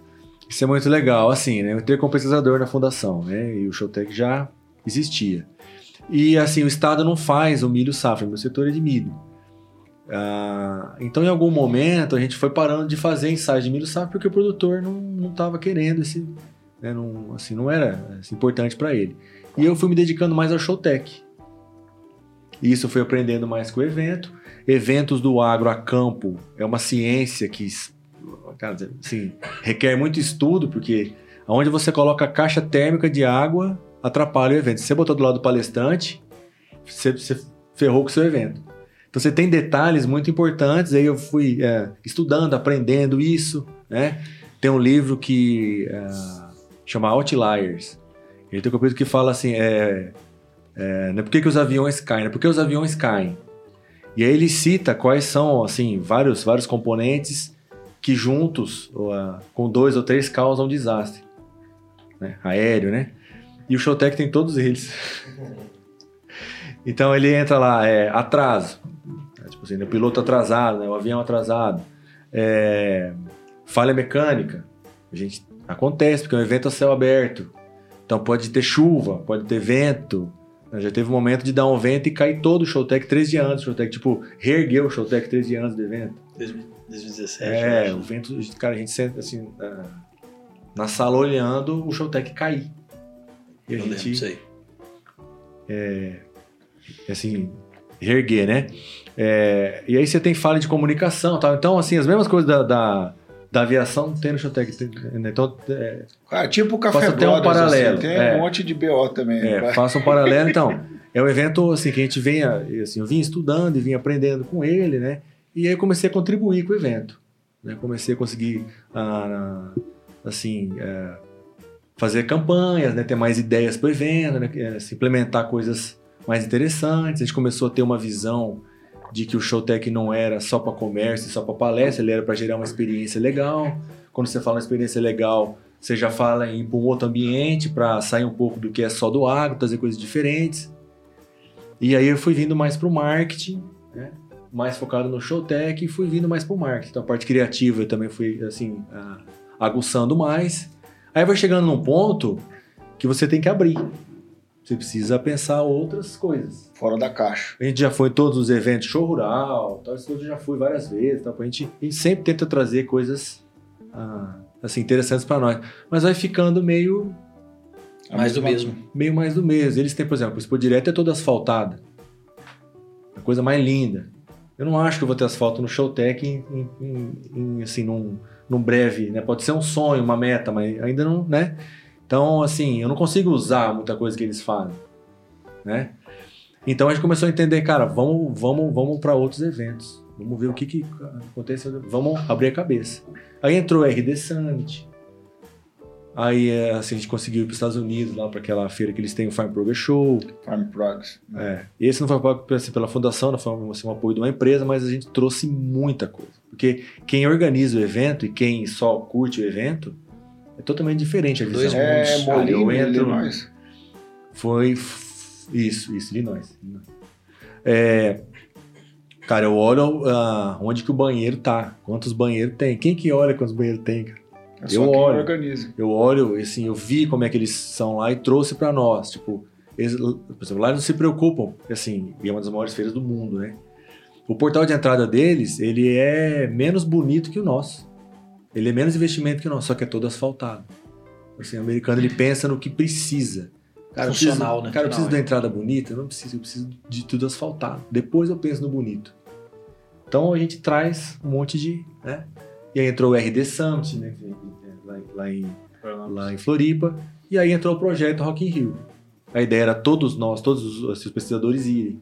A: Isso é muito legal, assim, né? Eu ter compensador na fundação, né? E o Showtech já existia. E assim, o Estado não faz o milho safra, meu setor é de milho. Ah, então, em algum momento, a gente foi parando de fazer ensaios de milho safra porque o produtor não estava querendo esse. Né? Não, assim, não era assim, importante para ele. E eu fui me dedicando mais ao Showtech. Isso eu fui aprendendo mais com o evento. Eventos do agro a campo é uma ciência que assim, requer muito estudo, porque aonde você coloca a caixa térmica de água atrapalha o evento. Se você botou do lado do palestrante, você, você ferrou com o seu evento. Então você tem detalhes muito importantes, aí eu fui é, estudando, aprendendo isso, né? Tem um livro que é, chama Outliers. Ele tem um capítulo que fala assim, é, é, né, por que, que os aviões caem? Né? Por que os aviões caem? E aí ele cita quais são, assim, vários, vários componentes que juntos, ou, ah, com dois ou três, causam desastre. Né? Aéreo, né? E o Showtech tem todos eles. então ele entra lá, é, atraso. É, Tipo assim, né, o piloto atrasado, né? o avião atrasado. É, falha mecânica. A gente acontece, porque é um evento a céu aberto. Então pode ter chuva, pode ter vento. Já teve um momento de dar um vento e cair todo o Showtech três dias antes. Showtech, tipo, reergueu o Showtech três dias antes do evento.
D: 2017.
A: É, o vento, cara, a gente senta assim, na, na sala olhando o Showtech cair. E a
D: Eu
A: gente,
D: disso aí.
A: assim, reerguer, né? É, e aí você tem falha de comunicação e tal. Então, assim, as mesmas coisas da, da, da aviação tem no tem, né? Então, é,
B: Cara, tipo o Café
A: Faço até um paralelo,
B: assim, tem
A: é.
B: um monte de BO também.
A: É,
B: vai.
A: faça um paralelo, então. É um evento assim que a gente venha, assim, eu vim estudando e vim aprendendo com ele, né? E aí comecei a contribuir com o evento. Né? Comecei a conseguir, ah, assim, é, fazer campanhas, né? ter mais ideias para o evento, né? É, implementar coisas mais interessantes. A gente começou a ter uma visão de que o Showtech não era só para comércio, só para palestra, ele era para gerar uma experiência legal. Quando você fala uma experiência legal, você já fala em ir para um outro ambiente para sair um pouco do que é só do agro, trazer coisas diferentes. E aí eu fui vindo mais para o marketing, né? mais focado no Showtech e fui vindo mais para o marketing. Então a parte criativa eu também fui assim aguçando mais. Aí vai chegando num ponto que você tem que abrir. Você precisa pensar outras coisas.
B: Fora da caixa.
A: A gente já foi em todos os eventos, show rural, tal, isso eu já fui várias vezes. Tal, a, gente, a gente sempre tenta trazer coisas ah, assim, interessantes para nós. Mas vai ficando meio,
B: A
G: Mais do
B: mesma-
G: mesmo.
A: meio mais do mesmo. Eles têm, por exemplo, o Expo Direto é toda asfaltada. A coisa mais linda. Eu não acho que eu vou ter asfalto no Showtech em, em- em- em, assim, num, num breve, né? Pode ser um sonho, uma meta, mas ainda não, né? Então, assim, eu não consigo usar muita coisa que eles fazem, né? Então a gente começou a entender, cara, vamos, vamos, vamos para outros eventos. Vamos ver o que, que acontece. Vamos abrir a cabeça. Aí entrou o RD Summit. Aí é, assim, a gente conseguiu ir para os Estados Unidos, lá para aquela feira que eles têm, o Farm Progress Show.
B: Farm Progress.
A: É, esse não foi pago assim, pela fundação, não foi assim, um apoio de uma empresa, mas a gente trouxe muita coisa. Porque quem organiza o evento e quem só curte o evento é totalmente diferente a visão.
G: Dois
B: É,
G: mundos.
A: Cara, eu entro-
B: Illinois.
A: Foi. f- Isso, isso, Illinois. Illinois. É, cara, eu olho ah, onde que o banheiro tá, quantos banheiros tem. Quem que olha quantos banheiros tem, cara?
B: É só
A: Eu
B: quem
A: olho.
B: organiza.
A: Eu olho, assim, eu vi como é que eles são lá e trouxe pra nós. Tipo, eles, por exemplo, lá eles não se preocupam, assim, e é uma das maiores feiras do mundo, né? O portal de entrada deles, ele é menos bonito que o nosso. Ele é menos investimento que nós, só que é todo asfaltado. Assim, o americano ele pensa no que precisa. Cara, eu preciso-
D: Funcional, né?
A: Cara, eu preciso da
D: é.
A: entrada bonita? Eu não preciso, eu preciso de tudo asfaltado. Depois eu penso no bonito. Então a gente traz um monte de. Né? E aí entrou o RD Summit, né? Lá, em- lá em, lá em Floripa. E aí entrou o projeto Rock in Rio. A ideia era todos nós, todos os, os pesquisadores irem.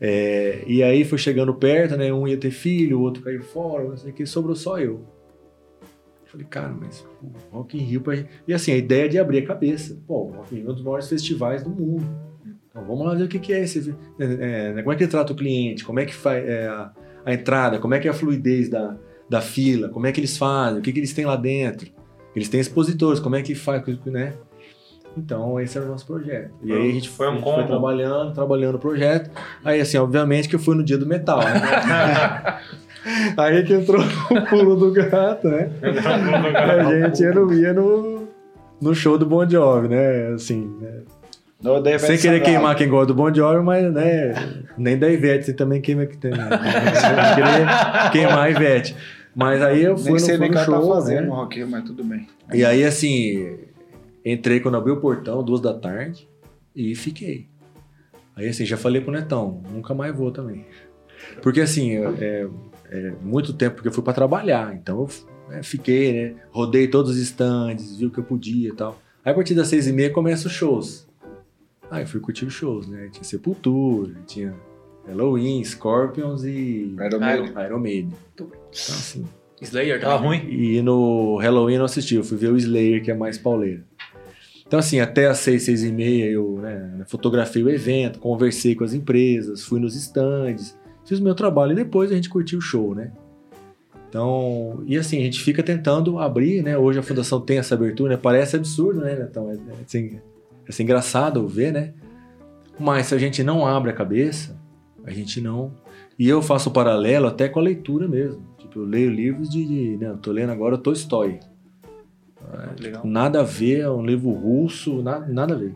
A: É, e aí foi chegando perto, né? Um ia ter filho, o outro caiu fora, não sei o que, sobrou só eu. Falei, cara, mas pô, Rock in Rio... Pra... E assim, a ideia é de abrir a cabeça. Pô, o Rock in Rio é um dos maiores festivais do mundo. Então vamos lá ver o que, que é esse... é, é, como é que ele trata o cliente, como é que faz é, a, a entrada, como é que é a fluidez da, da fila, como é que eles fazem, o que, que eles têm lá dentro. Eles têm expositores, como é que faz, né? Então, esse era o nosso projeto. E aí a gente
C: Foi um
A: a gente foi trabalhando, trabalhando o projeto. Aí, assim, obviamente que eu fui no dia do metal, né? aí que entrou o pulo do gato, né? A gente ia no, ia no, no show do Bon Jovi, né? Assim, né?
B: Vai
A: Sem querer queimar quem gosta do Bon Jovi, mas, né? Nem da Ivete, você também queima que tem. Né? Querer queimar a Ivete. Mas aí eu fui
B: Nem
A: no,
B: sei
A: fui no
B: ela
A: show,
B: tá fazendo
A: né?
B: no Rock mas tudo bem.
A: E aí, assim, entrei quando abri o portão, duas da tarde, e fiquei. Aí, assim, já falei pro Netão, nunca mais vou também. Porque, assim, é, é muito tempo porque eu fui pra trabalhar, então eu né, fiquei, né? Rodei todos os stands, vi o que eu podia e tal. Aí, a partir das seis e meia, começam os shows. Aí, eu fui curtir os shows, né? Tinha Sepultura, tinha Halloween, Scorpions e
B: Iron Maiden.
A: Iron Maiden. Então, assim,
E: Slayer
D: Tava
E: também.
D: ruim?
A: e no Halloween eu não assisti, eu fui ver o Slayer, que é mais pauleiro. Então, assim, até às seis, seis e meia eu né, fotografei o evento, conversei com as empresas, fui nos stands, fiz o meu trabalho e depois a gente curtiu o show, né? Então, e assim, a gente fica tentando abrir, né? Hoje a fundação tem essa abertura, né? Parece absurdo, né? Então, é, é, assim, é assim, engraçado ver, né? Mas se a gente não abre a cabeça, a gente não. E eu faço paralelo até com a leitura mesmo. Tipo, eu leio livros de. de né, eu tô lendo agora Tolstói.
E: Legal.
A: Nada a ver, é um livro russo, nada, nada a ver.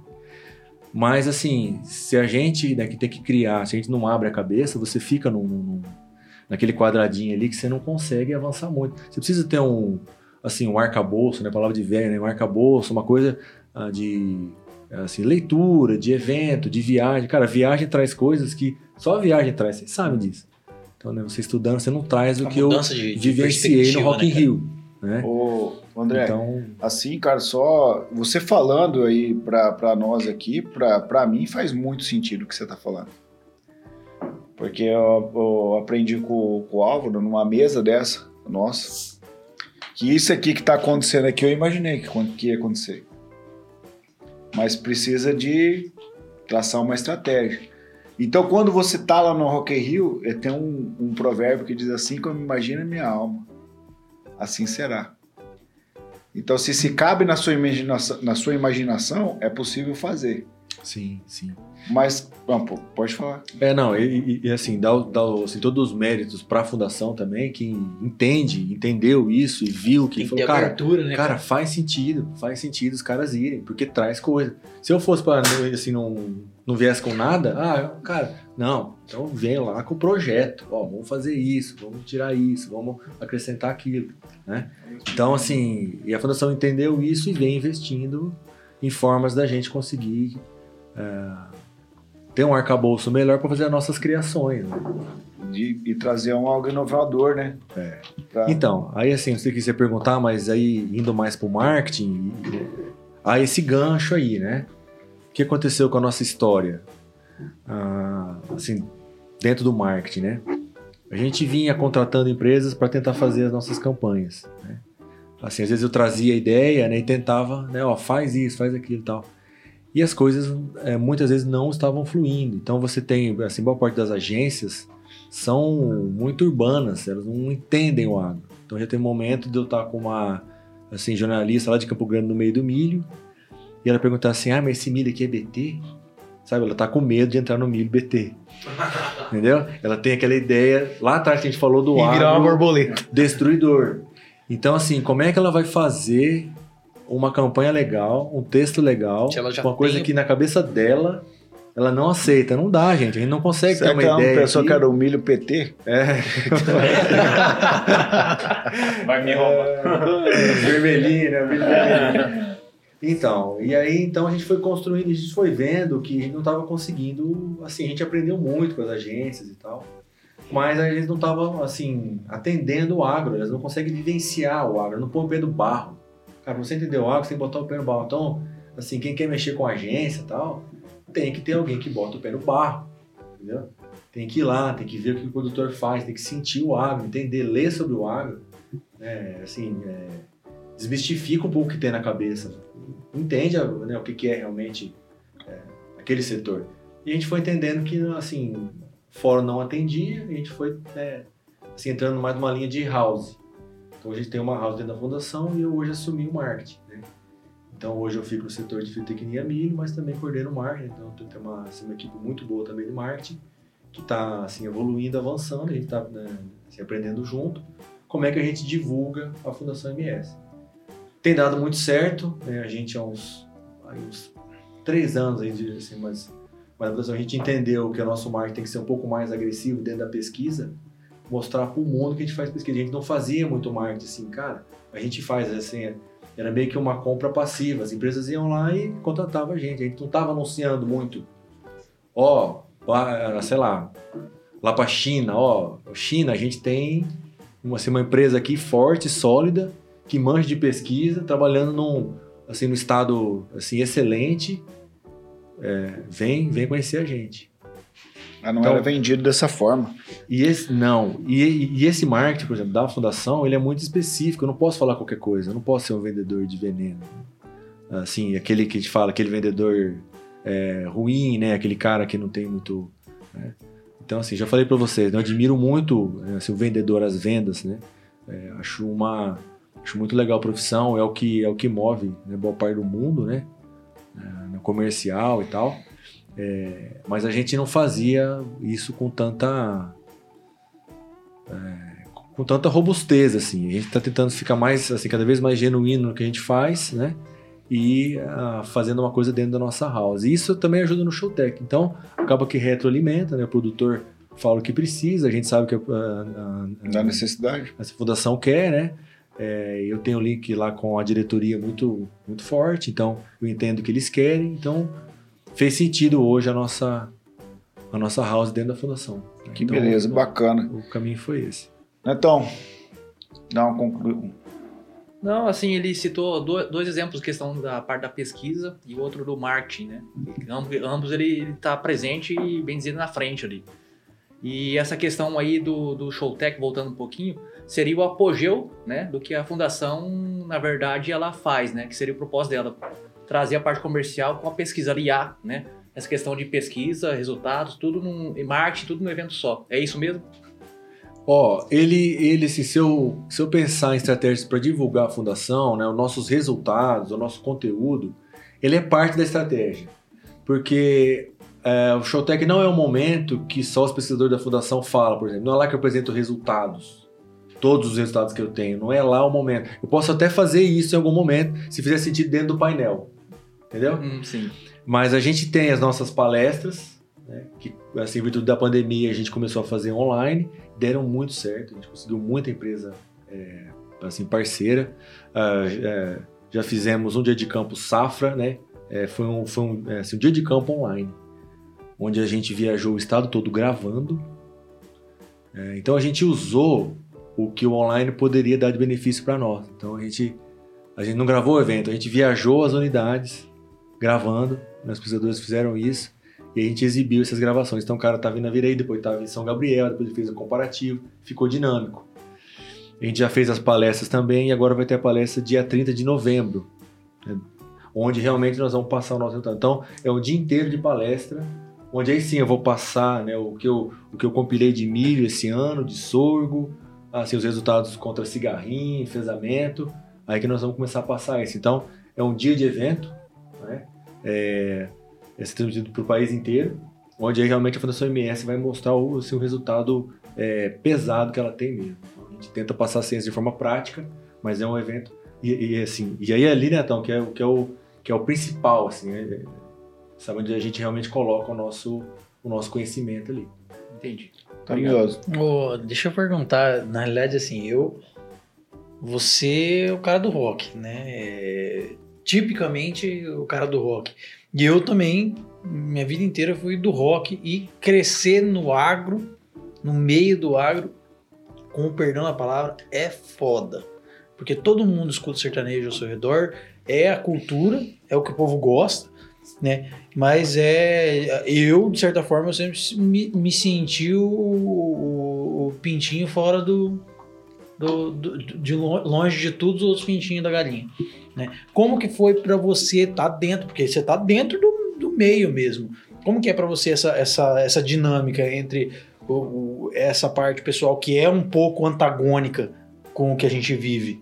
A: Mas assim, se a gente né, que tem que criar, se a gente não abre a cabeça, você fica num, num- naquele quadradinho ali que você não consegue avançar muito. Você precisa ter um, assim, um arcabouço, né, palavra de velho, né, um arcabouço, uma coisa ah, de assim, leitura, de evento, de viagem. Cara, viagem traz coisas que só a viagem traz, vocês sabem disso. Então, né, você estudando, você não traz o
D: A
A: que eu
D: de, de
A: vivenciei no Rock in
D: né, cara?
A: Rio. Né?
B: Ô, André,
A: Então,
B: assim, cara, só você falando aí pra, pra nós aqui, pra, pra mim faz muito sentido o que você tá falando. Porque eu, eu aprendi com, com o Álvaro numa mesa dessa, nossa, que isso aqui que tá acontecendo aqui eu imaginei que, que ia acontecer. Mas precisa de traçar uma estratégia. Então, quando você tá lá no Rock in Rio, eh, tem um, um provérbio que diz assim, como imagina minha alma, assim será. Então, se se cabe na sua imaginação, na sua imaginação é possível fazer.
A: sim, sim.
B: Mas, pô, pode falar.
A: É, não, e, e- e, assim, dá, dá assim, todos os méritos para a fundação também, que entende, entendeu isso e viu que
D: Tem
A: falou, cara,
D: abertura, né?
A: cara, faz sentido, faz sentido os caras irem, porque traz coisa. Se eu fosse para assim, não, não viesse com nada, ah, cara, não, então vem lá com o projeto, ó, vamos fazer isso, vamos tirar isso, vamos acrescentar aquilo, né? Então, assim, e a fundação entendeu isso e vem investindo em formas da gente conseguir é, ter um arcabouço melhor para fazer as nossas criações. né?
B: De, e trazer um algo inovador, né?
A: É.
B: Pra-
A: Então, aí assim, você quiser perguntar, mas aí indo mais pro marketing, e- há esse gancho aí, né? O que aconteceu com a nossa história? Ah, assim, dentro do marketing, né? A gente vinha contratando empresas para tentar fazer as nossas campanhas, né? Assim, às vezes eu trazia a ideia, né, e tentava, né, ó, faz isso, faz aquilo e tal. E as coisas é, muitas vezes não estavam fluindo. Então você tem, assim, boa parte das agências são muito urbanas, elas não entendem o agro. Então já tem um momento de eu estar com uma assim, jornalista lá de Campo Grande no meio do milho, e ela perguntar assim: "Ah, mas esse milho aqui é BT?" Sabe, ela tá com medo de entrar no milho BT. Entendeu? Ela tem aquela ideia, lá atrás que a gente falou do
D: E virar uma borboleta.
A: destruidor. Então assim, como é que ela vai fazer uma campanha legal, um texto legal,
D: ela
A: uma coisa
D: tem-
A: que na cabeça dela ela não aceita, não dá, gente. A gente não consegue
B: Será
A: ter uma
B: que ela
A: ideia.
B: não pensou
A: aqui.
B: que era o milho PT?
A: É,
C: Vai me roubar.
A: vermelhinho, né? Vermelhinho. Então, e aí então a gente foi construindo, a gente foi vendo que a gente não estava conseguindo, assim, a gente aprendeu muito com as agências e tal, mas a gente não estava, assim, atendendo o agro, elas não conseguem vivenciar o agro, não põe o pé do barro. Cara, você entender o agro, você tem que botar o pé no barro. Então, assim, quem quer mexer com agência e tal, tem que ter alguém que bota o pé no barro, entendeu? Tem que ir lá, tem que ver o que o produtor faz, tem que sentir o agro, entender, ler sobre o agro, né, assim, é, desmistifica um pouco o que tem na cabeça, entende né, o que, que é realmente é, aquele setor. E a gente foi entendendo que, assim, fora não atendia, a gente foi é, assim, entrando mais numa linha de house. Então a gente tem uma house dentro da fundação e eu hoje assumi o marketing. Né? Então hoje eu fico no setor de fitotecnia milho, mas também coordeno o marketing. Então eu tenho uma, assim, uma equipe muito boa também de marketing, que está assim, evoluindo, avançando, a gente está né, assim, aprendendo junto. Como é que a gente divulga a Fundação MS? Tem dado muito certo, né? a gente há uns, uns três anos, aí, assim, mas, mas a gente entendeu que o nosso marketing tem que ser um pouco mais agressivo dentro da pesquisa, mostrar para o mundo que a gente faz pesquisa. A gente não fazia muito marketing assim, cara, a gente faz assim, era meio que uma compra passiva. As empresas iam lá e contratavam a gente. A gente não estava anunciando muito. Ó, lá, sei lá, lá para China, ó, China, a gente tem uma, assim, uma empresa aqui forte, sólida, que manja de pesquisa, trabalhando num, assim, no estado assim, excelente. É, vem, vem conhecer a gente.
B: Ela não
A: Então-
B: era vendido dessa forma.
A: E esse não, e, e esse marketing, por exemplo, da fundação, ele é muito específico. Eu não posso falar qualquer coisa. Eu não posso ser um vendedor de veneno. Assim, aquele que a gente fala, aquele vendedor é, ruim, né? Aquele cara que não tem muito. né? Então, assim, já falei para vocês, né? eu admiro muito né, assim, o vendedor, as vendas, né? É, acho uma, acho muito legal a profissão. É o que é o que move né, boa parte do mundo, né? É, no comercial e tal. É, mas a gente não fazia isso com tanta é, com tanta robustez assim. A gente está tentando ficar mais assim cada vez mais genuíno no que a gente faz, né? E ah, fazendo uma coisa dentro da nossa house. E isso também ajuda no Showtech. Então acaba que retroalimenta, né? O produtor fala o que precisa, a gente sabe que a, a- a-
B: Da necessidade.
A: essa fundação quer, né? É, eu tenho link lá com a diretoria muito, muito forte, então eu entendo o que eles querem, então fez sentido hoje a nossa, a nossa house dentro da fundação.
B: Que
A: Então,
B: beleza, bacana.
A: O caminho foi esse.
B: Netão, dá uma conclusão.
E: Não, assim, ele citou do- dois exemplos, questão da parte da pesquisa e outro do marketing, né? Ambos, ambos ele está presente e bem dizer na frente ali. E essa questão aí do, do Showtech, voltando um pouquinho, seria o apogeu, né, do que a fundação, na verdade, ela faz, né, que seria o propósito dela, trazer a parte comercial com a pesquisa, aliar, né, essa questão de pesquisa, resultados, tudo num, marketing, tudo num evento só. É isso mesmo?
A: Ó, ele, ele assim, se, eu, se eu pensar em estratégias para divulgar a fundação, né, os nossos resultados, o nosso conteúdo, ele é parte da estratégia. Porque é, o Showtech não é um momento que só os pesquisadores da fundação falam, por exemplo. Não é lá que eu apresento resultados. Todos os resultados que eu tenho. Não é lá o momento. Eu posso até fazer isso em algum momento, se fizer sentido dentro do painel. Entendeu?
E: Hum, sim.
A: Mas a gente tem as nossas palestras, né, que assim, em virtude da pandemia a gente começou a fazer online, deram muito certo, a gente conseguiu muita empresa é, assim, parceira. Ah, é, já fizemos um dia de campo safra, né? É, foi um, foi um, é, assim, um dia de campo online, onde a gente viajou o estado todo gravando. É, então a gente usou o que o online poderia dar de benefício para nós. Então a gente, a gente não gravou o evento, a gente viajou as unidades gravando, os pesquisadores fizeram isso, e a gente exibiu essas gravações. Então o cara estava em Navirei, depois estava em São Gabriel, depois ele fez o comparativo, ficou dinâmico. A gente já fez as palestras também, e agora vai ter a palestra dia 30 de novembro, né, onde realmente nós vamos passar o nosso resultado. Então é um dia inteiro de palestra, onde aí sim eu vou passar né, o, que eu, o que eu compilei de milho esse ano, de sorgo, assim, os resultados contra cigarrinho, enfesamento, aí que nós vamos começar a passar isso. Então é um dia de evento, né? É, é transmitido para o país inteiro, onde aí realmente a Fundação MS vai mostrar o, assim, o resultado é, pesado que ela tem mesmo. Então, a gente tenta passar a ciência de forma prática, mas é um evento e, e, assim e aí ali Netão que é que é o que é o principal assim é- sabe onde a gente realmente coloca o nosso, o nosso conhecimento ali.
E: Entendi.
B: Curioso.
D: Ô, deixa eu perguntar, na realidade, assim, eu. Você é o cara do rock, né? É, tipicamente o cara do rock. E eu também, minha vida inteira fui do rock e crescer no agro, no meio do agro, com o perdão da palavra, é foda. Porque todo mundo escuta sertanejo ao seu redor, é a cultura, é o que o povo gosta, né? Mas é. Eu, de certa forma, eu sempre me, me senti o, o- o pintinho fora do. do, do- de lo- longe de todos os outros pintinhos da galinha. Né? Como que foi pra você estar dentro? Porque você tá dentro do, do meio mesmo. Como que é pra você essa, essa, essa dinâmica entre o- o- essa parte pessoal que é um pouco antagônica com o que a gente vive?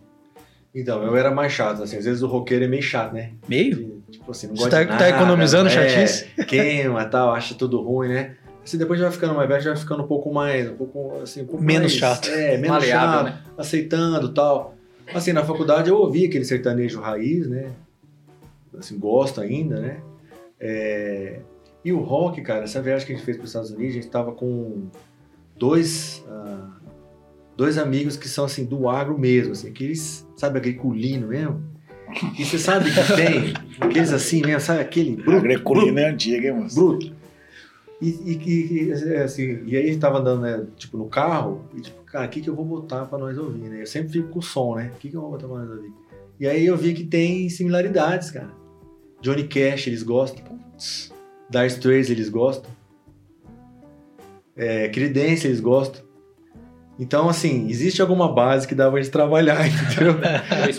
A: Então, eu era mais chato, assim, às vezes o roqueiro é meio chato, né?
D: Meio?
A: Tipo assim, não
D: Você
A: gosta
D: tá-
A: de
D: tá
A: nada,
D: economizando
A: é,
D: chatice?
A: Queima e tal, acha tudo ruim, né? Assim, depois já vai ficando mais velho, já vai ficando um pouco mais, um pouco, assim, um pouco
D: Menos
A: mais-
D: chato.
A: É, menos
E: Maleável,
A: chato,
E: né?
A: aceitando tal. Assim, na faculdade eu ouvi aquele sertanejo raiz, né? Assim, gosto ainda, né? É, E o rock, cara, essa viagem que a gente fez para os Estados Unidos, a gente tava com dois, ah, dois amigos que são, assim, do agro mesmo, assim, aqueles, sabe, agriculino mesmo? E você sabe que tem aqueles assim mesmo, sabe, aquele bruto,
B: Agrocolina é antiga, hein, moço?
A: bruto. E, e, e, é, assim, e aí a gente tava andando, né, tipo, no carro, e tipo, cara, o que, que eu vou botar pra nós ouvir, né? Eu sempre fico com o som, né? O que, que eu vou botar pra nós ouvir? E aí eu vi que tem similaridades, cara. Johnny Cash, eles gostam. Dire Straits, eles gostam. É, Creedence, eles gostam. Então, assim, existe alguma base que dá pra gente trabalhar, entendeu?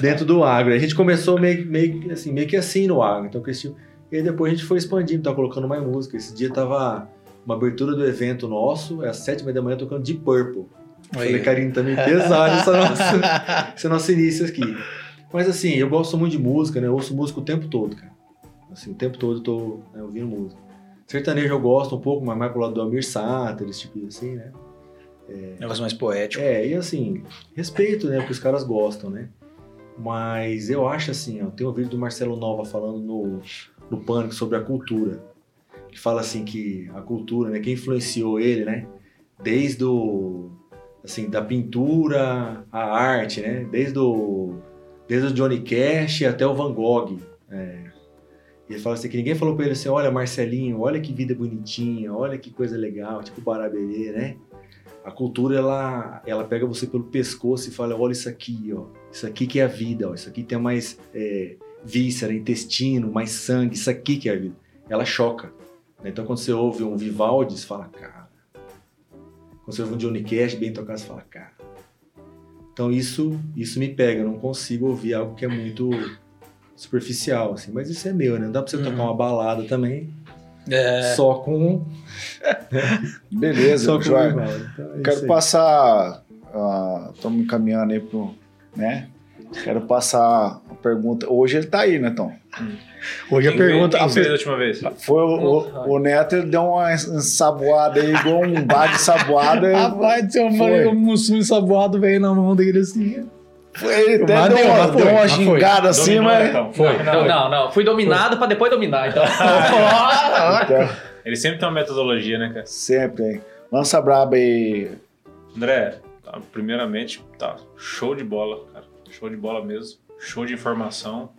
A: dentro do agro. A gente começou meio, meio, assim, meio que assim no agro. Então, cresceu. E aí depois a gente foi expandindo, tá colocando mais música. Esse dia tava uma abertura do evento nosso, é às sete e meia da manhã, tocando Deep Purple. Falei, carinho, tá meio pesado essa nossa, esse nosso início aqui. Mas assim, eu gosto muito de música, né? Eu ouço música o tempo todo, cara. Assim, o tempo todo eu tô né, ouvindo música. Sertanejo eu gosto um pouco, mas mais pro lado do Amir Sater, esse tipo de assim, né?
D: Negócio mais poético.
A: É, e assim, respeito, né, o que os caras gostam, né? Mas eu acho assim, ó, tem um vídeo do Marcelo Nova falando no, no Pânico sobre a cultura. Que fala assim que a cultura, né, quem influenciou ele, né? Desde o, assim, da pintura, a arte, né? Desde o, desde o Johnny Cash até o Van Gogh. É. E ele fala assim que ninguém falou pra ele assim, olha Marcelinho, olha que vida bonitinha, olha que coisa legal, tipo Barabelê, né? A cultura, ela, ela pega você pelo pescoço e fala, olha isso aqui, ó. Isso aqui que é a vida, ó. Isso aqui tem mais é, víscera, intestino, mais sangue. Isso aqui que é a vida. Ela choca. né? Então, quando você ouve um Vivaldi, você fala, cara. Quando você ouve um Johnny Cash bem tocado, você fala, cara. Então, isso, isso me pega. Eu não consigo ouvir algo que é muito superficial, assim. Mas isso é meu, né? Não dá pra você
D: Uhum.
A: tocar uma balada também
D: É,
A: só com,
B: Beleza,
A: só com o. Então, é
B: Quero passar. Estamos encaminhando aí pro. né? Quero passar a pergunta. Hoje ele tá aí, né, Tom?
D: hoje a
C: Quem veio-
D: pergunta.
C: Quem
D: a
C: veio
D: per-
C: da última vez?
B: Foi o, o, o Neto, ele deu uma ensaboada aí, igual um bar de saboada.
D: Rapaz, do céu, eu
B: Foi.
D: falei um mussum ensaboado veio na mão dele assim.
B: Ele até
D: Mas
B: deu,
D: deu,
B: uma, deu uma gingada assim,
C: Dominou,
B: mas.
C: então.
D: Foi.
C: Não,
E: Não,
C: não.
E: Fui dominado pra depois dominar, então.
B: Então,
C: Ele sempre tem uma metodologia, né, cara?
B: sempre, hein? Lança braba aí.
C: André, tá, primeiramente, tá show de bola, cara. Show de bola mesmo. Show de informação.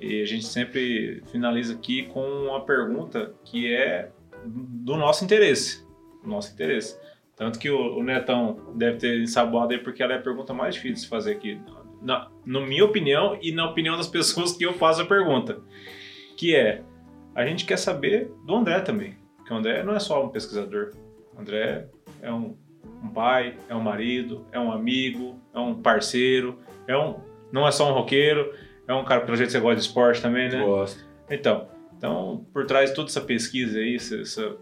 C: E a gente sempre finaliza aqui com uma pergunta que é do nosso interesse. Do nosso interesse. Tanto que o, o Netão deve ter ensaboado aí porque ela é a pergunta mais difícil de se fazer aqui. Na, na minha opinião e na opinião das pessoas que eu faço a pergunta. Que é, a gente quer saber do André também. Porque o André não é só um pesquisador. O André é um um pai, é um marido, é um amigo, é um parceiro, é um, não é só um roqueiro, é um cara, pelo jeito você gosta de esporte também, né?
A: Gosto.
C: Então, então, por trás de toda essa pesquisa aí, essa, essa-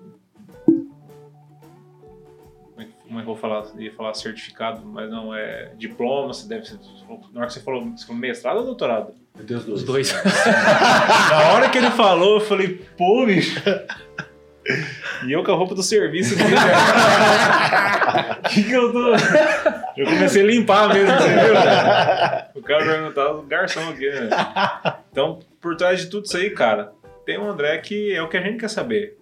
C: como é que- eu vou falar? Eu ia falar certificado, mas não é diploma, você deve ser, na hora que você falou, você falou mestrado ou doutorado?
A: Eu tenho os dois.
E: Os dois.
C: Na hora que ele falou, eu falei, pô, bicho. E eu com a roupa do serviço aqui, O que, que eu tô. Eu comecei a limpar mesmo, você viu? O cara perguntava do garçom aqui, né? Então, por trás de tudo isso aí, cara, tem um André que é o que a gente quer saber.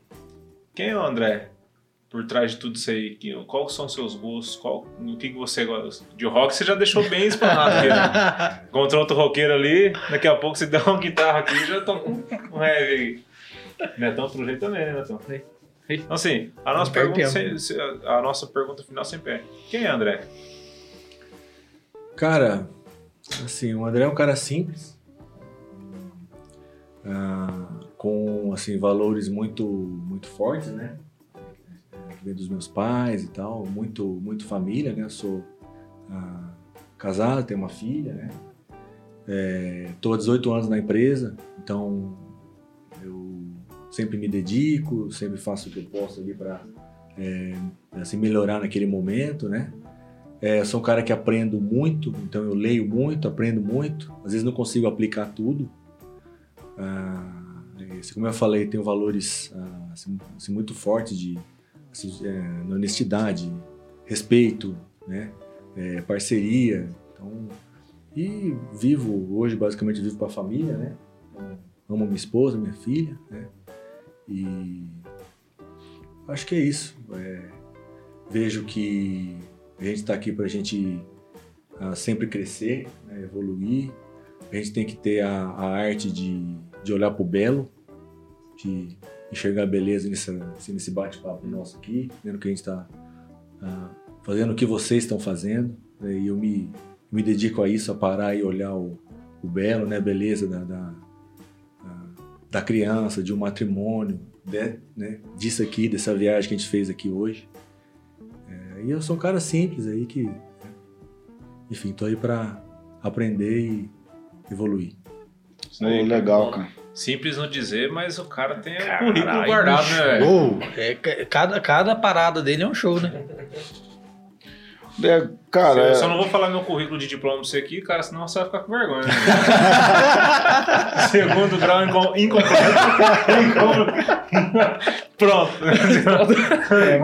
C: Quem é o André? Por trás de tudo isso aí, Que- quais são os seus gostos? Qual, o que, que você gosta? De rock você já deixou bem explanado aqui, né? Encontrou outro roqueiro ali, daqui a pouco você dá uma guitarra aqui e já toca um um heavy aí. Netão pro jeito também, né, Netão? Então, assim, a nossa, pergunta, a nossa pergunta final sempre é: quem é André?
A: Cara, assim, o André é um cara simples, ah, com assim valores muito muito fortes, né? Vem dos meus pais e tal, muito muito família, né? Eu sou ah, casado, tenho uma filha, né? É, tô há 18 anos na empresa, então eu sempre me dedico, sempre faço o que eu posso ali para assim melhorar naquele momento, né? É, sou um cara que aprendo muito, então eu leio muito, aprendo muito. Às vezes não consigo aplicar tudo. Ah, esse, como eu falei, tenho valores ah, assim, assim, muito fortes de assim, é, na honestidade, respeito, né? É, parceria. Então, e vivo hoje basicamente vivo para a família, né? Então, amo minha esposa, minha filha, né? E acho que é isso. É, vejo que a gente está aqui para a gente ah, sempre crescer, né, evoluir. A gente tem que ter a, a arte de, de olhar para o belo, de enxergar beleza assim, nesse bate-papo nosso aqui, vendo que a gente está fazendo o que vocês estão fazendo. né, e eu me, me dedico a isso, a parar e olhar o, o belo, né, a beleza da, da, da criança, de um matrimônio, de- né, disso aqui, dessa viagem que a gente fez aqui hoje. E eu sou um cara simples aí que, enfim, tô aí pra aprender e evoluir.
C: Isso aí,
B: legal, cara.
C: Simples não dizer, mas o cara tem o currículo guardado, né?
D: Show. É, ca- cada, cada parada dele é um show, né?
B: É, cara,
C: eu
B: é-
C: só não vou falar meu currículo de diploma pra você aqui, cara, senão você vai ficar com vergonha. né? Segundo grau incom- incompleto. Incom- Pronto.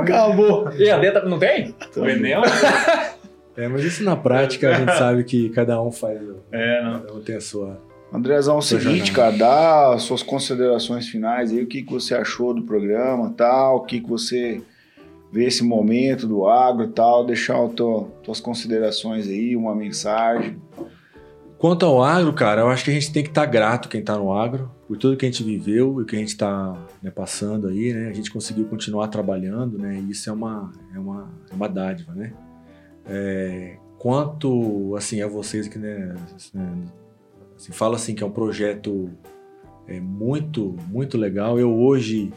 D: Acabou.
E: E a deta não tem?
C: O Enem
A: É, mas isso na prática a gente sabe que cada um faz,
C: É, não.
A: cada um tem a sua.
B: Andrezão, é o
A: Sua
B: seguinte, cara, dá as suas considerações finais aí, o que, que você achou do programa tal, o que, que você vê esse momento do agro e tal, deixar as tuas considerações aí, uma mensagem.
A: Quanto ao agro, cara, eu acho que a gente tem que estar grato quem está no agro por tudo que a gente viveu e o que a gente está passando aí, né? A gente conseguiu continuar trabalhando, né? E isso é uma, é uma, é uma dádiva, né? É, quanto, assim, a vocês que, né? Assim, fala assim que é um projeto é, muito, muito legal. Eu hoje,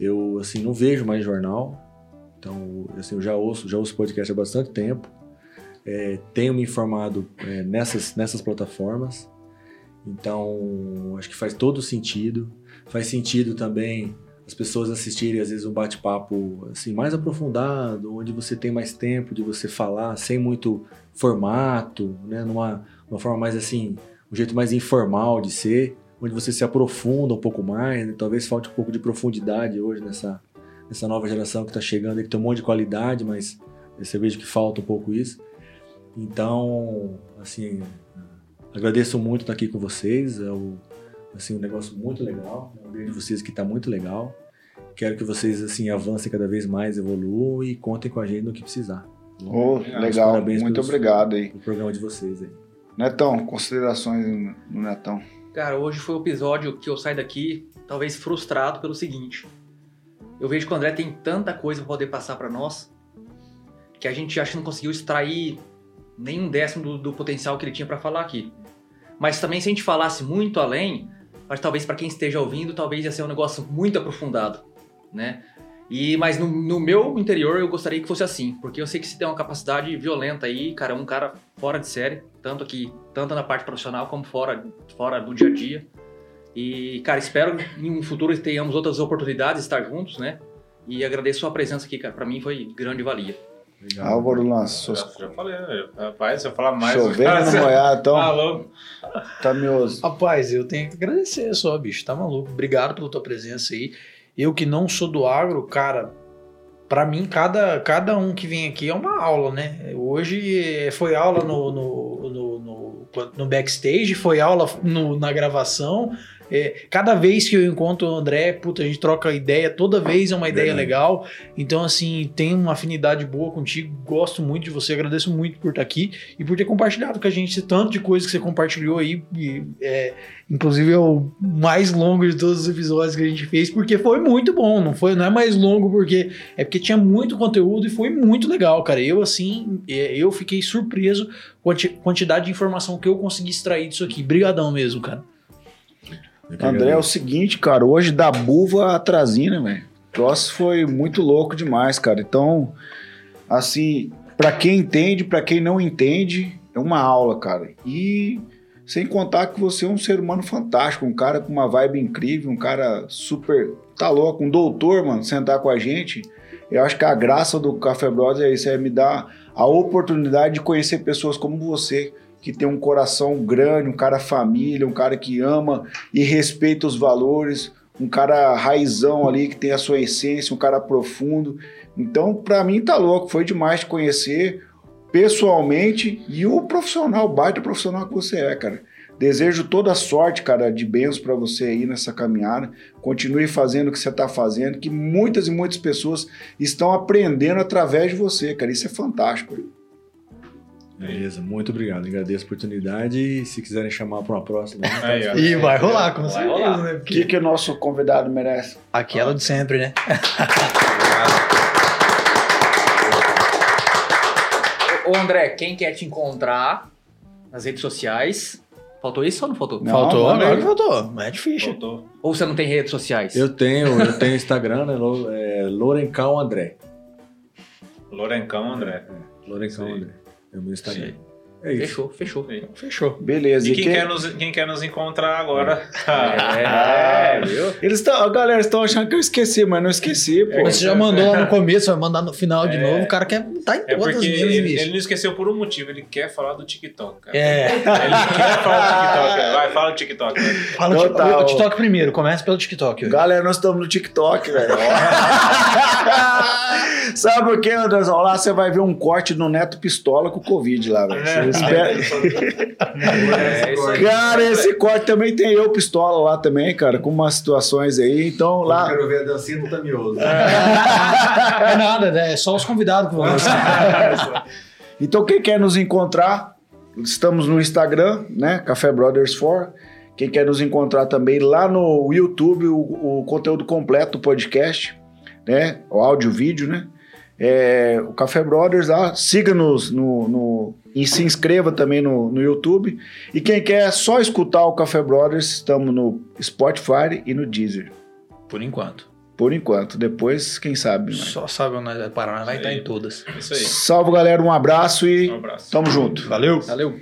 A: eu, assim, não vejo mais jornal. Então, assim, eu já ouço, já ouço podcast há bastante tempo. É, tenho me informado é, nessas, nessas plataformas. Então, acho que faz todo sentido. Faz sentido também as pessoas assistirem, às vezes, um bate-papo assim, mais aprofundado, onde você tem mais tempo de você falar, sem muito formato, né? numa, uma forma mais assim, um jeito mais informal de ser, onde você se aprofunda um pouco mais. né? Talvez falte um pouco de profundidade hoje nessa, nessa nova geração que está chegando, aí, que tem um monte de qualidade, mas você vejo que falta um pouco isso. Então, assim, agradeço muito estar aqui com vocês. É o, assim, um negócio muito legal. É um vídeo de vocês que está muito legal. Quero que vocês assim avancem cada vez mais, evoluam e contem com a gente no que precisar.
B: Ô,
C: Legal,
B: legal,
A: parabéns
B: muito
A: pelos-
B: obrigado aí.
A: O programa de vocês aí.
B: Netão, considerações no Netão.
E: Cara, hoje foi o episódio que eu saio daqui talvez frustrado pelo seguinte. Eu vejo que o André tem tanta coisa pra poder passar pra nós que a gente acha que não conseguiu extrair nem um décimo do, do potencial que ele tinha pra falar aqui. Mas também se a gente falasse muito além, mas talvez pra quem esteja ouvindo, talvez ia ser um negócio muito aprofundado, né? E, mas no, no meu interior eu gostaria que fosse assim, porque eu sei que você tem uma capacidade violenta aí, cara, um cara fora de série, tanto aqui, tanto na parte profissional como fora, fora do dia a dia. E, cara, espero que em um futuro tenhamos outras oportunidades de estar juntos, né? E agradeço a sua presença aqui, cara. Pra mim foi grande valia.
A: Obrigado.
B: Álvaro Lance,
C: Já,
B: suas...
C: já falei, né? Rapaz, se eu falar mais.
B: chovendo
C: cara,
B: no
C: você-
B: molhado, então,
C: Tá louco.
B: tá meus...
D: Rapaz, eu tenho que agradecer só, bicho. Tá maluco. Obrigado pela tua presença aí. Eu que não sou do agro, cara, pra mim, cada, cada um que vem aqui é uma aula, né? Hoje eh, foi aula no, no, no, no, no backstage, foi aula no- na gravação. É, cada vez que eu encontro o André, puta, a gente troca ideia, toda vez é uma ideia
A: Verdade.
D: legal. Então, assim, tem uma afinidade boa contigo. Gosto muito de você, agradeço muito por estar aqui e por ter compartilhado com a gente esse tanto de coisa que você compartilhou aí. E, é, inclusive é o mais longo de todos os episódios que a gente fez, porque foi muito bom. Não foi, não é mais longo porque é porque tinha muito conteúdo e foi muito legal, cara. Eu assim, é, eu fiquei surpreso com a quanti- quantidade de informação que eu consegui extrair disso aqui. Brigadão mesmo, cara.
B: André, é o seguinte, cara, hoje da buva à trazina, velho. O troço foi muito louco demais, cara. Então, assim, pra quem entende, pra quem não entende, é uma aula, cara. E sem contar que você é um ser humano fantástico, um cara com uma vibe incrível, um cara super. Tá louco, um doutor, mano, sentar com a gente. Eu acho que a graça do Café Brothers é isso, é me dar a oportunidade de conhecer pessoas como você, que tem um coração grande, um cara família, um cara que ama e respeita os valores, um cara raizão ali que tem a sua essência, um cara profundo. Então, pra mim tá louco, foi demais te conhecer pessoalmente e o profissional, baita profissional que você é, cara. Desejo toda a sorte, cara, de bênçãos pra você aí nessa caminhada. Continue fazendo o que você tá fazendo, que muitas e muitas pessoas estão aprendendo através de você, cara. Isso é fantástico.
H: Beleza, muito obrigado. Agradeço a oportunidade e se quiserem chamar para uma próxima.
C: Aí, ó.
D: E vai rolar, com
E: Vai
D: certeza,
E: rolar.
D: né?
B: O que, que o nosso convidado merece?
D: aquela de sempre, né?
E: Ô André, quem quer te encontrar nas redes sociais? Faltou isso ou não faltou?
B: Não,
D: faltou, agora que faltou. Não é difícil.
C: Faltou.
E: Ou você não tem redes sociais?
H: Eu tenho, eu tenho Instagram, né? É, Lorencão André.
C: Lorencão, André.
H: Lorencão
C: Sim.
H: André. É o meu Instagram.
C: Sim.
H: É isso.
E: Fechou, fechou.
C: Sim.
D: Fechou.
B: Beleza.
C: E
B: E
C: quem
B: quem-
C: quer, nos, quem quer nos encontrar agora?
E: É, viu?
B: Eles estão, a galera estão achando que eu esqueci, mas não esqueci, pô.
D: Mas você já mandou lá no começo, vai mandar no final de
C: É.
D: novo. O cara quer tá em
C: É
D: todas mesmo,
C: ele,
D: bicho.
C: ele não esqueceu por um motivo, ele quer falar do TikTok, cara.
D: É,
C: Ele quer falar do TikTok. Vai, fala do TikTok.
D: fala o
B: Então tá,
D: o. TikTok primeiro. Começa pelo TikTok. hoje.
B: Galera, nós estamos no TikTok, velho. Sabe por quê, Anderson? Lá você vai ver um corte do Neto Pistola com o Covid lá, velho. Você espera-
E: É, isso aí.
B: Cara, esse corte também tem eu, Pistola, lá também, cara, com umas situações aí. Então,
A: Eu
B: lá.
A: quero ver a dancinha do Tamioso.
D: É nada, né? é só os convidados que vão.
B: Então, quem quer nos encontrar, estamos no Instagram, né? Café Brothers 4. Quem quer nos encontrar também lá no YouTube, o, o conteúdo completo do podcast, né? O áudio, vídeo, né? É, o Café Brothers lá, siga-nos no, no- e se inscreva também no, no YouTube. E quem quer só escutar o Café Brothers, estamos no Spotify e no Deezer.
D: Por enquanto.
B: Por enquanto, depois, quem sabe. Né?
D: Só sabe onde vai parar, nós vai estar em todas.
C: Isso aí.
B: Salve, galera, um abraço e
C: Um abraço.
B: tamo junto.
D: Valeu.
E: Valeu.